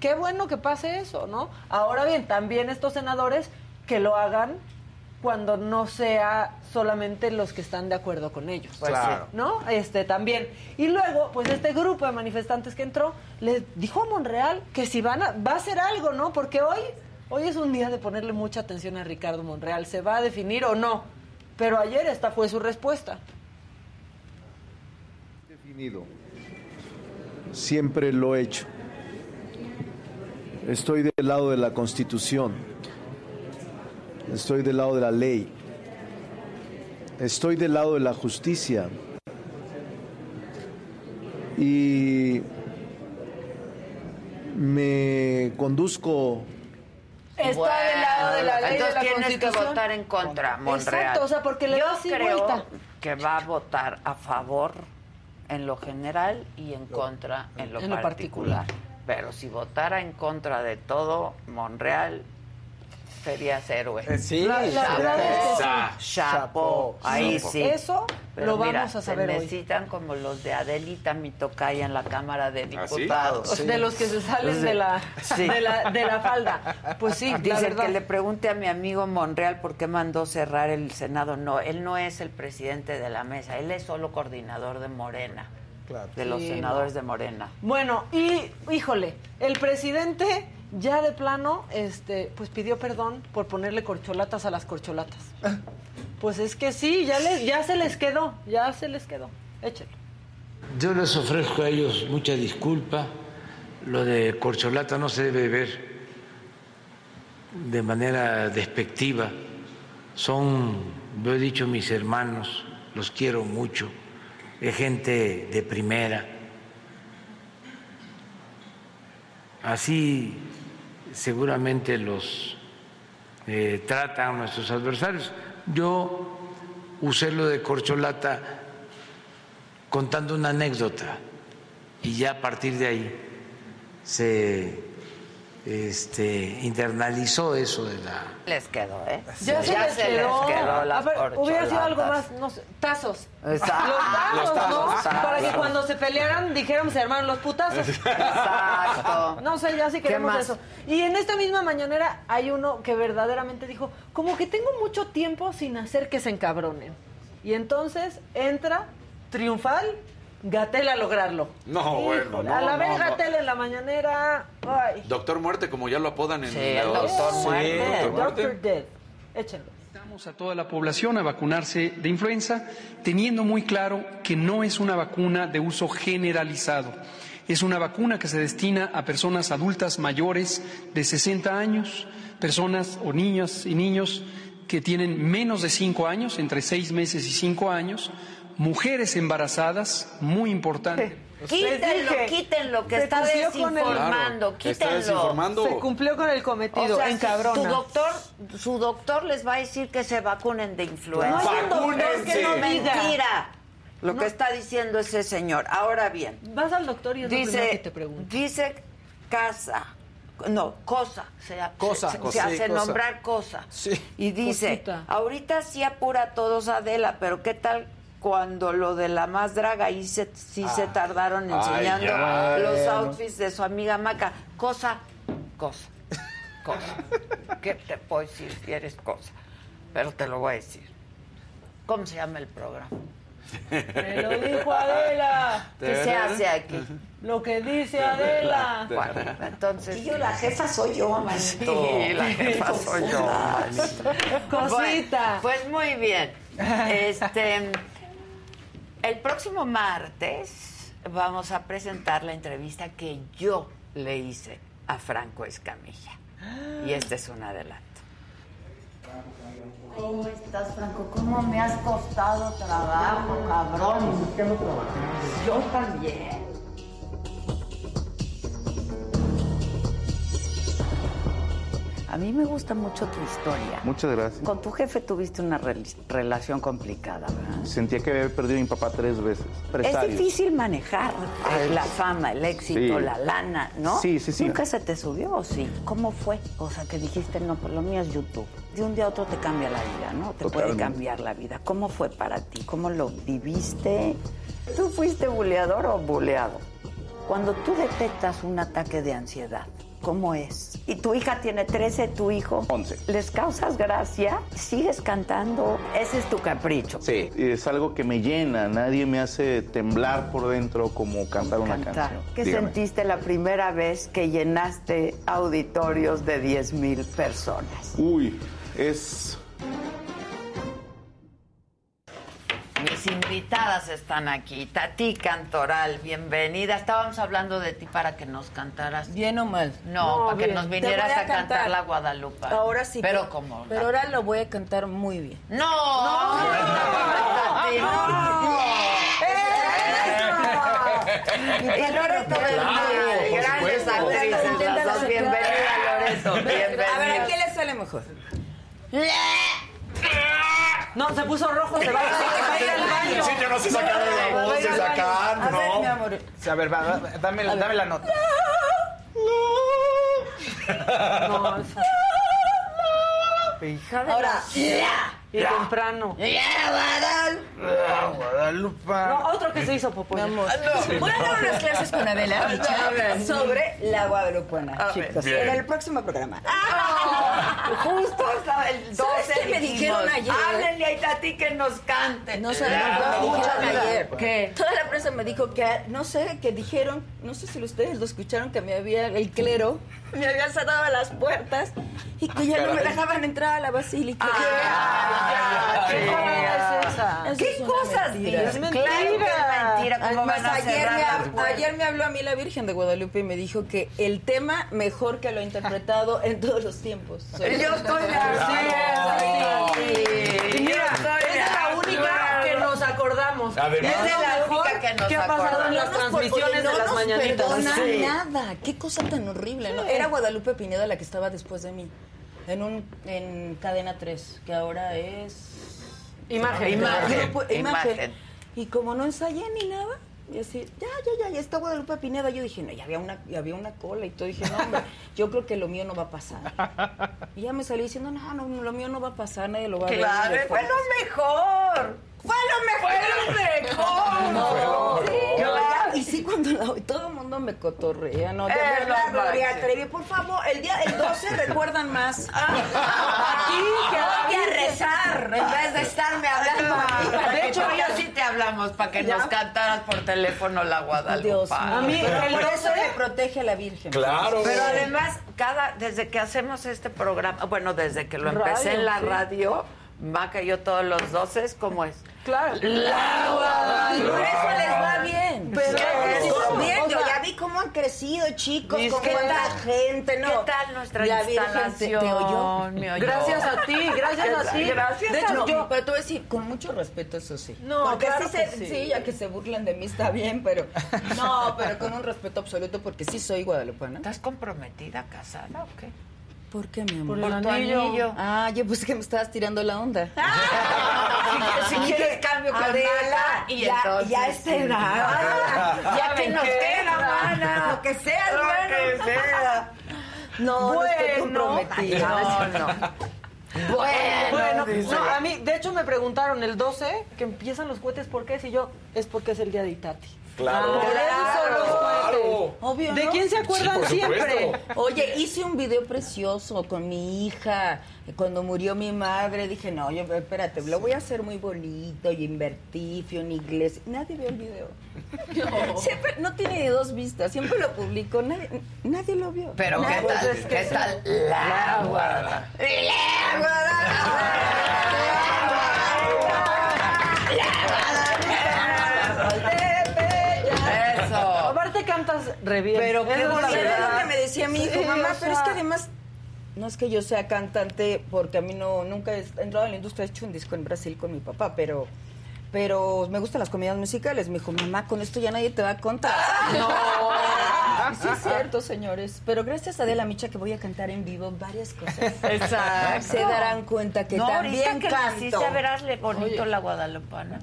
qué bueno que pase eso, ¿no? Ahora bien, también estos senadores que lo hagan cuando no sea solamente los que están de acuerdo con ellos. Pues Claro. ¿No? Este también. Y luego, pues este grupo de manifestantes que entró le dijo a Monreal que si van a va a hacer algo, ¿no? Porque hoy hoy es un día de ponerle mucha atención a Ricardo Monreal, se va a definir o no. Pero ayer esta fue su respuesta. definido. Siempre lo he hecho. Estoy del lado de la Constitución. Estoy del lado de la ley. Estoy del lado de la justicia. Y me conduzco Está del lado de la ley de Entonces la tienes que Constitución. votar en contra, Monreal. Exacto, o sea, porque le Yo das creo vuelta. que va a votar a favor en lo general y en contra en lo, en lo particular. particular. Pero si votara en contra de todo, Monreal serías héroe. Eh, sí, La- la verdad es que sí. Chapo, ahí Chapo. sí. Eso Pero lo mira, vamos a saber se hoy. necesitan como los de Adelita Mitocaya en la Cámara de ¿Ah, sí? Diputados. De los que se salen de la, Sí. de la de la falda. Pues sí, Dice que le pregunte a mi amigo Monreal por qué mandó cerrar el Senado. No, él no es el presidente de la mesa, él es solo coordinador de Morena, de los Sí, senadores de Morena. Bueno, y híjole, el presidente ya de plano este pues pidió perdón por ponerle corcholatas a las corcholatas. Pues es que sí, ya les ya se les quedó, ya se les quedó. Échelo. Yo les ofrezco a ellos mucha disculpa. Lo de corcholata no se debe ver de manera despectiva. Son, lo he dicho, mis hermanos, los quiero mucho. Es gente de primera. Así seguramente los eh, tratan nuestros adversarios. Yo usé lo de corcholata contando una anécdota y ya a partir de ahí se este, internalizó eso de la... Les quedó, ¿eh? Ya se les quedó. las A ver, hubiera sido algo más, no sé, tazos. Exacto. Los tazos, Los tazos, ¿no? exacto. Para que cuando se pelearan dijeran se armaron los putazos. Exacto. No sé, ya sí queremos eso. Y en esta misma mañanera hay uno que verdaderamente dijo, como que tengo mucho tiempo sin hacer que se encabronen. Y entonces entra triunfal Gatel a lograrlo. No, bueno, no, a la vez no, no. Gatel en la mañanera. Ay. Doctor Muerte, como ya lo apodan en Sí, el doctor Sí, Muerte. Doctor Muerte. Doctor Dead. Échenlo. Invitamos a toda la población a vacunarse de influenza, teniendo muy claro que no es una vacuna de uso generalizado. Es una vacuna que se destina a personas adultas mayores de 60 años, personas o niñas y niños que tienen menos de 5 años, entre 6 meses y 5 años, mujeres embarazadas, muy importante. Quítenlo, quítenlo, que está el- desinformando, Claro, está quítenlo. desinformando. Se cumplió con el cometido, O sea, encabrona. su doctor, su doctor les va a decir que se vacunen de influenza. No doctor que no mentira. Lo que está diciendo ese señor. Ahora bien, Vas al doctor y es lo primero que dice, te pregunta. dice casa, no, cosa, se, Cosa, se, se cosa, sí, hace cosa. nombrar cosa. Sí. Y dice, Cosita. ahorita sí apura a todos Adela, pero ¿qué tal cuando lo de la más draga ahí se, sí se tardaron Ay, enseñando ya. los outfits de su amiga Maca? Cosa, cosa, cosa. ¿Qué te puedo decir si eres cosa? Pero te lo voy a decir. ¿Cómo se llama el programa? Me lo dijo Adela. ¿Qué se hace aquí? Lo que dice Adela. Bueno, entonces. Y yo, la jefa soy yo, manito. Sí, la jefa soy yo, manito. Cosita. Bueno, pues muy bien. Este, el próximo martes vamos a presentar la entrevista que yo le hice a Franco Escamilla. Y este es un adelanto. ¿Cómo estás, Franco? ¿Cómo me has costado trabajo, cabrón? Yo también. Mí me gusta mucho tu historia. Muchas gracias. Con tu jefe tuviste una rel- relación complicada, ¿verdad? Sentía que había perdido a mi papá tres veces. Es difícil manejar la fama, el éxito, Sí. la lana, ¿no? Sí, sí, sí. ¿Nunca se te subió o sí? ¿Cómo fue? O sea, que dijiste, no, pues lo mío es YouTube. De un día a otro te cambia la vida, ¿no? Te puede cambiar la vida. ¿Cómo fue para ti? ¿Cómo lo viviste? ¿Tú fuiste buleador o buleado? Cuando tú detectas un ataque de ansiedad, ¿cómo es? Y tu hija tiene 13, tu hijo. 11. ¿Les causas gracia? ¿Sigues cantando? Ese es tu capricho. Sí, es algo que me llena. Nadie me hace temblar por dentro como cantar una cantar. canción. ¿Qué Dígame. sentiste la primera vez que llenaste auditorios de 10 mil personas? Uy, es Mis invitadas están aquí. Tati Cantoral, bienvenida. Estábamos hablando de ti para que nos cantaras. ¿Bien o mal? No, No, para que nos vinieras a, a cantar. cantar. la Guadalupe. Ahora sí. Pero como. Pero ahora lo voy a cantar muy bien. No, no, Tati, no. Y Loreto Inténtalo dos. hacer Bienvenida. Loreto. A ver, ¿a quién le sale mejor? No, se puso rojo, se va, va a ir al baño. Sí, yo no sé sacar la voz de sacar, A ver, mi no. A ver, va, va, dame, la- dame la nota. No, esa- Hija de Ahora, y temprano. Guadalupe. No, otro que se hizo popó. mi amor. Voy a dar unas clases con Adela A ver. sobre la guadalupana, chicos. Bien. En el próximo programa. Justo estaba el 12 ¿Sabes qué me dijeron ayer? Háblenle a Tati que nos cante. No Ya, que me dijeron ayer. ¿Qué? Toda la prensa me dijo que, no sé, que dijeron, no sé si ustedes lo escucharon, que me había, el clero, me habían cerrado las puertas y que ya no me dejaban entrar a la basílica. ¿Qué ¿Qué es cosas mentira. dices? Es Claro mentira. mentira. ¿Cómo Además, van a ayer me, ayer habló a mí la Virgen de Guadalupe y me dijo que el tema mejor que lo ha interpretado en todos los tiempos. Soy- Yo estoy de mira, de es la única que nos acordamos. Además. Esa es la única que nos ¿Qué ha pasado en las No transmisiones no de las mañanitas? perdona Sí. nada. Qué cosa tan horrible. ¿no? Era Guadalupe Pineda la que estaba después de mí. En un en cadena 3, que ahora es Imagen. Imagen. Imagen. Y como no ensayé ni nada, y así, ya, ya, ya, ya está Guadalupe Pineda. Yo dije, no, ya había una, ya había una cola y todo. Dije, no, hombre, yo creo que lo mío no va a pasar. Y ya me salí diciendo, no, no, lo mío no va a pasar, nadie lo va a ver. Claro, fue fondo". lo mejor. Fue lo mejor. Fue lo mejor. Sí, Yo ya, y sí, cuando la oí, todo el mundo me cotorrea, ¿no? De Eh, verdad, Gloria. Trevi, por favor, el día el 12 recuerdan más. Aquí que voy a a rezar en vez de estarme hablando a. De hecho, ya sí te hablamos para que ¿Ya? nos cantaras por teléfono la Guadalupe. Dios mío. A mí, Pero el por 12 eso me protege la Virgen. Claro. Pero además, cada, desde que hacemos este programa, bueno, desde que lo empecé Radio, en la sí. radio, Maca y yo todos los 12, ¿cómo es? Claro. La Guadalupe. Por eso les va bien. Pero bien, yo ya vi cómo han crecido, chicos, ¿Y cómo qué la tal? gente, ¿no? ¿Qué tal nuestra La instalación? te oyó. Me oyó. Gracias a ti, gracias a ti. Gracias de hecho, a no, ti. pero te voy a decir, con mucho respeto, eso sí. No, porque claro sí, que se- sí. ya que se burlan de mí está bien, pero no, pero con un respeto absoluto porque sí soy guadalupana. ¿Estás comprometida, casada o qué? ¿Por qué, mi amor? Por el anillo. anillo. Ah, yo pensé que me estabas tirando la onda. Si quieres cambio con Adela, y ya, entonces ya sí. esta edad. Ya que nos queda, mana. Lo que sea, Lo que sea. No, no estoy Bueno. comprometida. No, no. Bueno, Bueno, no, a mí, de hecho me preguntaron el 12 que empiezan los cohetes, ¿por qué? Si yo, es porque es el día de Itati. Claro. Por eso los. Obvio, ¿De ¿no? quién se acuerdan Sí, siempre? supuesto. Oye, hice un video precioso con mi hija. Cuando murió mi madre, dije, no, yo, espérate, lo voy a hacer muy bonito y invertí, fui a una iglesia. Nadie vio el video. Siempre, no tiene ni dos vistas, siempre lo publico, nadie, nadie lo vio. Pero ¿qué tal? ¿Qué tal? La Guadalupe. La Guadalupe. Re bien. Pero qué es verdad. lo que me decía mi hijo, Sí, mamá, pero es que además no es que yo sea cantante porque a mí no nunca he entrado en la industria, he hecho un disco en Brasil con mi papá, pero pero me gustan las comedias musicales. Me dijo, mamá, con esto ya nadie te va a contar. No. Sí es cierto, señores. Pero gracias a Adela Micha que voy a cantar en vivo varias cosas. Exacto. Se darán cuenta que no, también ahorita que canto. naciste, verásle bonito la guadalupana.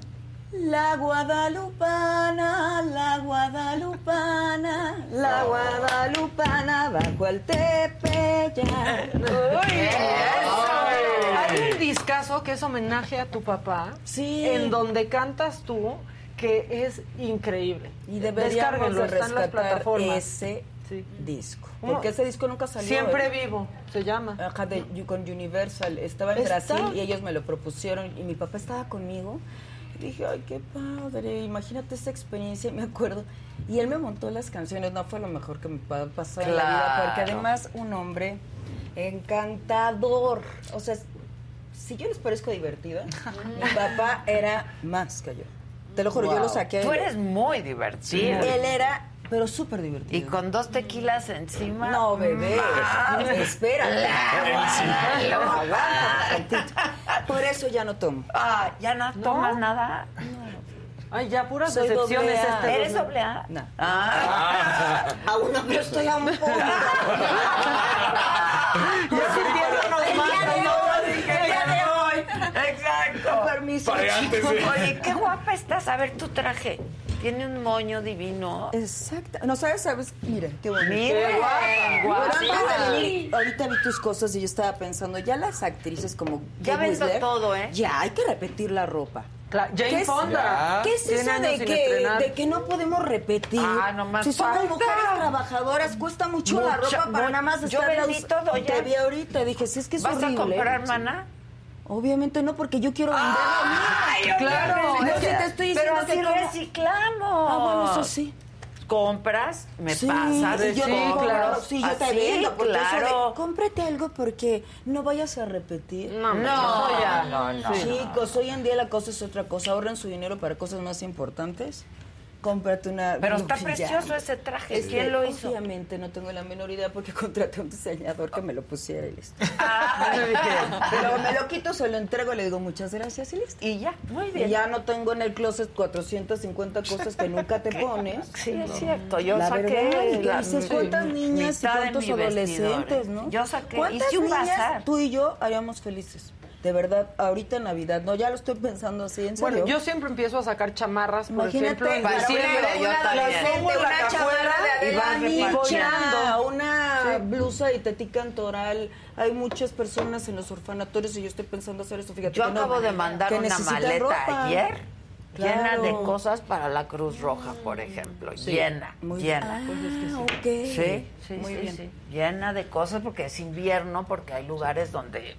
La guadalupana, la guadalupana, la guadalupana bajo el tepeyac. Hay un discazo que es homenaje a tu papá. Sí. En donde cantas tú, que es increíble. Y deberíamos de está en las rescatar plataformas. ese Sí. disco. Porque ese disco nunca salió. Siempre ¿eh? vivo, se llama. Ajá, de, con Universal. Estaba en Está- Brasil y ellos me lo propusieron y mi papá estaba conmigo. Y dije, ay, qué padre, imagínate esa experiencia, me acuerdo. Y él me montó las canciones, no fue lo mejor que me pa- pasó en la vida, Claro. porque además un hombre encantador. O sea, si yo les parezco divertida, mi papá era más que yo. Te lo juro, yo lo saqué. Tú eres muy divertido. Él era, pero súper divertido. Y con dos tequilas encima. No, bebé. Ah, Espérate. La No, aguanta tantito. Por eso ya no tomo. Ah, ¿ya no tomas nada? Ay, ya puras Soy decepciones doble A. este. ¿Eres doble A? No. Ah. Aún no, pero estoy a un punto. Ya sintiéndonos El más, día de ¿no? hoy, Dije, el día de hoy. Exacto. Con permiso. Oye, qué guapa estás. A ver tu traje. Tiene un moño divino. Exacto. No sabes, sabes, mira, qué bonito. Mira, ahorita vi tus cosas y yo estaba pensando, ya las actrices como Ya vendo todo, ¿eh? Ya hay que repetir la ropa. Cla- Jane ¿Qué es- Fonda. ¿Qué es eso de que, de que no podemos repetir? Ah, nomás si somos falta. mujeres trabajadoras, cuesta mucho la ropa para nada más yo estarla vendí todo ya. Te vi ahorita, dije, si es que es ¿Vas horrible. a comprar, mana? Obviamente no, porque yo quiero vender Ay, Claro, No, obviamente. si te estoy Pero diciendo que como- reciclamos. Ah, bueno, eso sí. Compras, me Sí, pasas, y yo sí, compro, claro. sí, yo te Así, vendo, porque eso de, claro. cómprate algo porque no vayas a repetir. No, No, no, ya. no, no. Chicos, hoy en día la cosa es otra cosa. Ahorren su dinero para cosas más importantes. Cómprate una. Pero está precioso ese traje. Es ¿Quién que lo hizo? Obviamente no tengo la menor idea porque contraté a un diseñador que me lo pusiera y listo. Ah, Pero me lo quito, se lo entrego, le digo muchas gracias y listo. y ya, muy Y bien. ya no tengo en el closet 450 cosas que nunca te pones. Sí, es cierto. Yo La saqué verdad, y la- dices, ¿cuántas niñas y cuántos adolescentes, vestidor, no? Yo saqué, ¿Cuántas niñas tú y yo haríamos felices? De verdad, ahorita en Navidad, no, ya lo estoy pensando así, en serio. Bueno, yo siempre empiezo a sacar chamarras, por Imagínate, ejemplo, en diciembre. una- chamarra de Adela una blusa y teti cantoral. Hay muchas personas en los orfanatorios y yo estoy pensando hacer eso. Fíjate Yo que no- acabo de mandar una maleta ropa. ayer llena de cosas para la Cruz Roja, por ejemplo. Llena, Muy llena. Ah, ok. Sí, sí, Muy sí, bien. sí. Llena de cosas porque es invierno, porque hay lugares donde,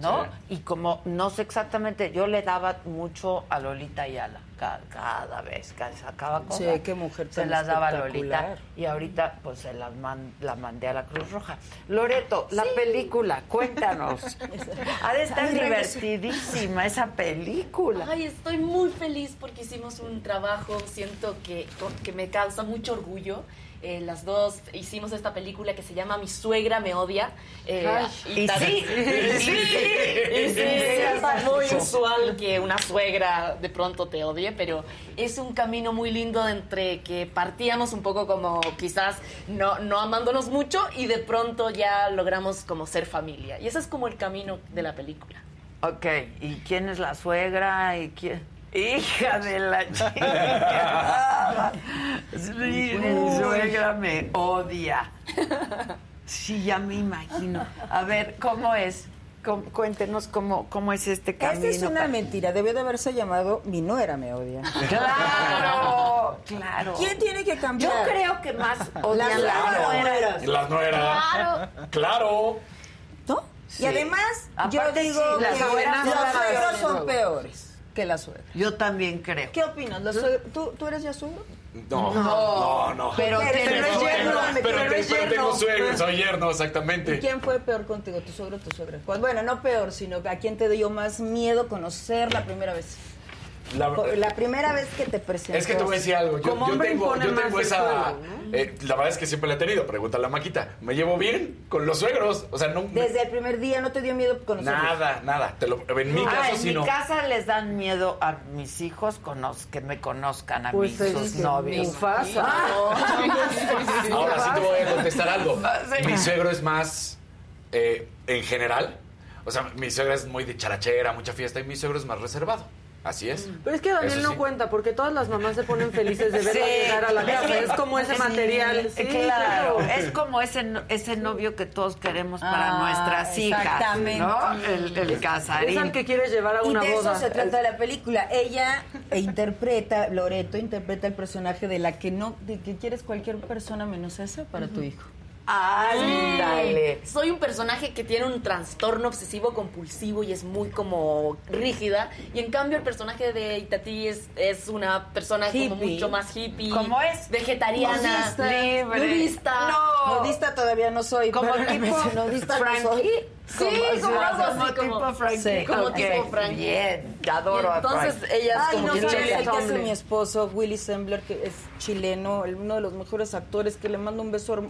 ¿no? Y como no sé exactamente, yo le daba mucho a Lolita Ayala. Ca- Cada, vez que sacaba cosas. Sí, qué mujer Se las daba a. Lolita y ahorita pues se las man- la mandé a la Cruz Roja. Loreto, la película, cuéntanos. ha de estar divertidísima esa película. Ay, estoy muy feliz porque hicimos un trabajo, siento que, que me causa mucho orgullo. Eh, las dos hicimos esta película que se llama Mi suegra me odia. Eh, y sí, y sí, y sí, y sí, es muy usual que una suegra de pronto te odie, pero es un camino muy lindo entre que partíamos un poco como quizás no, no amándonos mucho y de pronto ya logramos como ser familia. Y ese es como el camino de la película. Ok, ¿y quién es la suegra? ¿Y quién? Hija de la. Sí, mi suegra me odia. Sí, ya me imagino. A ver, ¿cómo es? Com- Cuéntenos cómo, cómo es este camino. Esta es una mentira. Debió de haberse llamado Mi nuera me odia. Claro, claro. ¿Quién tiene que cambiar? Yo creo que más Las odian las nueras. Las nueras. Claro. Claro. ¿No? Sí. Y además, Aparte, yo digo sí, las que suegras los son peores. Que las suegras. Yo también creo. ¿Qué opinas? ¿Los suegros- ¿Tú, ¿Tú eres ya suegro? No, No. no, no. Pero tengo- yerno, pero tengo suegro, soy yerno, ¿Y exactamente. quién fue peor contigo, tu suegro o tu suegra? Pues bueno, no peor, sino a quién te dio más miedo conocer la primera vez. La- La, primera vez que te presentó. Es que te voy a decir algo. Yo, Como yo hombre tengo, yo más tengo esa. juego, eh, la verdad es que siempre la he tenido. Pregúntale a Maquita. Me llevo bien con los suegros. O sea, no. Desde el primer día no te dio miedo conocerlos. Nada, nada. Te lo, en mi Ah, caso en sí mi no. casa les dan miedo a mis hijos conoz- que me conozcan a Pues mí, es sus novios. Mufasa. Ahora sí te voy a contestar algo. Mi suegro es más. eh, en general. O sea, mi suegra es muy de charachera, mucha fiesta. Y mi suegro es más reservado. Así es. Pero es que Daniel Eso no sí. cuenta, porque todas las mamás se ponen felices de verla Sí, llegar a la es casa. que- Es como ese material. Sí, claro, es como ese, no- ese novio que todos queremos para Ah, nuestras hijas, exactamente. ¿no? El, el casarín. Es al que quieres llevar a Y una de boda. eso se trata la película. Ella interpreta, Loreto interpreta el personaje de la que no, de que quieres cualquier persona menos esa para tu hijo. Ándale. Soy un personaje que tiene un trastorno obsesivo compulsivo y es muy como rígida. Y en cambio el personaje de Itati es, es una persona como mucho más hippie. ¿Cómo es? Vegetariana. Nudista. libre. Nudista. No. Nudista todavía no soy. Como tipo nudista no Frankie. soy. Sí, como algo así, como como- tipo Frankie. Sí. como Ok, tipo Frankie. Bien, adoro Y entonces a Frankie. ella es Ay, como no sabes Tomlin. mi esposo, Willy Sembler, que es chileno, el- uno de los mejores actores, que le mando un beso.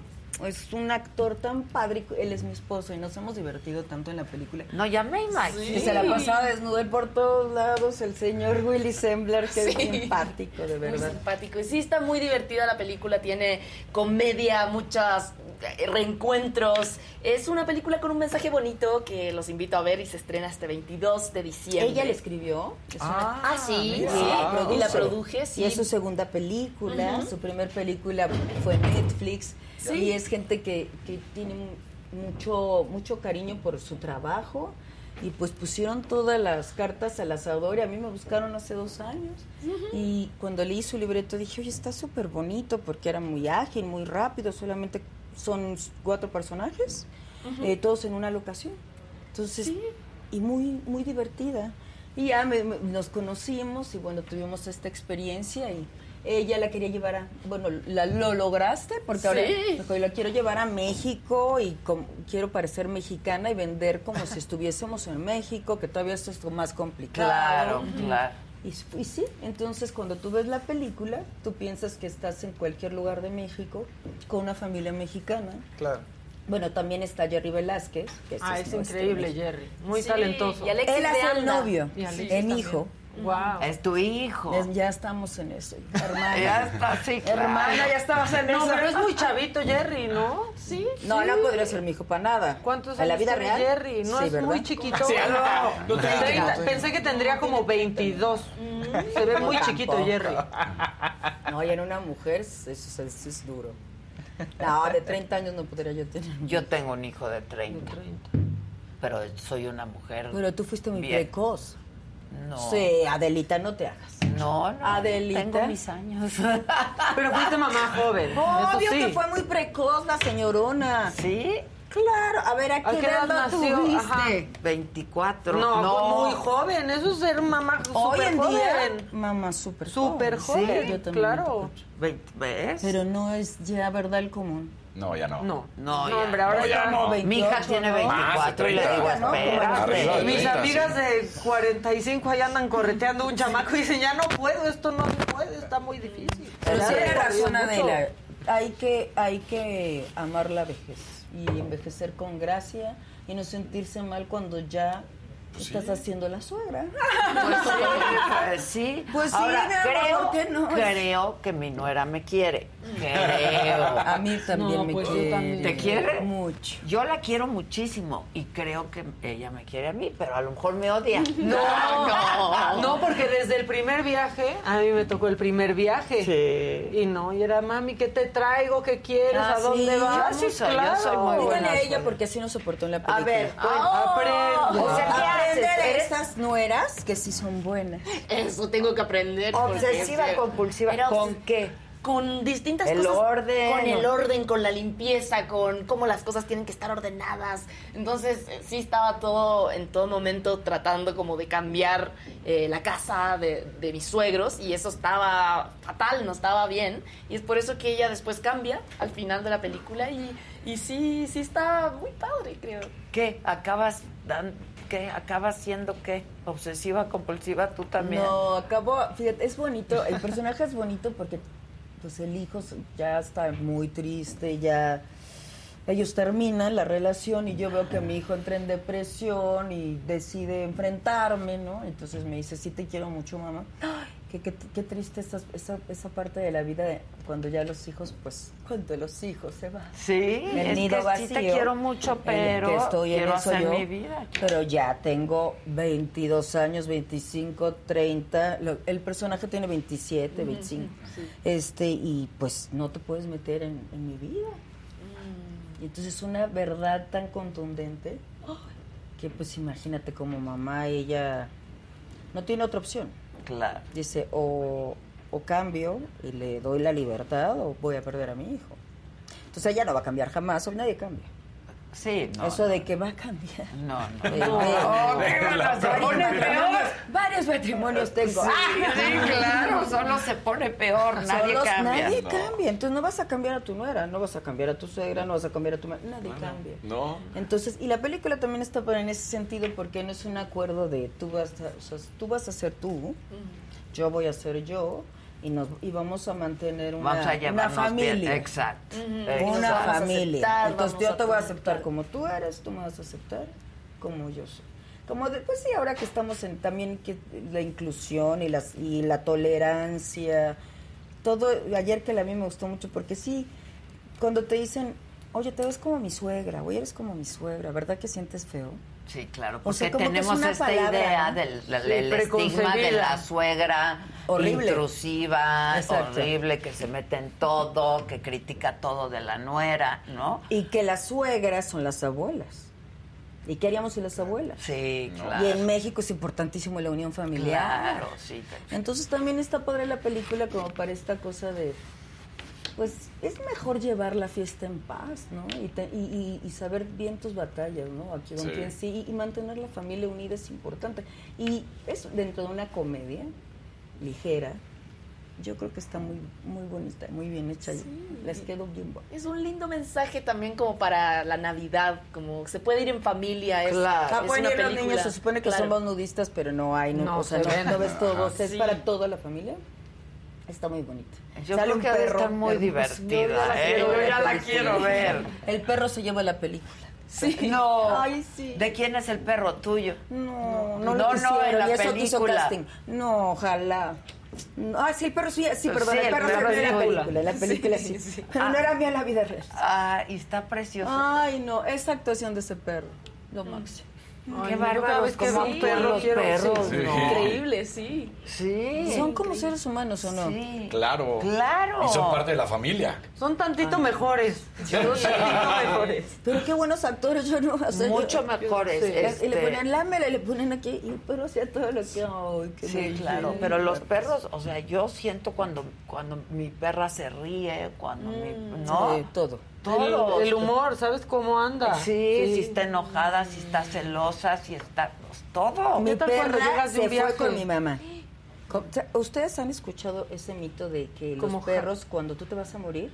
Es un actor tan padre, él es mi esposo y nos hemos divertido tanto en la película. No, ya me imagino. Y se la pasaba desnudo él por todos lados, el señor Willy Sembler, que es simpático, de Muy verdad. simpático. Y sí está muy divertida la película, tiene comedia, muchas eh, reencuentros. Es una película con un mensaje bonito que los invito a ver y se estrena este 22 de diciembre. Ella le escribió. Es una- Ah, sí, sí. Ah, y la produce. produje, sí. Y es su segunda película. Su primer película fue Netflix. Sí. Y es gente que, que tiene mu- mucho, mucho cariño por su trabajo. Y pues pusieron todas las cartas al asador y a mí me buscaron hace dos años. Y cuando leí su libreto dije, oye, está súper bonito porque era muy ágil, muy rápido, solamente son cuatro personajes, eh, todos en una locación. Entonces, y muy, muy divertida. Y ya me- me- nos conocimos y bueno, tuvimos esta experiencia y ella la quería llevar a, bueno, la, lo lograste porque ahora Sí. dijo, la quiero llevar a México y com- quiero parecer mexicana y vender como si estuviésemos en México, que todavía esto es más complicado. Claro, claro. Y, sí, entonces cuando tú ves la película, tú piensas que estás en cualquier lugar de México con una familia mexicana. Claro. Bueno, también está Jerry Velázquez. Que Ah, es increíble. Jerry. Muy Sí, talentoso. y Alexis Él hace el novio, Y Alexis el también. hijo. Wow. Es tu hijo. Es- ya estamos en eso, hermana. Ya está, sí, claro. Hermana, ya estabas en No, eso. pero es muy chavito Jerry, ¿no? Sí. No, sí. no podría ser mi hijo para nada. ¿Cuántos ¿En la años vida real? Jerry? No, Sí, es ¿verdad? muy chiquito. Sí, no, no. Pensé que tendría como 22. Se ve muy chiquito Tampoco. Jerry. No, y en una mujer eso, es- eso es duro. No, de 30 años no podría yo tener. Yo tengo un hijo de 30, pero soy una mujer. Pero tú fuiste muy bien. precoz. No. Sí, Adelita, no te hagas. No, no. Adelita. Tengo mis años. Pero fuiste mamá joven. Obvio eso sí. que fue muy precoz la señorona. ¿Sí? Claro, a ver, ¿a qué, ¿A qué edad nació? tuviste? Ajá. 24. No, pues muy joven. Eso es ser mamá Hoy súper en joven. día, mamá súper Súper joven. joven, Sí, yo también. claro. ¿Ves? Pero no es ya verdad el común. No, ya no. No. No, No, ya hombre, ahora No, ya no. Mi hija tiene 24 y le digo. Arriba de Mis 30, amigas sí. de 45 ahí andan correteando un chamaco y dicen, ya no puedo, esto no se puede, está muy difícil. Pero tiene razón mucho. Adela. Hay que, hay que amar la vejez y envejecer con gracia y no sentirse mal cuando ya estás haciendo la suegra. Pues sí, pues sí. Pues sí, Ahora, mi amor, creo, ¿por qué no? creo que mi nuera me quiere. Creo. A mí también No, me pues quiere. también. ¿Te quiere? Mucho. Yo la quiero muchísimo y creo que ella me quiere a mí, pero a lo mejor me odia. No, no. no, porque desde el primer viaje, a mí me tocó el primer viaje. Sí. Y no, y era, mami, ¿qué te traigo? ¿Qué quieres? Ah, ¿A dónde sí, vas? yo sí soy, yo claro. soy muy buena. Dígale a ella porque así no soportó en la A película. ver, Oh, aprende. O sea, ¿qué Aprende haces? de ¿Eres estas nueras que sí son buenas. Eso tengo que aprender. obsesiva es- compulsiva? ¿Con qué? Con distintas El cosas. orden. Con el orden, con la limpieza, con cómo las cosas tienen que estar ordenadas. Entonces, eh, sí estaba todo, en todo momento, tratando como de cambiar eh, la casa de, de mis suegros. Y eso estaba fatal, no estaba bien. Y es por eso que ella después cambia al final de la película. Y, y sí, sí está muy padre, creo. ¿Qué? ¿Acabas dan, qué? ¿Acabas siendo qué? ¿Obsesiva compulsiva tú también? No, acabó, fíjate, es bonito, el personaje es bonito porque pues el hijo ya está muy triste, ya ellos terminan la relación y yo veo que mi hijo entra en depresión y decide enfrentarme, ¿no? Entonces me dice, sí te quiero mucho, mamá. Qué, qué, qué triste esa, esa, esa parte de la vida de cuando ya los hijos, pues, cuando los hijos se van. Sí, el es nido que vacío. sí te quiero mucho, pero que estoy en quiero eso hacer yo, mi vida. Pero ya tengo 22 años, 25, 30. lo- el personaje tiene 27, 25. Este, y pues no te puedes meter en, en mi vida. Mm. Y entonces una verdad tan contundente que pues imagínate como mamá, ella no tiene otra opción. Claro. Dice, o, o cambio y le doy la libertad o voy a perder a mi hijo. Entonces ella no va a cambiar jamás, hoy nadie cambia. Sí, no. Eso de que va a cambiar. No, no. Se varios pone matrimonios- peor. Varios matrimonios tengo. Sí, sí, claro, solo se pone peor, nadie Solos- cambia. Nadie No. cambia. Entonces no vas a cambiar a tu nuera, no vas a cambiar a tu suegra, no vas a cambiar a tu madre. Nadie cambia. No. Entonces, y la película también está buena en ese sentido porque no es un acuerdo de tú vas a, o sea, tú vas a ser tú, yo voy a ser yo y nos y vamos a mantener una, Vamos a una bien, familia. exacto. Una familia. aceptar, Entonces yo te voy a aceptar como tú eres, tú me vas a aceptar como yo soy. Como después sí, ahora que estamos en también que la inclusión y las y la tolerancia, todo ayer que la a mí me gustó mucho porque sí cuando te dicen, "Oye, te ves como mi suegra, oye, eres como mi suegra", ¿verdad que sientes feo? Sí, claro, O porque sea, tenemos esta palabra, idea ¿no? del la- Sí, el estigma de la suegra Horrible. intrusiva, Exacto. horrible, que se mete en todo, que critica todo de la nuera, ¿no? Y que las suegras son las abuelas. ¿Y qué haríamos sin las abuelas? Sí, claro. Y en México es importantísimo la unión familiar. Claro, sí. Entonces también está padre la película como para esta cosa de, pues es mejor llevar la fiesta en paz, ¿no? Y, te- y- y- y saber bien tus batallas, ¿no? Aquí con Sí. sí, y mantener la familia unida es importante. Y eso dentro de una comedia ligera, yo creo que está muy muy bonita, muy bien hecha. Les quedó bien buena. Es un lindo mensaje también como para la Navidad, como se puede ir en familia. Es, Ah, es pueden una ir los película. niños, se supone que Claro. somos nudistas, pero no hay, no, No o sea, se no, ves todos, es para toda la familia. Está muy bonita. Yo Sale creo un que perro estar muy divertida, Yo ya la ¿eh? quiero Yo ya la película. quiero ver. El perro se lleva la película. Sí. No. Ay, sí. ¿De quién es el perro tuyo? No, no, no, lo quisieron, en la y eso hizo película. casting. No, ojalá. No, ah, sí, el perro sí, sí, perdón, Sí, el perro, perro salió en la película, en la película sí. Sí, sí. Pero no era mía en la vida real. Ah, y está precioso. Ay, no, esa actuación de ese perro, lo máximo. Qué Ay, bárbaros, un actúan perro los quiero- perros, sí. ¿no? Increíble, sí. Sí. Son como seres humanos, ¿o no? Sí. Claro. Claro. Y son parte de la familia. Son tantito mejores. Son tantito mejores. Pero qué buenos actores, yo no. o sea, Mucho yo- mejores, Sí. este- Y le ponen lámela y le ponen aquí, y el perro hacía todo lo que. Qué Sí, claro, pero los perros, o sea, yo siento cuando cuando mi perra se ríe, cuando mi, ¿no? Sí, todo. Todo. El, el humor, ¿sabes cómo anda? Sí, si está enojada, si está celosa, si está... pues, todo. Mi ¿Qué tal cuando perra llegas de se un viaje? fue con mi mamá. ¿Ustedes han escuchado ese mito de que Como los perros, cuando tú te vas a morir,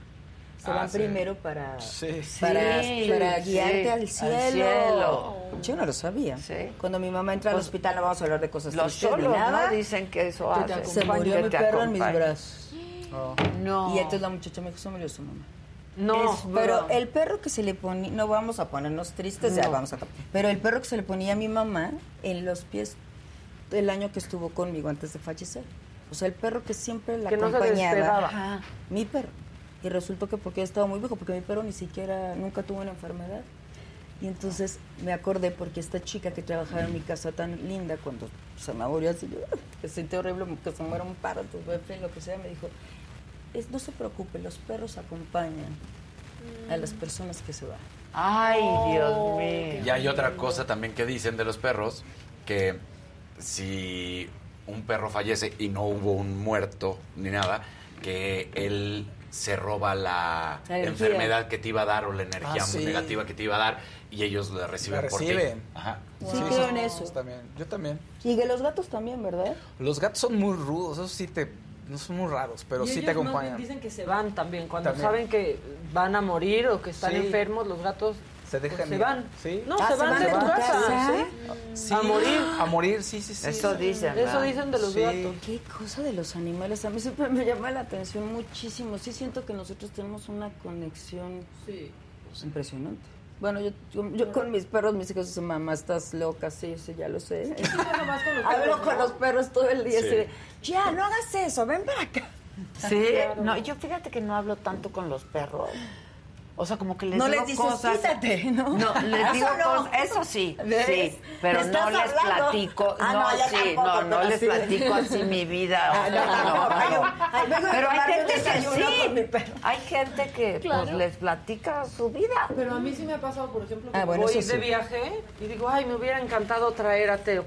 se Ah, van sí. primero para, Sí. para, Sí, para sí, guiarte al al cielo? cielo. Yo no lo sabía. Sí. Cuando mi mamá entra al Pues, hospital, no vamos a hablar de cosas Los solos, nada. ¿no? Dicen que eso hace. Se murió mi perro en mis brazos. No. Y entonces la muchacha me dijo, se murió su mamá. No, Es- pero el perro que se le ponía, no vamos a ponernos tristes, ya vamos a Pero el perro que se le ponía a mi mamá en los pies el año que estuvo conmigo antes de fallecer. O sea, el perro que siempre la Que no se acompañaba. mi perro. Y resultó que porque estaba muy viejo, porque mi perro ni siquiera, nunca tuvo una enfermedad. Y entonces me acordé porque esta chica que trabajaba en mi casa tan linda, cuando se me murió así, yo, me sentí horrible que se muera un perro, tu bebé, lo que sea, me dijo, es, no se preocupe, los perros acompañan a las personas que se van. Ay, Dios Oh, mío. Y hay otra cosa también que dicen de los perros, que si un perro fallece y no hubo un muerto ni nada, que él se roba la enfermedad que te iba a dar o la energía Ah, sí. negativa que te iba a dar y ellos la La reciben por ti. reciben. Ajá. Sí, creo en eso. También. Yo también. Y de los gatos también, ¿verdad? Los gatos son muy rudos, esos sí te. No son muy raros, pero Y sí ellos te acompañan. dicen que se van también. Cuando También. saben que van a morir o que están Sí. enfermos, los gatos Se pues, dejan se ir. van. Sí. No, Ah, se se van van de de tu tu casa. casa. ¿sí? Sí. A morir. A morir, sí, sí, sí. Eso dicen. Eso ¿verdad? dicen de los Sí. gatos. Qué cosa de los animales. A mí siempre me llama la atención muchísimo. Sí siento que nosotros tenemos una conexión pues, impresionante. Bueno, yo, yo, yo con mis perros, mis hijos dicen, mamá, estás loca, sí, sí, ya lo sé. Hablo con los perros todo el día, Sí. así de, ya, no hagas eso, ven para acá. Sí, no, yo fíjate que no hablo tanto con los perros. O sea, como que les no digo les dices, cosas. quítate, ¿no? No, les Eso digo no. cosas. Eso sí, ¿Ves? sí. Pero ¿Me no les platico. Ah, no, no, sí, tampoco, no, no les sí. platico así mi vida. Ah, no, no, no, pero, hay gente que sí. Hay gente que pues, les platica su vida. Pero a mí sí me ha pasado, por ejemplo, que Ah, bueno, voy de viaje y digo, ay, me hubiera encantado traer a Teo.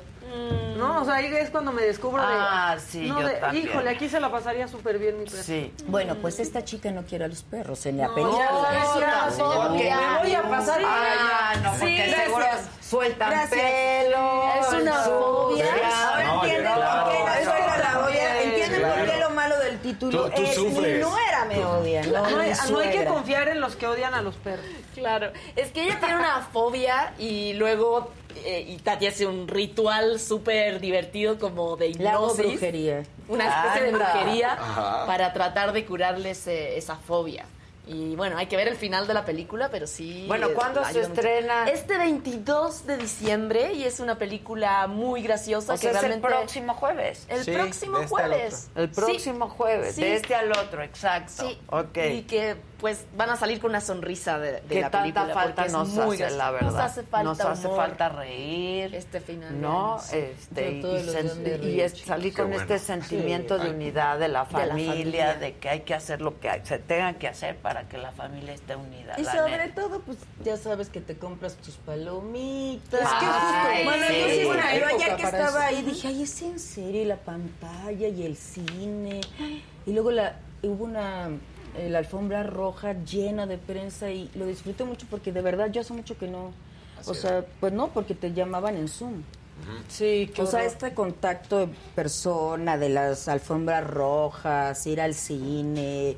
No, o sea, ahí es cuando me descubro de... Ah, sí, no, yo de, también. Híjole, aquí se la pasaría súper bien mi perro. Sí. Bueno, pues esta chica no quiere a los perros en la No, película. no, ya, no, porque- me voy a pasar por Ah, allá. no, porque Sí, seguro gracias. sueltan Gracias. pelo. Es una fobia. Ahora entienden por qué no claro. suena la fobia. Entienden por qué Claro. lo malo del título Tú- tú es sufres. mi nuera me odia. No, No hay, mi no hay que confiar en los que odian a los perros. Claro, es que ella tiene una fobia y luego eh, y Tati hace un ritual súper divertido como de hipnosis, brujería. una especie de brujería Ajá. para tratar de curarles eh, esa fobia. Y bueno, hay que ver el final de la película, pero sí. Bueno, eh, ¿cuándo se mucho. estrena? Este 22 de diciembre y es una película muy graciosa O sea, que es el realmente próximo jueves. el Sí, próximo este jueves. El Sí. próximo jueves, Sí. de este al otro, exacto. Sí. Ok. Y que pues van a salir con una sonrisa de, de ¿Qué la tanta película. falta porque es nos muy hace, la verdad? Nos hace falta Nos hace falta reír. Este final. ¿no? Este, y, es salir con bueno. este sentimiento de unidad de la De la familia, de que hay que hacer lo que hay- se tenga que hacer para que la familia esté unida. Y la sobre neta. todo, pues ya sabes que te compras tus palomitas. Es que Ay, justo- bueno, sí. yo, sí, bueno, yo que estaba eso. ahí dije, ay, es en serio, y la pantalla y el cine. Y luego la, hubo una eh, la alfombra roja llena de prensa y lo disfruté mucho porque de verdad yo hace mucho que no. Así o sea, pues no, porque te llamaban en Zoom. Sí, qué O sea, este contacto de persona, de las alfombras rojas, ir al cine,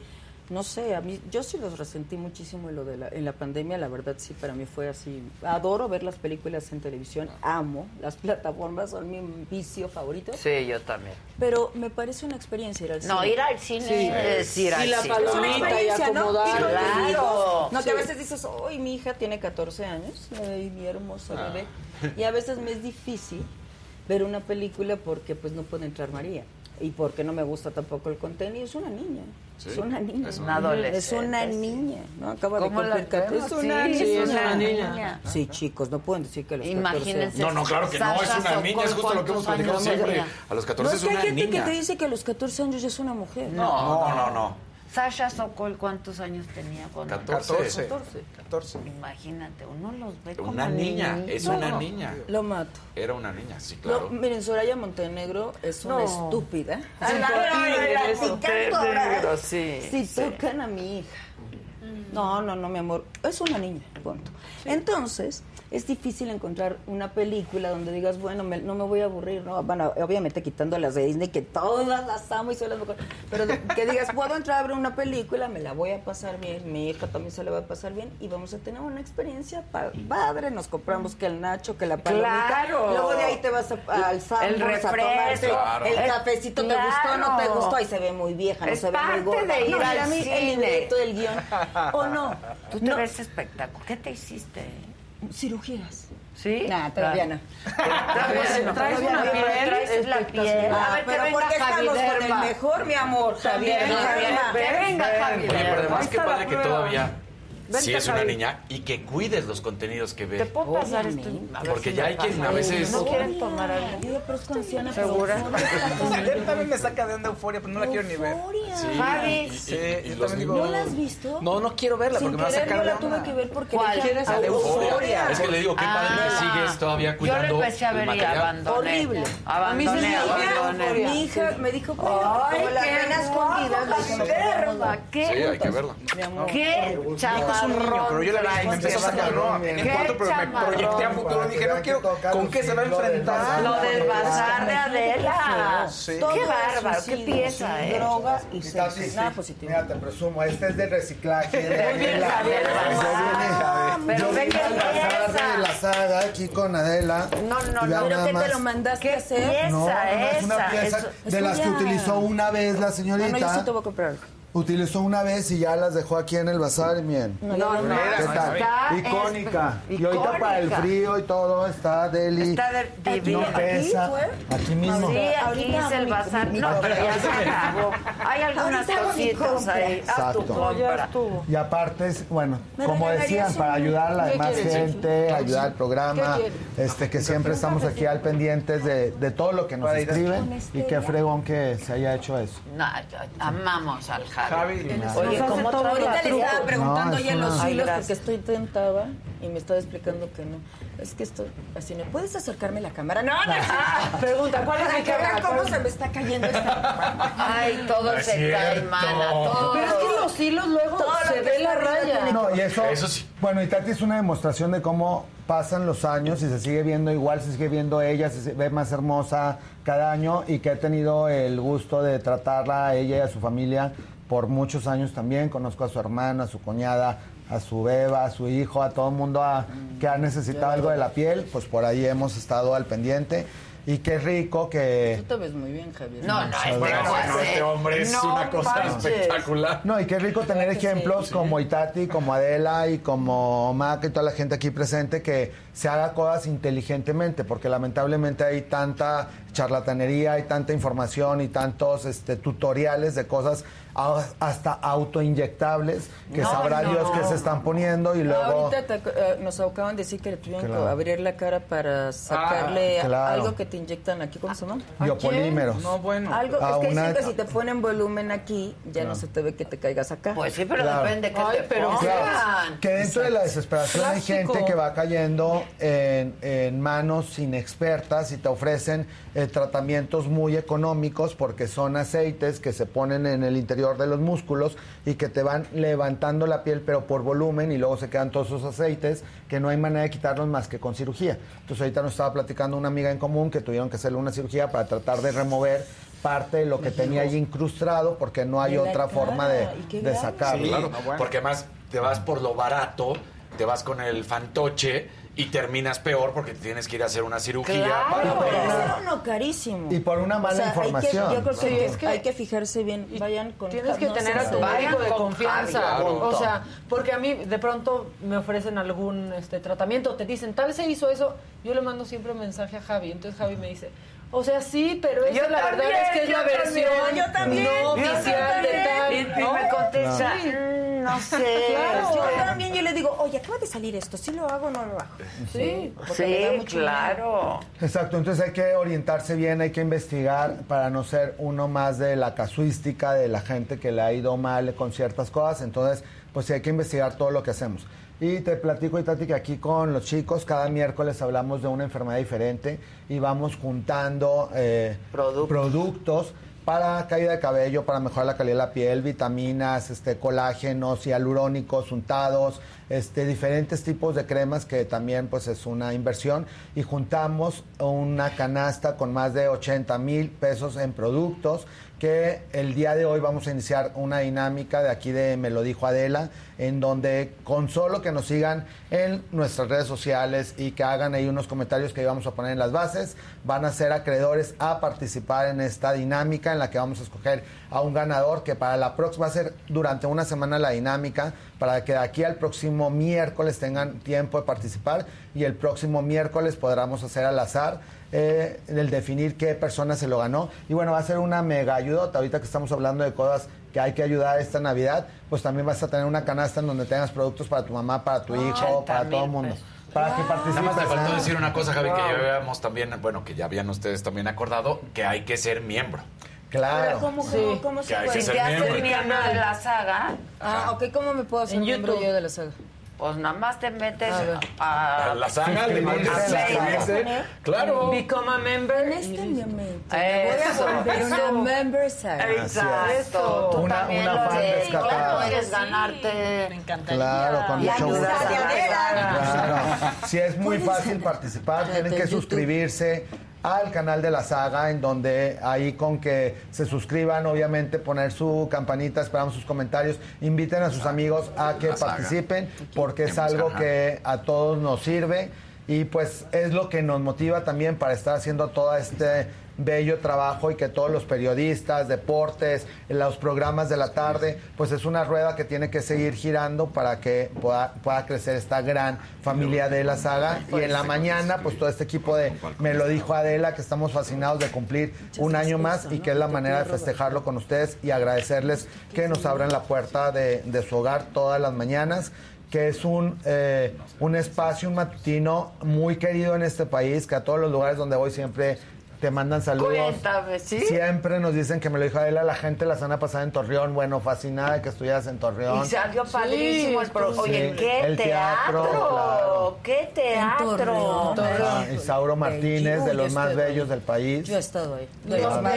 no sé, a mí, yo sí los resentí muchísimo en lo de la, en la pandemia, la verdad sí, para mí fue así. Adoro ver las películas en televisión, amo, las plataformas son mi vicio favorito, Sí, yo también. pero me parece una experiencia ir al cine. No, ir al cine es ir Y al la cine. palomita Es una experiencia, y ¿no? acomodar. Tus Claro. No, que a Sí. veces dices, hoy mi hija tiene 14 años, ay, mi hermosa Ah. bebé. Y a veces me es difícil ver una película porque pues no puede entrar María. Y porque no me gusta tampoco el contenido. Es una niña. Sí, es una niña. es una adolescente, Es una sí. niña. ¿no? Acaba de ¿Cómo la cumplir 14. Es una Sí, niña. sí, es una niña. Sí, chicos, no pueden decir que a los 14 Imagínense. No, no, claro que no, es una niña, es justo lo que hemos ¿cuántos platicado siempre. A los No, 14 es es que hay una gente niña. que te dice que a los 14 años ya es una mujer. No, no, no, no. Sasha Sokol, ¿cuántos años tenía cuando 14. 14. 14. Imagínate, uno los ve como Una niña, es una niña. Lo mato. Era una niña, sí, No, claro. miren, Soraya Montenegro es una No. estúpida. Negro, sí, Si sí. tocan a mi hija No, no, no, mi amor. Es una niña, punto. Entonces, es difícil encontrar una película donde digas, bueno, me- no me voy a aburrir, ¿no? Bueno, obviamente quitando las de Disney, que todas las amo y son las mejores. Pero de- que digas, puedo entrar a ver una película, me la voy a pasar bien, mi hija también se la va a pasar bien y vamos a tener una experiencia pa- padre. Nos compramos que el nacho, que la palomita. Claro. Luego de ahí te vas a- al Sanborns El a refresco. tomarte Claro. el cafecito. ¿Te claro. gustó o no te gustó? Ahí se ve muy vieja, no Es se ve muy gorda. de ir No, al a mí cine. El libreto, el guion. ¿O no? Tú te ves espectacular. ¿Qué te hiciste? Cirugías. ¿Sí? Nah, todavía no. Traes, traes una piel. Traes la piel. Ah, A ver, que pero venga porque estamos con el mejor, mi amor, Javier. Javier. Que venga Javier. Oye, pero además qué padre que todavía Vente, si es una Javi. niña y que cuides los contenidos que ve. ¿Te puedo pasar esto? Porque si ya hay quien a veces ¿No quieren tomar algo? Yo pero es con anciana, ¿Segura? Él también me saca de onda euforia, pero no la quiero ni ver. Sí. Javi. Sí, yo también digo. ¿No la has visto? No, no quiero verla porque me va a sacar yo de la tuve onda. que ver porque ¿Cuál? ¿Quieres ah, a euforia. Es que le digo, qué padre que Ah. sigues todavía cuidando Yo lo empecé a ver y abandoné. Horrible. Abandoné, mi hija, abandoné. mi hija me dijo, Ay, la qué ¿qué? Sí, hay que verla. ¿Qué hijo es un niño, pero yo la vi me empezó a sacar no, en ¿Qué cuanto, pero me proyecté a futuro. Dije, no quiero, ¿con qué se va a enfrentar? Lo del bazar de Adela. Qué bárbaro, qué pieza, sí, ¿eh? Droga y sexo. Nada positivo. Mira, te presumo, este es de reciclaje. Muy bien, Adela. Javier, Pero Yo ve pieza. de la saga aquí con Adela. No, no, no. ¿Pero qué te lo mandaste ¿Qué a hacer? pieza? No, no, es una pieza de las que utilizó una vez la No, no, yo señorita. sí te voy a comprar. Utilizó una vez y ya las dejó aquí en el bazar y miren. No, No, no, no, ¿Qué no, tal? está Icónica. es- Y ahorita para el frío y todo está deli. Está de-. No pesa. ¿Aquí? Aquí mismo. Sí, aquí es el bazar. mi- No, mi- pero ya se acabó. Hay algunas cositas ahí. Tu Exacto. compra. Y aparte, es, bueno, ¿Me como decían, para ayudar a la ¿Qué demás gente, ayudar al programa, ¿Qué este que siempre estamos aquí al pendientes de, de todo lo que nos escriben y qué fregón que se haya hecho eso. No, amamos al Javi. Javi. Oye, ¿cómo todo Ahorita le estaba preguntando No, es ya los hilos porque estoy tentada y me estaba explicando que no. Es que esto, así no. ¿Puedes acercarme la cámara? No, no. Pregunta, ¿cuál es mi cámara? cómo se me está cayendo esta. Ay, todo se cae, mana. Todo. Pero es que los hilos luego se ve la raya. No, y eso, Eso sí. bueno, y Tati es una demostración de cómo pasan los años y se sigue viendo igual, se sigue viendo ella, se ve más hermosa cada año y que he tenido el gusto de tratarla a ella y a su familia por muchos años también. Conozco a su hermana, a su cuñada, a su beba, a su hijo, a todo el mundo a- que ha necesitado algo de la piel, pues por ahí hemos estado al pendiente. Y qué rico que... Tú te ves muy bien, Javier. No, no, es Bueno, broma, bueno, ¿eh? este hombre es No una cosa manches. espectacular. No, y qué rico tener que sí? ejemplos como Itati, como Adela y como Mac y toda la gente aquí presente que se haga cosas inteligentemente, porque lamentablemente hay tanta charlatanería, hay tanta información y tantos este, tutoriales de cosas hasta autoinyectables que No, sabrá no, Dios que no. se están poniendo y luego... Ahorita te- eh, nos acaban de decir que le tuvieron Claro. que abrir la cara para sacarle Ah, claro. algo que te inyectan aquí, ¿cómo se llama? Biopolímeros. No, bueno. Algo, Ah, es que una- dicen que si te ponen volumen aquí, ya no se te ve que te caigas acá. Pues sí, pero Claro. depende que Ay, te pero pongan. Claro, que dentro de la desesperación hay gente que va cayendo en, en manos inexpertas y te ofrecen eh, tratamientos muy económicos porque son aceites que se ponen en el interior de los músculos y que te van levantando la piel pero por volumen y luego se quedan todos esos aceites que no hay manera de quitarlos más que con cirugía. Entonces ahorita nos estaba platicando una amiga en común que tuvieron que hacerle una cirugía para tratar de remover parte de lo que tenía allí incrustado porque no hay otra forma de, de sacarlo. Sí, Claro, bueno. porque además te vas por lo barato, te vas con el fantoche y terminas peor porque te tienes que ir a hacer una cirugía. Claro. para uno carísimo. Y por una mala O sea, hay que- información. yo creo que, Sí, hay, es que, que- hay que fijarse bien. Vayan con Tienes que no tener a tu médico de con confianza. O sea, porque a mí de pronto me ofrecen algún este tratamiento, te dicen, tal vez se hizo eso, yo le mando siempre un mensaje a Javi, entonces Javi me dice, o sea, sí, pero esa Yo la verdad es que es la también, versión yo también, no oficial de tal. Y, y ¿no? me contesta, Sí. "Mm, no sé. Claro. Yo también yo le digo, oye, acaba de salir esto, ¿sí lo hago o no lo hago? Sí. porque me da Sí, mucho claro. Exacto, entonces hay que orientarse bien, hay que investigar para no ser uno más de la casuística de la gente que le ha ido mal con ciertas cosas. Entonces, pues sí hay que investigar todo lo que hacemos. Y te platico, Itati, que aquí con los chicos cada miércoles hablamos de una enfermedad diferente y vamos juntando eh, Productos. productos para caída de cabello, para mejorar la calidad de la piel, vitaminas, este, colágenos, hialurónicos, untados, este, diferentes tipos de cremas que también pues es una inversión y juntamos una canasta con más de 80 mil pesos en productos que el día de hoy vamos a iniciar una dinámica de aquí de Me lo dijo Adela, en donde con solo que nos sigan en nuestras redes sociales y que hagan ahí unos comentarios que íbamos a poner en las bases, van a ser acreedores a participar en esta dinámica en la que vamos a escoger a un ganador que para la próxima va a ser durante una semana la dinámica para que de aquí al próximo miércoles tengan tiempo de participar y el próximo miércoles podamos hacer al azar eh, el definir qué persona se lo ganó. Y bueno, va a ser una mega ayudota. Ahorita que estamos hablando de cosas que hay que ayudar esta Navidad, pues también vas a tener una canasta en donde tengas productos para tu mamá, para tu hijo, para todo el mundo. Para que participes. Nada más te faltó decir una cosa, Javi, que ya habíamos también, bueno, que ya habían ustedes también acordado, que hay que ser miembro. Claro. ¿Cómo, Sí. cómo, cómo se Que hay puede? que ser miembro. miembro de la saga. Ah, ok, ¿cómo me puedo hacer En miembro YouTube. yo de la saga? Pues nada más te metes A a, la saga, le mandas a suscribirse. Facebook. Claro. Become a member. En este momento. Eso, voy a volver eso. una member saga. Exacto. Tú Una- también una lo fan eres. Claro, Sí, quieres ganarte. Me encantaría. Claro, con mucho gusto. Claro. Claro. Sí, es muy fácil participar. Tienen que suscribirse al canal de la saga, en donde ahí con que se suscriban, obviamente poner su campanita, esperamos sus comentarios, inviten a sus amigos a que participen, porque es algo que a todos nos sirve y pues es lo que nos motiva también para estar haciendo todo este bello trabajo y que todos los periodistas, deportes, los programas de la tarde, pues es una rueda que tiene que seguir girando para que pueda, pueda crecer esta gran familia de la saga. Y en la mañana, pues todo este equipo de Me lo dijo Adela, que estamos fascinados de cumplir un año más y que es la manera de festejarlo con ustedes y agradecerles que nos abran la puerta de, de su hogar todas las mañanas que es un, eh, un espacio, un matutino muy querido en este país, que a todos los lugares donde voy siempre te mandan saludos. Cuéntame, ¿sí? Siempre nos dicen que me lo dijo Adela, la gente la semana pasada en Torreón, bueno, fascinada de que estuvieras en Torreón. Y salió padrísimo el pro. Sí, Oye, ¿qué el teatro? teatro, claro. ¿Qué teatro? Torreón. Ah, Isauro Martínez, de Yo los más bellos del país. Yo he estado ahí. De los más.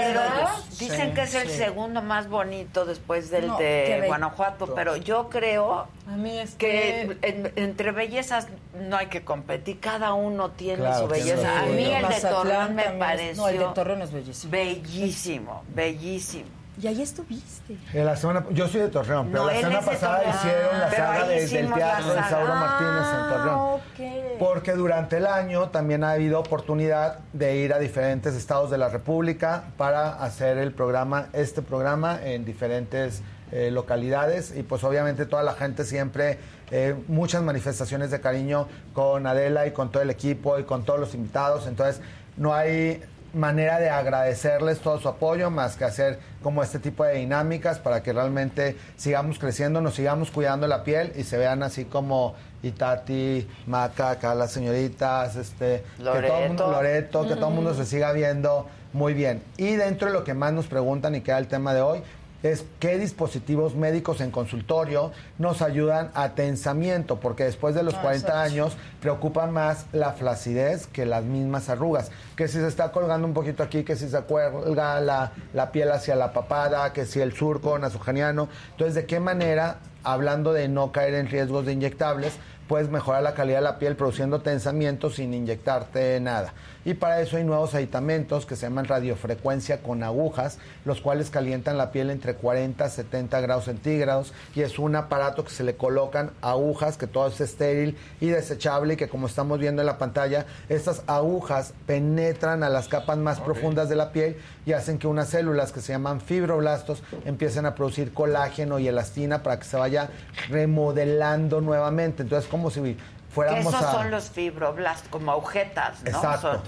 Dicen Sí, que es el sí. segundo más bonito después del No, de. Guanajuato, pero yo creo A mí es que en- entre bellezas no hay que competir, cada uno tiene Claro, su tiene belleza. A mí el de Torreón me es- pareció No, el de Torreón es bellísimo. bellísimo, bellísimo. Y ahí estuviste. En la semana, yo soy de Torreón, pero No, la semana pasada Torreón. hicieron la Pero saga ahí de- del hicimos teatro de Isauro saga. Martínez en Torreón. Ah, ok. Porque durante el año también ha habido oportunidad de ir a diferentes estados de la República para hacer el programa, este programa en diferentes eh, localidades y pues obviamente toda la gente siempre, eh, muchas manifestaciones de cariño con Adela y con todo el equipo y con todos los invitados, entonces no hay manera de agradecerles todo su apoyo más que hacer como este tipo de dinámicas para que realmente sigamos creciendo, nos sigamos cuidando la piel y se vean así como Itati, Maca, acá las señoritas, este, que todo el mundo, Loreto. Loreto, que todo el mundo se siga viendo muy bien. Y dentro de lo que más nos preguntan y que era el tema de hoy, es qué dispositivos médicos en consultorio nos ayudan a tensamiento, porque después de los Ah, 40 exacto. años preocupa más la flacidez que las mismas arrugas. Que si se está colgando un poquito aquí, que si se cuelga la, la piel hacia la papada, que si el surco nasogeniano. Entonces, ¿de qué manera, hablando de no caer en riesgos de inyectables, puedes mejorar la calidad de la piel produciendo tensamiento sin inyectarte nada? Y para eso hay nuevos aditamentos que se llaman radiofrecuencia con agujas, los cuales calientan la piel entre 40 a 70 grados centígrados y es un aparato que se le colocan agujas, que todo es estéril y desechable y que como estamos viendo en la pantalla, estas agujas penetran a las capas más profundas de la piel y hacen que unas células que se llaman fibroblastos empiecen a producir colágeno y elastina para que se vaya remodelando nuevamente. Entonces, como si Que esos a... son los fibroblastos, como agujetas, ¿no? Exacto. Son-.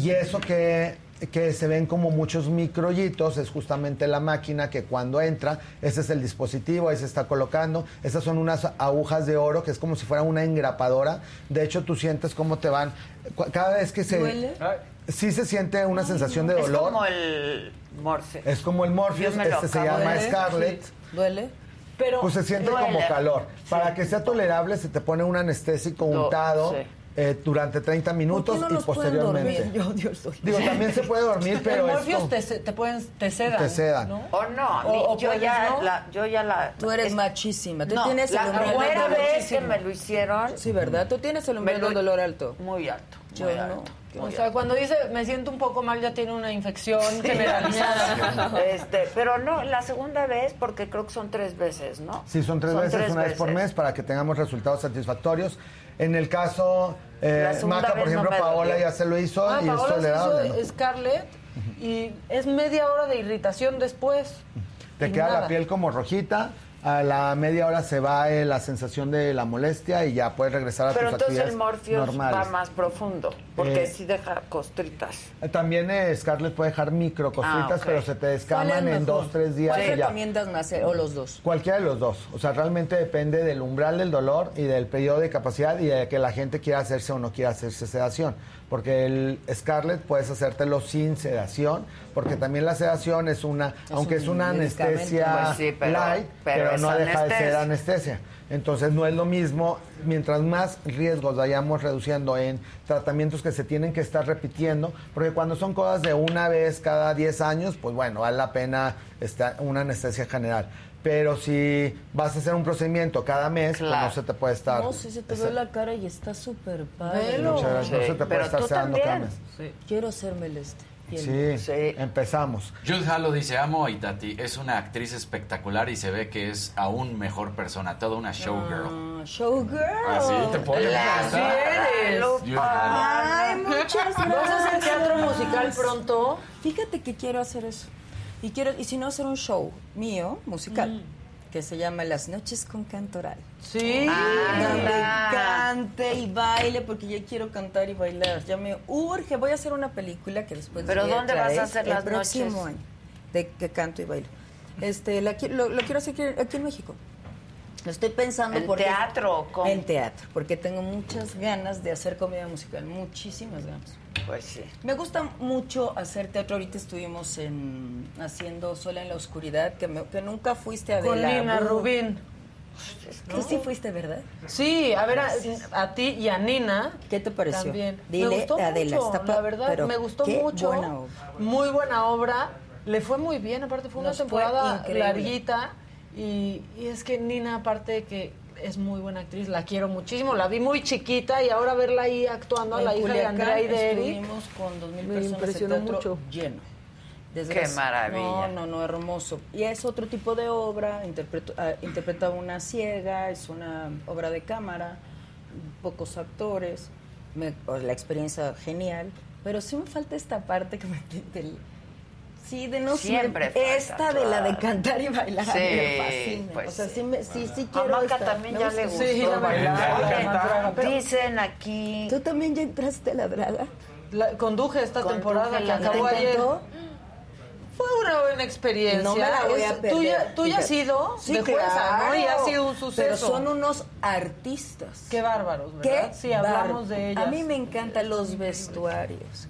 Y eso que, que se ven como muchos microyitos es justamente la máquina que cuando entra, ese es el dispositivo, ahí se está colocando. Esas son unas agujas de oro que es como si fuera una engrapadora. De hecho, tú sientes cómo te van. Cada vez que se. ¿Duele? Sí se siente una sensación de Es dolor. como el morfe. Es como el Morpheus, este se llama de- Scarlett. ¿Duele? Pero Pues se siente duele. como calor. Para que sea tolerable se te pone un anestésico Do- untado sí. eh, durante 30 minutos ¿Por qué no y posteriormente. dormir? Yo, Dios, soy- Digo, también se puede dormir, pero Morpheus como- te, te, pueden, te sedan. Te sedan. ¿no? O no, O- o yo, puedes, ya ¿no? la, yo ya la... Tú eres es- machísima. Tú no, tienes la el umbral del primera dolor. vez que me lo hicieron... Sí, ¿verdad? Tú tienes el umbral lo- dolor alto. Muy alto, Yo muy no. alto. O sea, cuando dice me siento un poco mal, ya tiene una infección generalizada. Este, pero no, la segunda vez, porque creo que son tres veces, ¿no? Sí, son tres veces, una vez por mes, para que tengamos resultados satisfactorios. En el caso, eh, Maca, por no ejemplo, Paola ya se lo hizo Ah, y es Paola se tolerable. hizo ¿no? Scarlett y es media hora de irritación después. Te queda nada. la piel como rojita. A la media hora se va eh, la sensación de la molestia y ya puedes regresar a Pero tus entonces actividades el Morpheus normales. va más profundo, porque Eh, sí deja costritas. Eh, También eh, Scarlett puede dejar microcostritas, Ah, pero se te ¿Cuál es descaman en dos, tres días ¿Cuál recomiendas más? eh, ¿O los dos? Cualquiera de los dos. O sea, realmente depende del umbral del dolor y del periodo de capacidad y de que la gente quiera hacerse o no quiera hacerse sedación. Porque el Scarlett puedes hacértelo sin sedación, porque también la sedación es una, aunque es un una anestesia Pues sí, pero- light, pero no deja de ser anestesia. anestesia. Entonces no es lo mismo, mientras más riesgos vayamos reduciendo en tratamientos que se tienen que estar repitiendo, porque cuando son cosas de una vez cada 10 años, pues bueno, vale la pena esta- una anestesia general. Pero si vas a hacer un procedimiento cada mes, pues no se te puede estar. No, sí, se te ve la cara y está súper padre. Velo. Muchas gracias. No se te puede estar sedando cada mes. Quiero hacerme el este. Sí, empezamos. Jude Halo dice, amo a Itati, es una actriz espectacular y se ve que es aún mejor persona, toda una showgirl. Ah, showgirl. Así te pones. Así eres. Ay, muchas gracias. ¿Vas a hacer teatro musical pronto? Fíjate que quiero hacer eso. Y quiero, y si no hacer un show mío, musical, que se llama Las noches con cantoral. Sí. donde cante y baile, porque yo quiero cantar y bailar. Ya me urge. Voy a hacer una película que después. les ¿Pero voy dónde vas a traer hacer el las próximo noches? año de que canto y bailo. Este, la lo, lo quiero hacer aquí, aquí en México. Lo estoy pensando ¿En porque teatro o cómo? en teatro, porque tengo muchas ganas de hacer comedia musical, muchísimas ganas. Pues sí. Me gusta mucho hacer teatro. Ahorita estuvimos en haciendo Sola en la oscuridad, que, me- que nunca fuiste a Con Nina Rubín. Tú sí fuiste, ¿verdad? Sí, a ver, a, a ti y a Nina. ¿Qué te pareció? También. Dile, me gustó Adela, mucho, está la verdad, pero me gustó qué mucho. buena obra. Muy buena obra. Le fue muy bien, aparte fue una Nos temporada larguita. Y, y es que Nina, aparte de que es muy buena actriz, la quiero muchísimo. La vi muy chiquita y ahora verla ahí actuando a la hija de Andrea y de Eric. estuvimos con dos mil me personas impresionó el mucho. lleno. Qué maravilla. No, no, no, hermoso. Y es otro tipo de obra, interpreto, ah, interpreta una ciega, es una obra de cámara, pocos actores, me- pues, la experiencia genial, pero sí me falta esta parte que me del- Sí, de no Siempre me- falta, esta de la de cantar y bailar Sí, me fascina. pues o sea, sí. sí, me- sí, sí A quiero Maca esta- también me ya le gustó Sí, la bailar. bailar, pero- Dicen aquí... ¿Tú también ya entraste a la draga? La- conduje esta Conduje temporada que acabó ¿Te ayer. Fue una buena experiencia. No me la voy a perder. Tú ya, tú ya has sido Sí, de jueza, ¿no? Y ha sido un suceso. Pero son unos artistas. Qué bárbaros, ¿verdad? Qué sí, hablamos bar- de ellas. A mí me encantan los vestuarios.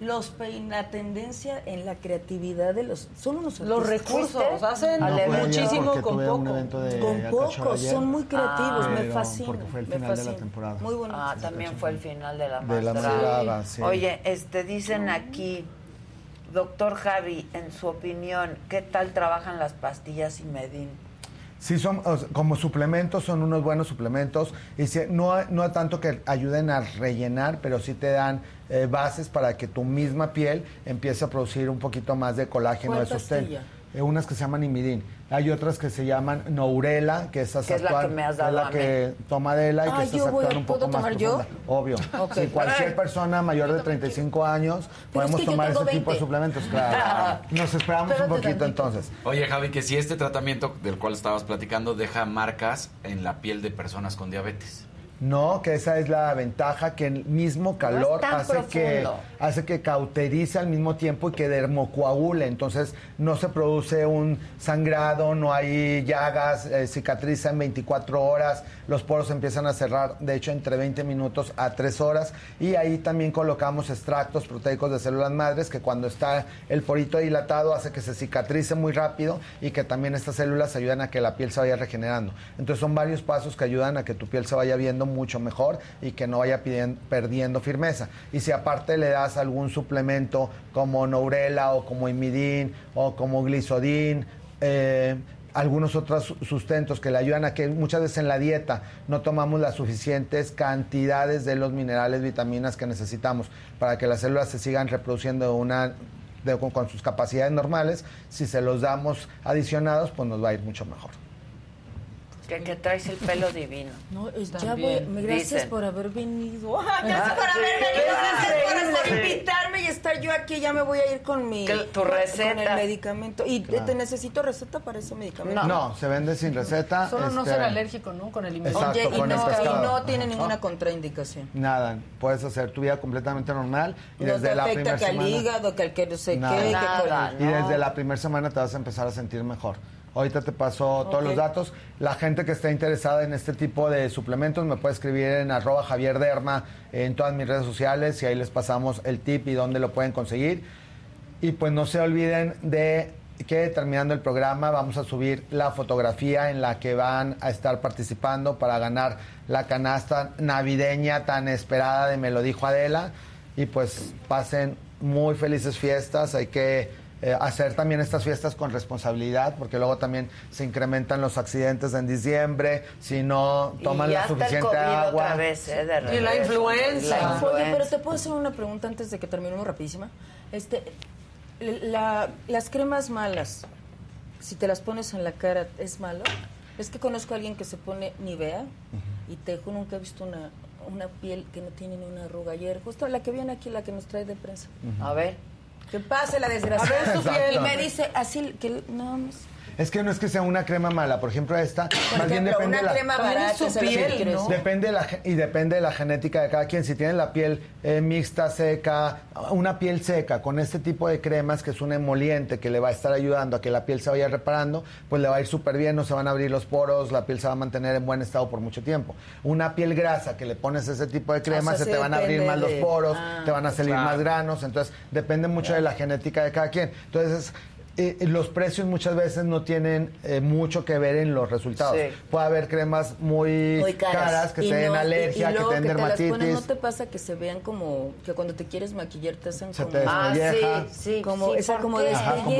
Los pein- la tendencia en la creatividad de los son unos Los artistas. recursos, hacen No muchísimo con tuve un poco. evento de Con poco, ayer, son muy creativos, me pero fascina. Porque fue el me final de la temporada. Muy bueno. Ah, también fue el final de la De la Madraga. Madraga, sí. Oye, este, dicen aquí, doctor Javi, en su opinión, ¿qué tal trabajan las pastillas y Medin? Sí, son como suplementos, son unos buenos suplementos. Y sí, no, no tanto que ayuden a rellenar, pero sí te dan eh, bases para que tu misma piel empiece a producir un poquito más de colágeno ¿Cuál de sostén. Eh, unas que se llaman Imidin. Hay otras que se llaman Nourela, que esa Que es la que me has que es dado la que toma Adela y Ah, que esta yo es voy un poco ¿puedo más tomar yo? profunda. Obvio. Ok. Si cualquier persona mayor de 35 años podemos que yo tomar ese tipo de 20. suplementos, claro. Nos esperamos un poquito tantito. entonces. Oye, Javi, que si este tratamiento del cual estabas platicando deja marcas en la piel de personas con diabetes. No, que esa es la ventaja, que el mismo calor tan hace, que, profundo. Hace que cauterice al mismo tiempo y que dermocoagule. Entonces no se produce un sangrado, no hay llagas, eh, cicatriza en 24 horas, los poros empiezan a cerrar, de hecho, entre 20 minutos a 3 horas. Y ahí también colocamos extractos proteicos de células madres, que cuando está el porito dilatado hace que se cicatrice muy rápido y que también estas células ayudan a que la piel se vaya regenerando. Entonces son varios pasos que ayudan a que tu piel se vaya viendo mucho mejor y que no vaya pidien- perdiendo firmeza. Y si aparte le das algún suplemento como Nourela o como Imidin o como Glisodin, eh, algunos otros su- sustentos que le ayudan a que muchas veces en la dieta no tomamos las suficientes cantidades de los minerales, vitaminas que necesitamos para que las células se sigan reproduciendo una, con, con sus capacidades normales. Si se los damos adicionados, pues nos va a ir mucho mejor. Que, que traes el pelo divino. No, es- ya voy, También, me- gracias dicen. por haber venido. Ah, gracias por haber venido. Gracias por, invitarme y estar yo aquí. Ya me voy a ir con mi tu con- receta. con el medicamento. ¿Y Claro. te necesito receta para ese medicamento? No, se vende sin receta. Solo no este, ser alérgico, ¿no? Con el Exacto, Oye, y con el no, y no tiene Ajá. ninguna contraindicación. Nada, puedes hacer tu vida completamente normal y No desde te la afecta primera que al semana. hígado, que al que no sé Nada. qué. que Nada, por- Y desde la primera semana te vas a empezar a sentir mejor. Ahorita te paso todos los datos. La gente que esté interesada en este tipo de suplementos me puede escribir en arroba Javier Derma en todas mis redes sociales y ahí les pasamos el tip y dónde lo pueden conseguir. Y pues no se olviden de que terminando el programa vamos a subir la fotografía en la que van a estar participando para ganar la canasta navideña tan esperada de Me lo dijo Adela. Y pues pasen muy felices fiestas. Hay que eh, hacer también estas fiestas con responsabilidad porque luego también se incrementan los accidentes en diciembre si no toman y la el suficiente COVID agua. otra vez, ¿eh? De Y la regreso. influenza. La Oye, pero te puedo hacer una pregunta antes de que terminemos rapidísima. Este, la- las cremas malas, si te las pones en la cara, ¿es malo? Es que conozco a alguien que se pone Nivea y te juro nunca he visto una, una piel que no tiene ni una arruga. Ayer, justo la que viene aquí, la que nos trae de prensa. A ver. Que pase la desgracia. A ver su piel. Y me dice así, que no, no sé. Es que no es que sea una crema mala, por ejemplo esta, más bien ejemplo, depende una de la crema barata, es su ¿sabes piel? ¿no? Depende de la ge- y depende de la genética de cada quien. Si tienen la piel eh, mixta, seca, una piel seca con este tipo de cremas que es un emoliente que le va a estar ayudando a que la piel se vaya reparando, pues le va a ir súper bien, no se van a abrir los poros, la piel se va a mantener en buen estado por mucho tiempo. Una piel grasa que le pones ese tipo de cremas, O sea, se sí te van a abrir más los poros, Ah, te van a salir claro. más granos, entonces depende mucho de la genética de cada quien. Entonces, eh, los precios muchas veces no tienen eh, mucho que ver en los resultados. Sí. Puede haber cremas muy, Muy caras, que Y te den no- alergia, y luego que te den te las ponen, dermatitis. ¿No te pasa que se vean como que cuando te quieres maquillar te hacen Se como te. Ah, sí, sí, como sí, esa ¿por como qué? Ajá, como.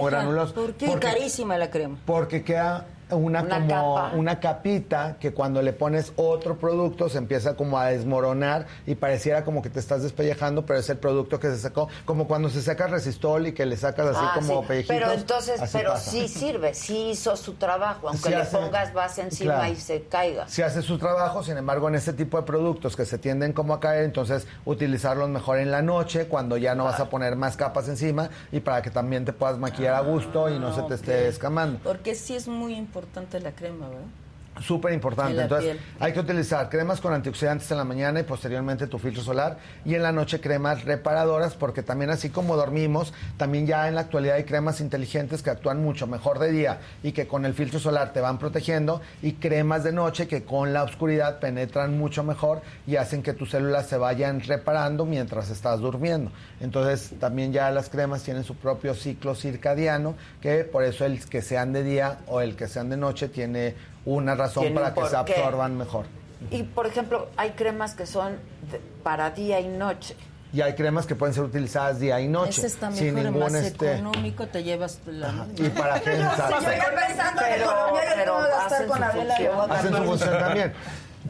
¿Por qué? Porque- carísima la crema. Porque queda una, Una como capa. una capita que cuando le pones otro producto se empieza como a desmoronar y pareciera como que te estás despellejando, pero es el producto que se sacó, como cuando se saca resistol y que le sacas así Ah, como sí. pellejitos. Pero entonces, pero pasa. sí sirve, sí hizo su trabajo, aunque Sí le hace- pongas base encima claro. y se caiga. Si hace su trabajo, sin embargo, en ese tipo de productos que se tienden como a caer, entonces utilizarlos mejor en la noche, cuando ya no vas a poner más capas encima y para que también te puedas maquillar a gusto y no se te esté escamando. Porque sí es muy importante la crema, ¿verdad? Súper importante. Entonces, piel. hay que utilizar cremas con antioxidantes en la mañana y posteriormente tu filtro solar. Y en la noche cremas reparadoras, porque también así como dormimos, también ya en la actualidad hay cremas inteligentes que actúan mucho mejor de día y que con el filtro solar te van protegiendo. Y cremas de noche que con la oscuridad penetran mucho mejor y hacen que tus células se vayan reparando mientras estás durmiendo. Entonces, también ya las cremas tienen su propio ciclo circadiano, que por eso el que sean de día o el que sean de noche tiene una razón Tiene para un que se absorban mejor. Y, por ejemplo, hay cremas que son de- para día y noche. Y hay cremas que pueden ser utilizadas día y noche. Ese está sin ningún más este. económico, te llevas la... Y para Pero- pero que gastar hacen con su función. hacen función también.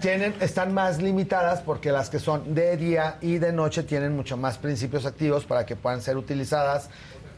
Tienen, están más limitadas porque las que son de día y de noche tienen mucho más principios activos para que puedan ser utilizadas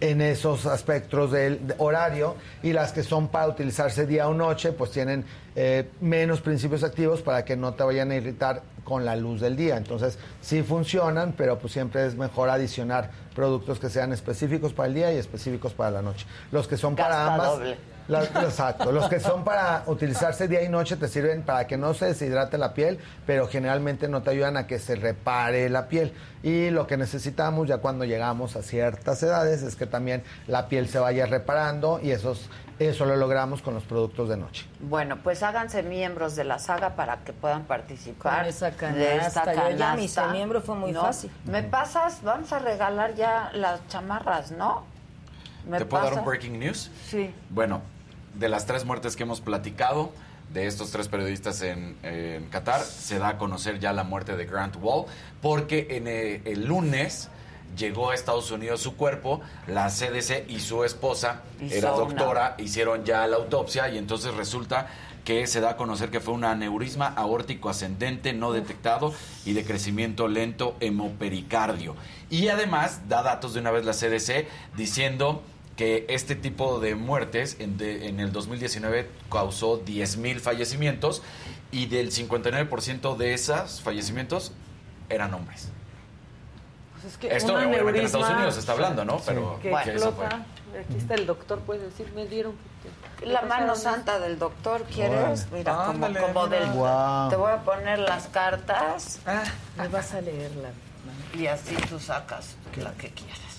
en esos aspectos del de horario y las que son para utilizarse día o noche pues tienen eh, menos principios activos para que no te vayan a irritar con la luz del día. Entonces sí funcionan, pero pues siempre es mejor adicionar productos que sean específicos para el día y específicos para la noche. Los que son para ambas... doble. La- exacto. Los que son para utilizarse día y noche te sirven para que no se deshidrate la piel, pero generalmente no te ayudan a que se repare la piel. Y lo que necesitamos ya cuando llegamos a ciertas edades es que también la piel se vaya reparando y esos, eso lo logramos con los productos de noche. Bueno, pues háganse miembros de la saga para que puedan participar Con esa de esta canasta. Yo ya me hice canasta. miembro, fue muy ¿No? fácil. Me pasas, vamos a regalar ya las chamarras, ¿no? ¿Me ¿Te puedo dar un breaking news? Sí. Bueno, de las tres muertes que hemos platicado, de estos tres periodistas en, en Qatar, se da a conocer ya la muerte de Grant Wall, porque en eh, el lunes llegó a Estados Unidos su cuerpo, la CDC y su esposa, Hizo era una- doctora, hicieron ya la autopsia y entonces resulta que se da a conocer que fue un aneurisma aórtico ascendente no detectado y de crecimiento lento hemopericardio. Y además da datos de una vez la CDC diciendo que este tipo de muertes en, de- en el 2019 causó 10.000 fallecimientos y del 59% de esos fallecimientos eran hombres. Pues es que Esto obviamente en Estados Unidos se está hablando, ¿no? Pero que explota. Aquí está el doctor, puede decir, me dieron. La mano santa del doctor, ¿quieres? Mira, como, Ándale, como mira. del... Te voy a poner las cartas. Me vas a leerla. Y así tú sacas la que quieras.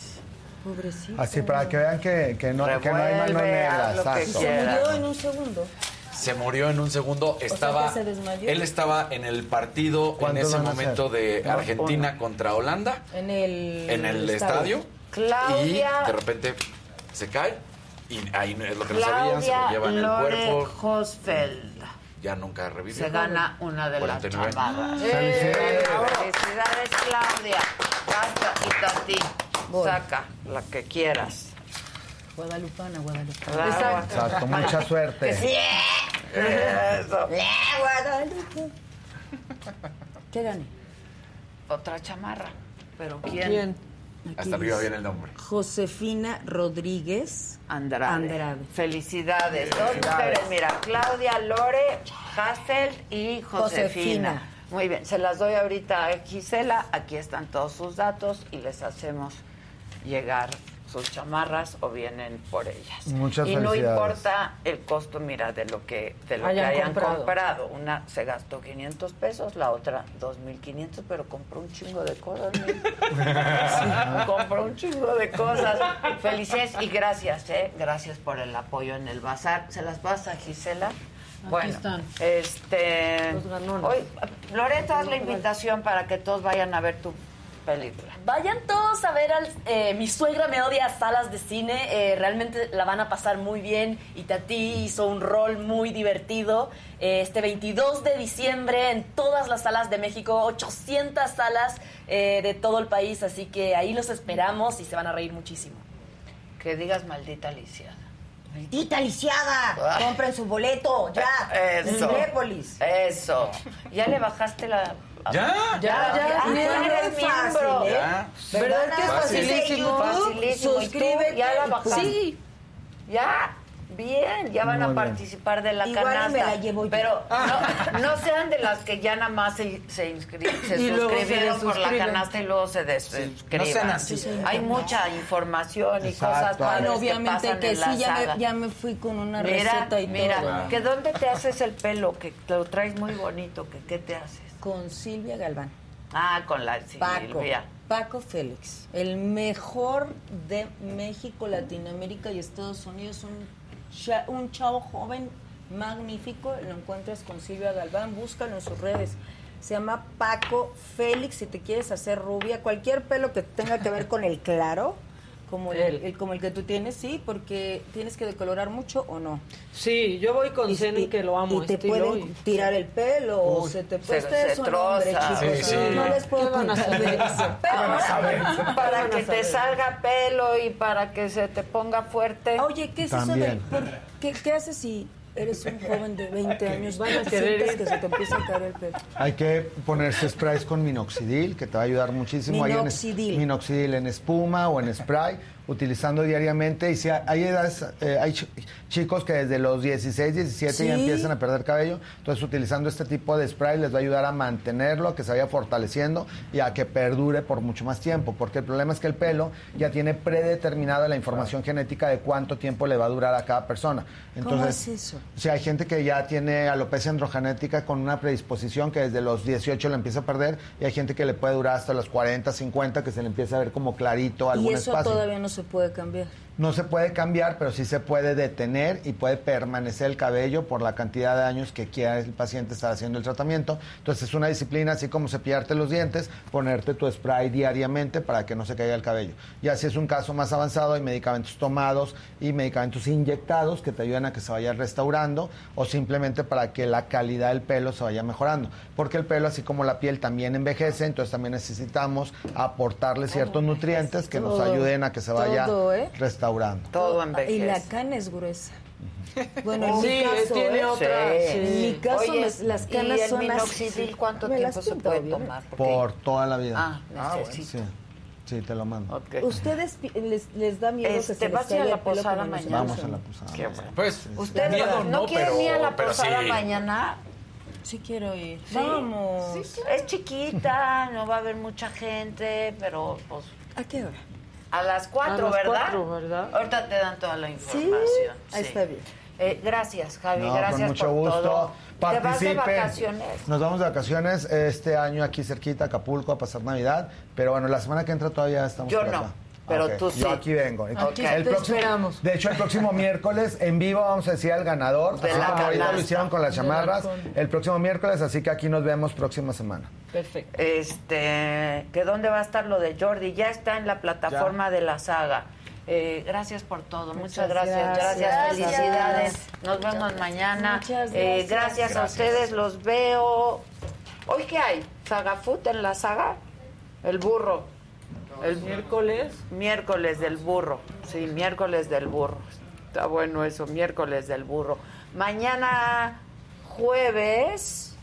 Pobrecito. Así para que vean que, que no, que no hay mano negra. Se murió en un segundo. Se murió en un segundo. Estaba, que se desmayó. él estaba en el partido en ¿Cuántos ese momento de No, Argentina contra Holanda En el, en el estadio Claudia. y de repente se cae y ahí es lo que no sabían, se lo Claudia llevan en el cuerpo, Hosfeld ya nunca revivió. se gana una de las 49. chamarras. ¡Felicidades! Felicidades, Claudia. Basta, y Tati. Saca la que quieras. Guadalupana, Guadalupana. Bravo. Exacto, mucha suerte. Que sí. Eso. Guadalupe. ¿Qué gané? Otra chamarra. ¿Pero quién? ¿Quién? Hasta arriba viene el nombre. Josefina Rodríguez Andrade. Andrade. Felicidades. Dos mujeres, mira, Claudia Lore, Hasfeld y Josefina. Josefina. Muy bien, se las doy ahorita a Gisela. Aquí están todos sus datos y les hacemos llegar sus chamarras o vienen por ellas. Muchas y no importa el costo, mira, de lo que de lo Hayan que hayan comprado. comprado. Una se gastó 500 pesos, la otra 2.500, pero compró un chingo de cosas. mira. compró un chingo de cosas. Felicidades y gracias, ¿eh? Gracias por el apoyo en el bazar. ¿Se las pasa, Gisela? bueno, están. este... Los ganones. Hoy, Loreto, haz la invitación para que todos vayan a ver tu película. Vayan todos a ver al, eh, Mi suegra me odia salas de cine. eh, realmente la van a pasar muy bien. Y Tati hizo un rol muy divertido. Eh, este 22 de diciembre en todas las salas de México, 800 salas eh, de todo el país. Así que ahí los esperamos y se van a reír muchísimo. Que digas maldita lisiada. ¡Maldita lisiada! Compren su boleto, ya. Eso. Eso. ¿Ya le bajaste la...? ¿Ya? Ya, ya, Ah, ya eres miembro. ¿eh? Ya. ¿Verdad que es facilísimo? Facilísimo. Suscríbete ¿Ya la sí. Ya. Bien, ya van Muy a bien. participar de la Igual y canasta. me la llevo yo. Pero no, no sean de las que ya nada más se, se, inscri- se luego se suscribieron por la canasta y luego se desuscriben. no sean así. Sí. Hay mucha información y Exacto. cosas padres Bueno, obviamente que, pasan que en la sí, ya saga. me, ya me fui con una Mira, receta y mira, todo. que dónde te haces el pelo, que te lo traes muy bonito, que qué te haces. Con Silvia Galván. Ah, con la Paco. Silvia. Paco Félix. El mejor de México, Latinoamérica y Estados Unidos. Un, un chavo joven magnífico. Lo encuentras con Silvia Galván. Búscalo en sus redes. Se llama Paco Félix. Si te quieres hacer rubia, cualquier pelo que tenga que ver con el claro. Como el, el- como el que tú tienes, sí, porque tienes que decolorar mucho o no. Sí, yo voy con Ceni, que lo amo. Y te estilo, pueden y- tirar el pelo o se te se- puede se chicos. Sí, sí. No les puedo ¿Qué van a contar de eso. Pero para que te salga pelo y para que se te ponga fuerte. Oye, ¿qué es eso de por- qué, qué haces si eres un joven de 20 años? Van a querer que se te empieza a caer el pelo. Hay que ponerse sprays con minoxidil, que te va a ayudar muchísimo. Hay en- Minoxidil. minoxidil en espuma o en spray, utilizando diariamente. Y si hay, edades, eh, hay ch- chicos que desde los 16, 17 ya empiezan a perder cabello. Entonces, utilizando este tipo de spray les va a ayudar a mantenerlo, a que se vaya fortaleciendo y a que perdure por mucho más tiempo. Porque el problema es que el pelo ya tiene predeterminada la información genética de cuánto tiempo le va a durar a cada persona. ¿Cómo Entonces, es eso? Sí, hay gente que ya tiene alopecia androgenética con una predisposición que desde los 18 le empieza a perder y hay gente que le puede durar hasta los 40, 50 que se le empieza a ver como clarito algún Y eso espacio. todavía no se puede cambiar. No se puede cambiar, pero sí se puede detener y puede permanecer el cabello por la cantidad de años que quiera el paciente estar haciendo el tratamiento. Entonces es una disciplina, así como cepillarte los dientes, ponerte tu spray diariamente para que no se caiga el cabello. Y así es un caso más avanzado, hay medicamentos tomados y medicamentos inyectados que te ayudan a que se vaya restaurando o simplemente para que la calidad del pelo se vaya mejorando. Porque el pelo, así como la piel, también envejece, entonces también necesitamos aportarle ciertos nutrientes que nos ayuden a que se vaya ¿eh? Restaurando. Todo Y la cana es gruesa. Bueno, en Sí, mi caso, tiene ¿eh? otra, sí. En mi caso, Oye, las ¿y canas el son minoxidil así. cuánto Me las tiempo se puede tomar? Porque- Por toda la vida. Ah, bueno, necesito. sí. Sí, te lo mando. ¿Ustedes pi- les, les da miedo que Este, se les ¿vas a ir a caiga la el pelo posada mañana? Vamos a la posada. Qué bueno. Pues, ¿Ustedes miedo no, no, quieren ir a la posada sí. mañana? Sí quiero ir. Sí. Vamos. Es chiquita, no va a haber mucha gente, pero pues... ¿A qué hora? A las cuatro, A las ¿verdad? cuatro, ¿verdad? Ahorita te dan toda la información. Ahí está bien. Eh, gracias, Javi, No, gracias con mucho por gusto. todo. ¿Te vas de Participen. vacaciones? Nos vamos de vacaciones este año aquí cerquita, Acapulco, a pasar Navidad. Pero bueno, la semana que entra todavía estamos Yo por no, acá. Pero tú sí. Yo aquí vengo. Aquí el te próximo, esperamos. De hecho, el próximo miércoles en vivo vamos a decir al ganador. De así la como ahorita canasta. lo hicieron con las la chamarras. El próximo miércoles, así que aquí nos vemos próxima semana. Perfecto. Este, que dónde va a estar lo de Jordi, ya está en la plataforma de la saga. Eh, gracias por todo, muchas, Muchas gracias, gracias, gracias. felicidades. Nos vemos mañana. Muchas Eh, gracias. gracias a ustedes, los veo. ¿Hoy qué hay? ¿Saga Food en la saga? El burro. El miércoles. Miércoles del burro. Sí, miércoles del burro. Está bueno eso, miércoles del burro. Mañana jueves.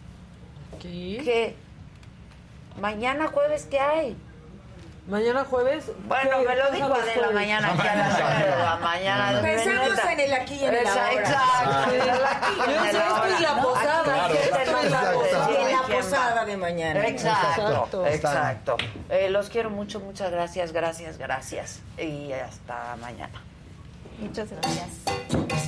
¿Qué? Mañana jueves, ¿qué hay? Mañana jueves. Bueno, ¿qué me lo dijo Adela mañana, ya la verdad, mañana. Pensamos en el aquí y en el ahora. Exacto, en el aquí y en Yo el sé, esto es la posada, Aquí esto es la posada. de mañana. Exacto, Exacto. exacto. Eh, los quiero mucho, muchas gracias, gracias, gracias. Y hasta mañana. Muchas gracias.